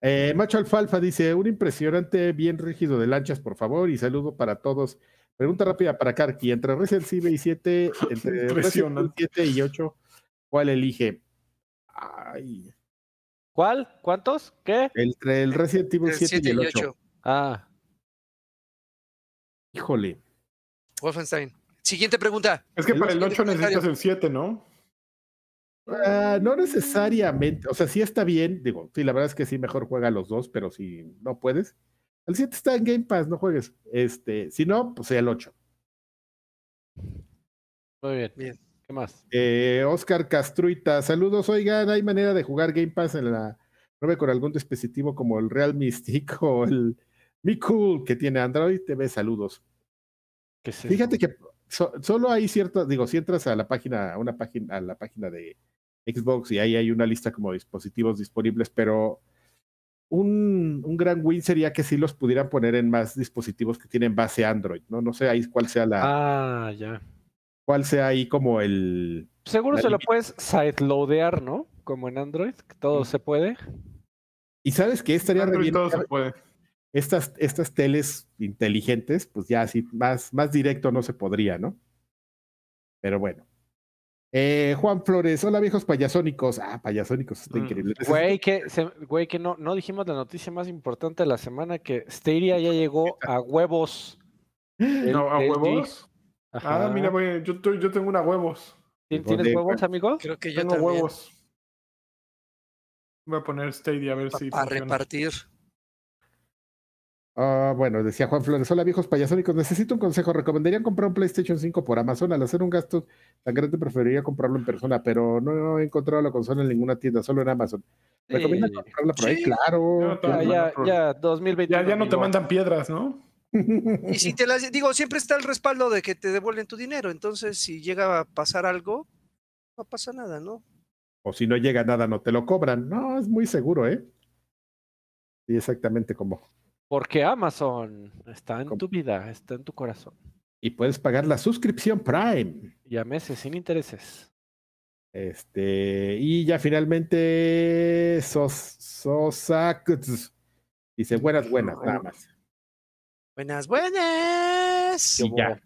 Speaker 4: Eh, Macho Alfalfa dice: Un impresionante, bien rígido de lanchas, por favor, y saludo para todos. Pregunta rápida para Karki: entre Resident Evil 7, [LAUGHS] entre Resident Evil
Speaker 3: Impresionante.
Speaker 4: 7 y 8, ¿cuál elige? Ay,
Speaker 1: ¿Cuál? ¿Cuántos? ¿Qué?
Speaker 4: entre el Resident Evil
Speaker 2: el
Speaker 4: 7 y el 8.
Speaker 2: 8.
Speaker 1: Ah,
Speaker 4: Híjole.
Speaker 2: Wolfenstein. Siguiente pregunta.
Speaker 3: Es que
Speaker 4: El
Speaker 3: para el
Speaker 2: siguiente
Speaker 3: 8 necesitas el 7, ¿no?
Speaker 4: Ah, no necesariamente, o sea, sí está bien, digo, sí, la verdad es que sí, mejor juega los dos, pero si no puedes, el 7 está en Game Pass, no juegues. Este, si no, pues sea el 8.
Speaker 1: muy bien.
Speaker 2: Bien.
Speaker 1: ¿Qué más?
Speaker 4: Eh, Oscar Castruita, saludos, oigan, ¿hay manera de jugar Game Pass en la 9 con algún dispositivo como el Real Mystic [LAUGHS] o el Mi Cool que tiene Android? TV, saludos.
Speaker 1: ¿Qué
Speaker 4: Fíjate que so- solo hay ciertas, digo, si entras a la página, a una página, a la página de Xbox y ahí hay una lista como de dispositivos disponibles, pero un, un gran win sería que sí los pudieran poner en más dispositivos que tienen base Android, ¿no? No sé ahí cuál sea la,
Speaker 1: Ah, ya.
Speaker 4: Cuál sea ahí como el,
Speaker 1: Seguro se lo puedes sideloadear, ¿no? Como en Android, que todo
Speaker 4: Mm.
Speaker 1: se puede.
Speaker 4: y sabes que estaría re
Speaker 3: Android
Speaker 4: bien
Speaker 3: todo se puede.
Speaker 4: estas, estas teles inteligentes, pues ya así más, más directo no se podría, ¿no? Pero bueno. Eh, Juan Flores, hola viejos payasónicos. Ah, payasónicos, está
Speaker 1: Mm,
Speaker 4: increíble.
Speaker 1: Güey, que, se- güey, que no, no dijimos la noticia más importante de la semana, que Stadia ya llegó a huevos. [LAUGHS]
Speaker 3: No, a huevos.
Speaker 1: G.
Speaker 3: Ah,
Speaker 1: Ajá.
Speaker 3: mira, güey, yo, estoy- yo tengo una huevos.
Speaker 1: ¿Tien-
Speaker 4: ¿Dónde,
Speaker 1: ¿Tienes huevos, amigo?
Speaker 2: Creo que yo
Speaker 3: Tengo
Speaker 2: también.
Speaker 3: huevos. Voy a poner Stadia a ver si
Speaker 2: Para repartir.
Speaker 4: Ah, bueno, decía Juan Flores, hola viejos payasónicos, necesito un consejo. ¿Recomendarían comprar un PlayStation 5 por Amazon? Al hacer un gasto tan grande preferiría comprarlo en persona, pero no he encontrado la consola en ninguna tienda, solo en Amazon. ¿Recomiendan
Speaker 1: Sí.
Speaker 4: comprarla por ahí?
Speaker 2: Sí.
Speaker 4: Claro.
Speaker 3: No,
Speaker 1: Ya,
Speaker 3: Claro,
Speaker 1: ya, ya, 2021.
Speaker 3: Ya, ya no te mandan piedras, ¿no?
Speaker 2: Y si te las digo, siempre está el respaldo de que te devuelven tu dinero. Entonces, si llega a pasar algo, no pasa nada, ¿no?
Speaker 4: O si no llega nada, no te lo cobran. No, es muy seguro, ¿eh? Sí, exactamente como.
Speaker 1: Porque Amazon está en
Speaker 4: ¿Cómo?
Speaker 1: tu vida, está en tu corazón.
Speaker 4: Y puedes pagar la suscripción Prime.
Speaker 1: Y a meses sin intereses.
Speaker 4: Este, y ya finalmente, Sos, Sosa dice buenas, buenas, nada más.
Speaker 2: Buenas, buenas.
Speaker 4: Y ya,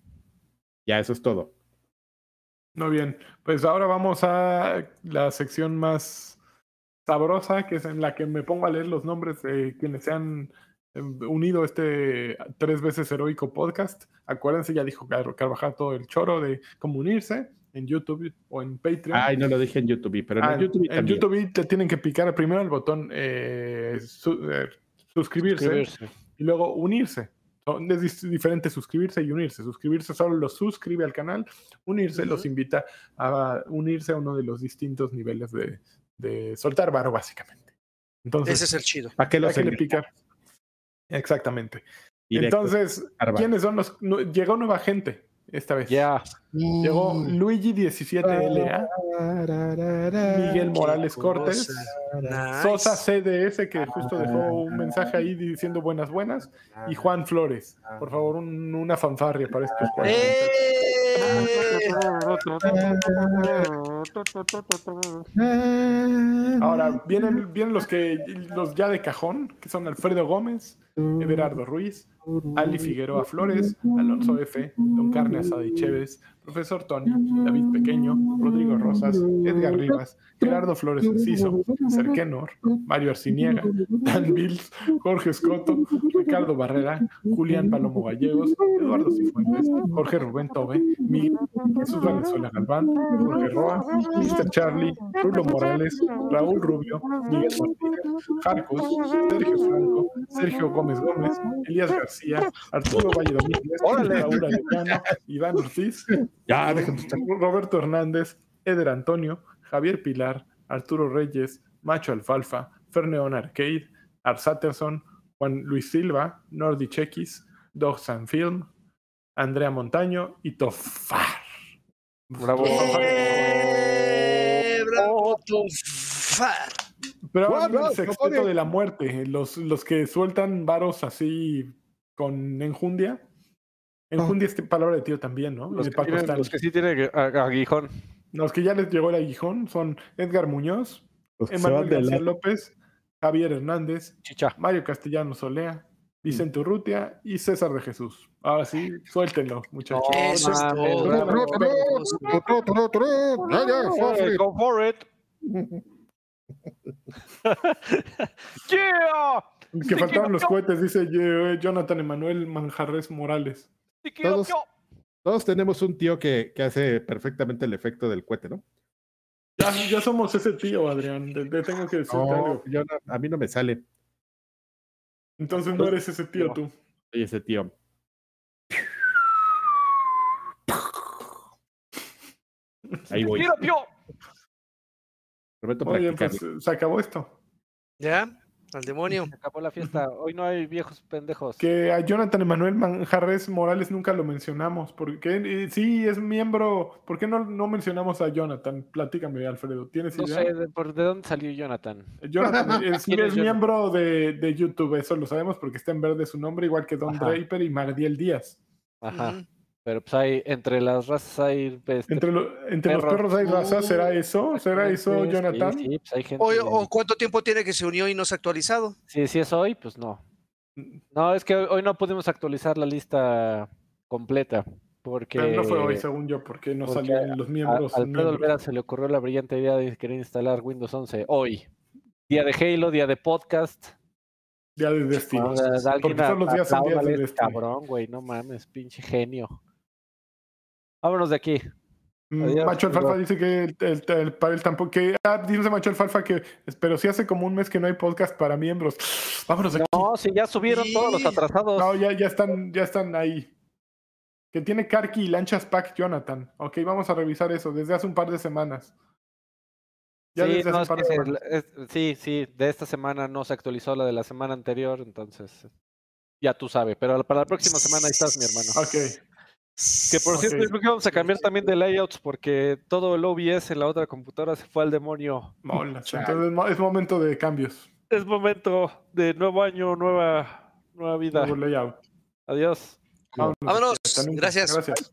Speaker 4: ya, eso es todo.
Speaker 3: No, bien. Pues ahora vamos a la sección más sabrosa, que es en la que me pongo a leer los nombres de quienes se han eh, unido a este tres veces heroico podcast. Acuérdense, ya dijo Car- Carvajal todo el choro de cómo unirse en YouTube o en Patreon.
Speaker 4: Ay, no lo dije en YouTube, pero
Speaker 3: Ah,
Speaker 4: en YouTube
Speaker 3: en
Speaker 4: también.
Speaker 3: YouTube te tienen que picar primero el botón eh, su- eh, suscribirse
Speaker 1: Suscribirse.
Speaker 3: y luego unirse. Es diferente suscribirse y unirse. Suscribirse solo los suscribe al canal. Unirse los invita a unirse a uno de los distintos niveles de, de soltar varo, básicamente. Entonces,
Speaker 2: Ese es el chido.
Speaker 4: ¿Para qué
Speaker 3: ya
Speaker 4: los
Speaker 3: que le pica. Exactamente.
Speaker 4: Directo,
Speaker 3: Entonces. ¿quiénes son los? no, llegó nueva gente esta vez.
Speaker 1: Ya.
Speaker 3: Llegó Luigi17LA, Miguel Morales Cortés.
Speaker 2: Nice.
Speaker 3: Sosa CDS, que justo dejó un mensaje ahí diciendo buenas, buenas, y Juan Flores. Por favor, un- una fanfarria para estos cuatro.
Speaker 2: ¡Eh!
Speaker 3: Ahora, vienen, vienen los que los ya de cajón, que son Alfredo Gómez, Everardo Ruiz, Ali Figueroa Flores, Alonso F, Don Carne Asada y Chévez, Profesor Tony, David Pequeño, Rodrigo Rosas, Edgar Rivas, Gerardo Flores Enciso, Cerquenor, Mario Arciniega, Dan Bills, Jorge Escoto, Ricardo Barrera, Julián Palomo Gallegos, Eduardo Cifuentes, Jorge Rubén Tobe, Miguel Jesús Valenzuela Galván, Jorge Roa, Mr. Charlie, Rulo Morales, Raúl Rubio, Miguel Martínez, Jarcos, Sergio Franco, Sergio Gómez Gómez, Elías García, Arturo Valle Domínguez. Raúl Arellano, Iván Ortiz,
Speaker 4: Ya, déjenme estar-
Speaker 3: Roberto Hernández, Eder Antonio, Javier Pilar, Arturo Reyes, Macho Alfalfa, Ferneon Arcade, Arsaterson, Juan Luis Silva, Nordi Chequis, Dog San Film, Andrea Montaño y Tofar.
Speaker 1: Bravo.
Speaker 2: ¡Eh! ¡Bravo, Tofar!
Speaker 3: Pero ahora
Speaker 4: Juan,
Speaker 3: viene el
Speaker 4: no,
Speaker 3: sexteto
Speaker 4: no,
Speaker 3: de la muerte, los, los que sueltan varos así con enjundia. Enjundia es palabra de tío también, ¿no?
Speaker 1: Los que,
Speaker 3: Paco
Speaker 1: tienen-
Speaker 3: Stanley.
Speaker 1: los que sí tienen aguijón.
Speaker 3: Los que ya les llegó el aguijón son Edgar Muñoz, Emanuel García
Speaker 4: la-
Speaker 3: López, Javier Hernández,
Speaker 1: Chicha.
Speaker 3: Mario Castellano Solea, Vicente Urrutia y César de Jesús. Ahora sí, suéltenlo, muchachos.
Speaker 2: Eso es todo.
Speaker 1: go for it. yeah.
Speaker 3: Que faltaban los cohetes, dice eh, Jonathan Emanuel Manjarres Morales.
Speaker 4: Todos- Todos tenemos un tío que, que hace perfectamente el efecto del cohete, ¿no?
Speaker 3: Ya, ya somos ese tío, Adrián. Te, te tengo que decirte
Speaker 4: No,
Speaker 3: algo.
Speaker 4: yo no- a mí no me sale.
Speaker 3: Entonces no eres ese tío tú.
Speaker 4: Soy ese tío. Ahí voy.
Speaker 1: Tío.
Speaker 4: Prometo
Speaker 3: Oye,
Speaker 4: practicarlo.
Speaker 3: pues se acabó esto.
Speaker 2: ¿Ya? Al demonio.
Speaker 1: Se acabó la fiesta. Hoy no hay viejos pendejos.
Speaker 3: Que a Jonathan Emanuel Manjarres Morales nunca lo mencionamos. porque eh, Sí, es miembro. ¿Por qué no, no mencionamos a Jonathan? Platícame, Alfredo. ¿Tienes
Speaker 1: No
Speaker 3: idea?
Speaker 1: sé de, por, de dónde salió Jonathan.
Speaker 3: Jonathan [LAUGHS] es,
Speaker 1: ¿Quién es
Speaker 3: es miembro de, de YouTube, eso lo sabemos porque está en verde su nombre, igual que Don
Speaker 1: Ajá.
Speaker 3: Draper y Magdiel Díaz.
Speaker 1: Ajá. Pero pues hay, entre las razas hay. este,
Speaker 3: Entre, lo- entre los
Speaker 1: perros.
Speaker 3: hay raza, ¿será
Speaker 2: Uh,
Speaker 3: eso? ¿Será eso, Jonathan?
Speaker 1: Sí, sí, pues hay gente.
Speaker 2: O, o cuánto tiempo tiene que se unió y no se ha actualizado.
Speaker 1: Sí, si es hoy, pues no. No, es que hoy, hoy no pudimos actualizar la lista completa. Porque
Speaker 3: Pero no fue hoy, según yo, porque no
Speaker 1: porque
Speaker 3: salían los
Speaker 1: a,
Speaker 3: miembros.
Speaker 1: Alfredo
Speaker 3: miembros.
Speaker 1: Olvera se le ocurrió la brillante idea de querer instalar Windows 11 hoy. Día de Halo, día de podcast.
Speaker 3: Día de destino. Porque todos los días son días de
Speaker 1: a
Speaker 3: destino.
Speaker 1: Cabrón, güey, no mames, pinche genio. Vámonos de aquí.
Speaker 3: Mm,
Speaker 1: Adiós,
Speaker 3: Macho Alfalfa
Speaker 1: amigo.
Speaker 3: dice que el, el, el- para él tampoco. Que, ah, dice Macho Alfalfa que. Pero sí hace como un mes que no hay podcast para miembros. [GASPS] Vámonos de aquí.
Speaker 1: No, si ya subieron todos los atrasados.
Speaker 3: No, ya, ya están, ya están ahí. Que tiene Karki y Lanchas Pack Jonathan. Ok, vamos a revisar eso desde hace un par de semanas. Ya
Speaker 1: sí,
Speaker 3: desde
Speaker 1: no,
Speaker 3: hace un par de semanas.
Speaker 1: es- sí, sí, de esta semana no se actualizó la de la semana anterior, entonces ya tú sabes. Pero para la próxima semana ahí estás, mi hermano.
Speaker 3: Ok.
Speaker 1: Que por cierto, yo creo que vamos a cambiar también de layouts porque todo el OBS en la otra computadora se fue al demonio.
Speaker 3: Entonces es momento de cambios.
Speaker 1: Es momento de nuevo año, nueva, nueva vida.
Speaker 3: Nuevo layout.
Speaker 1: Adiós.
Speaker 3: Vámonos.
Speaker 2: Vámonos. Gracias.
Speaker 3: Gracias.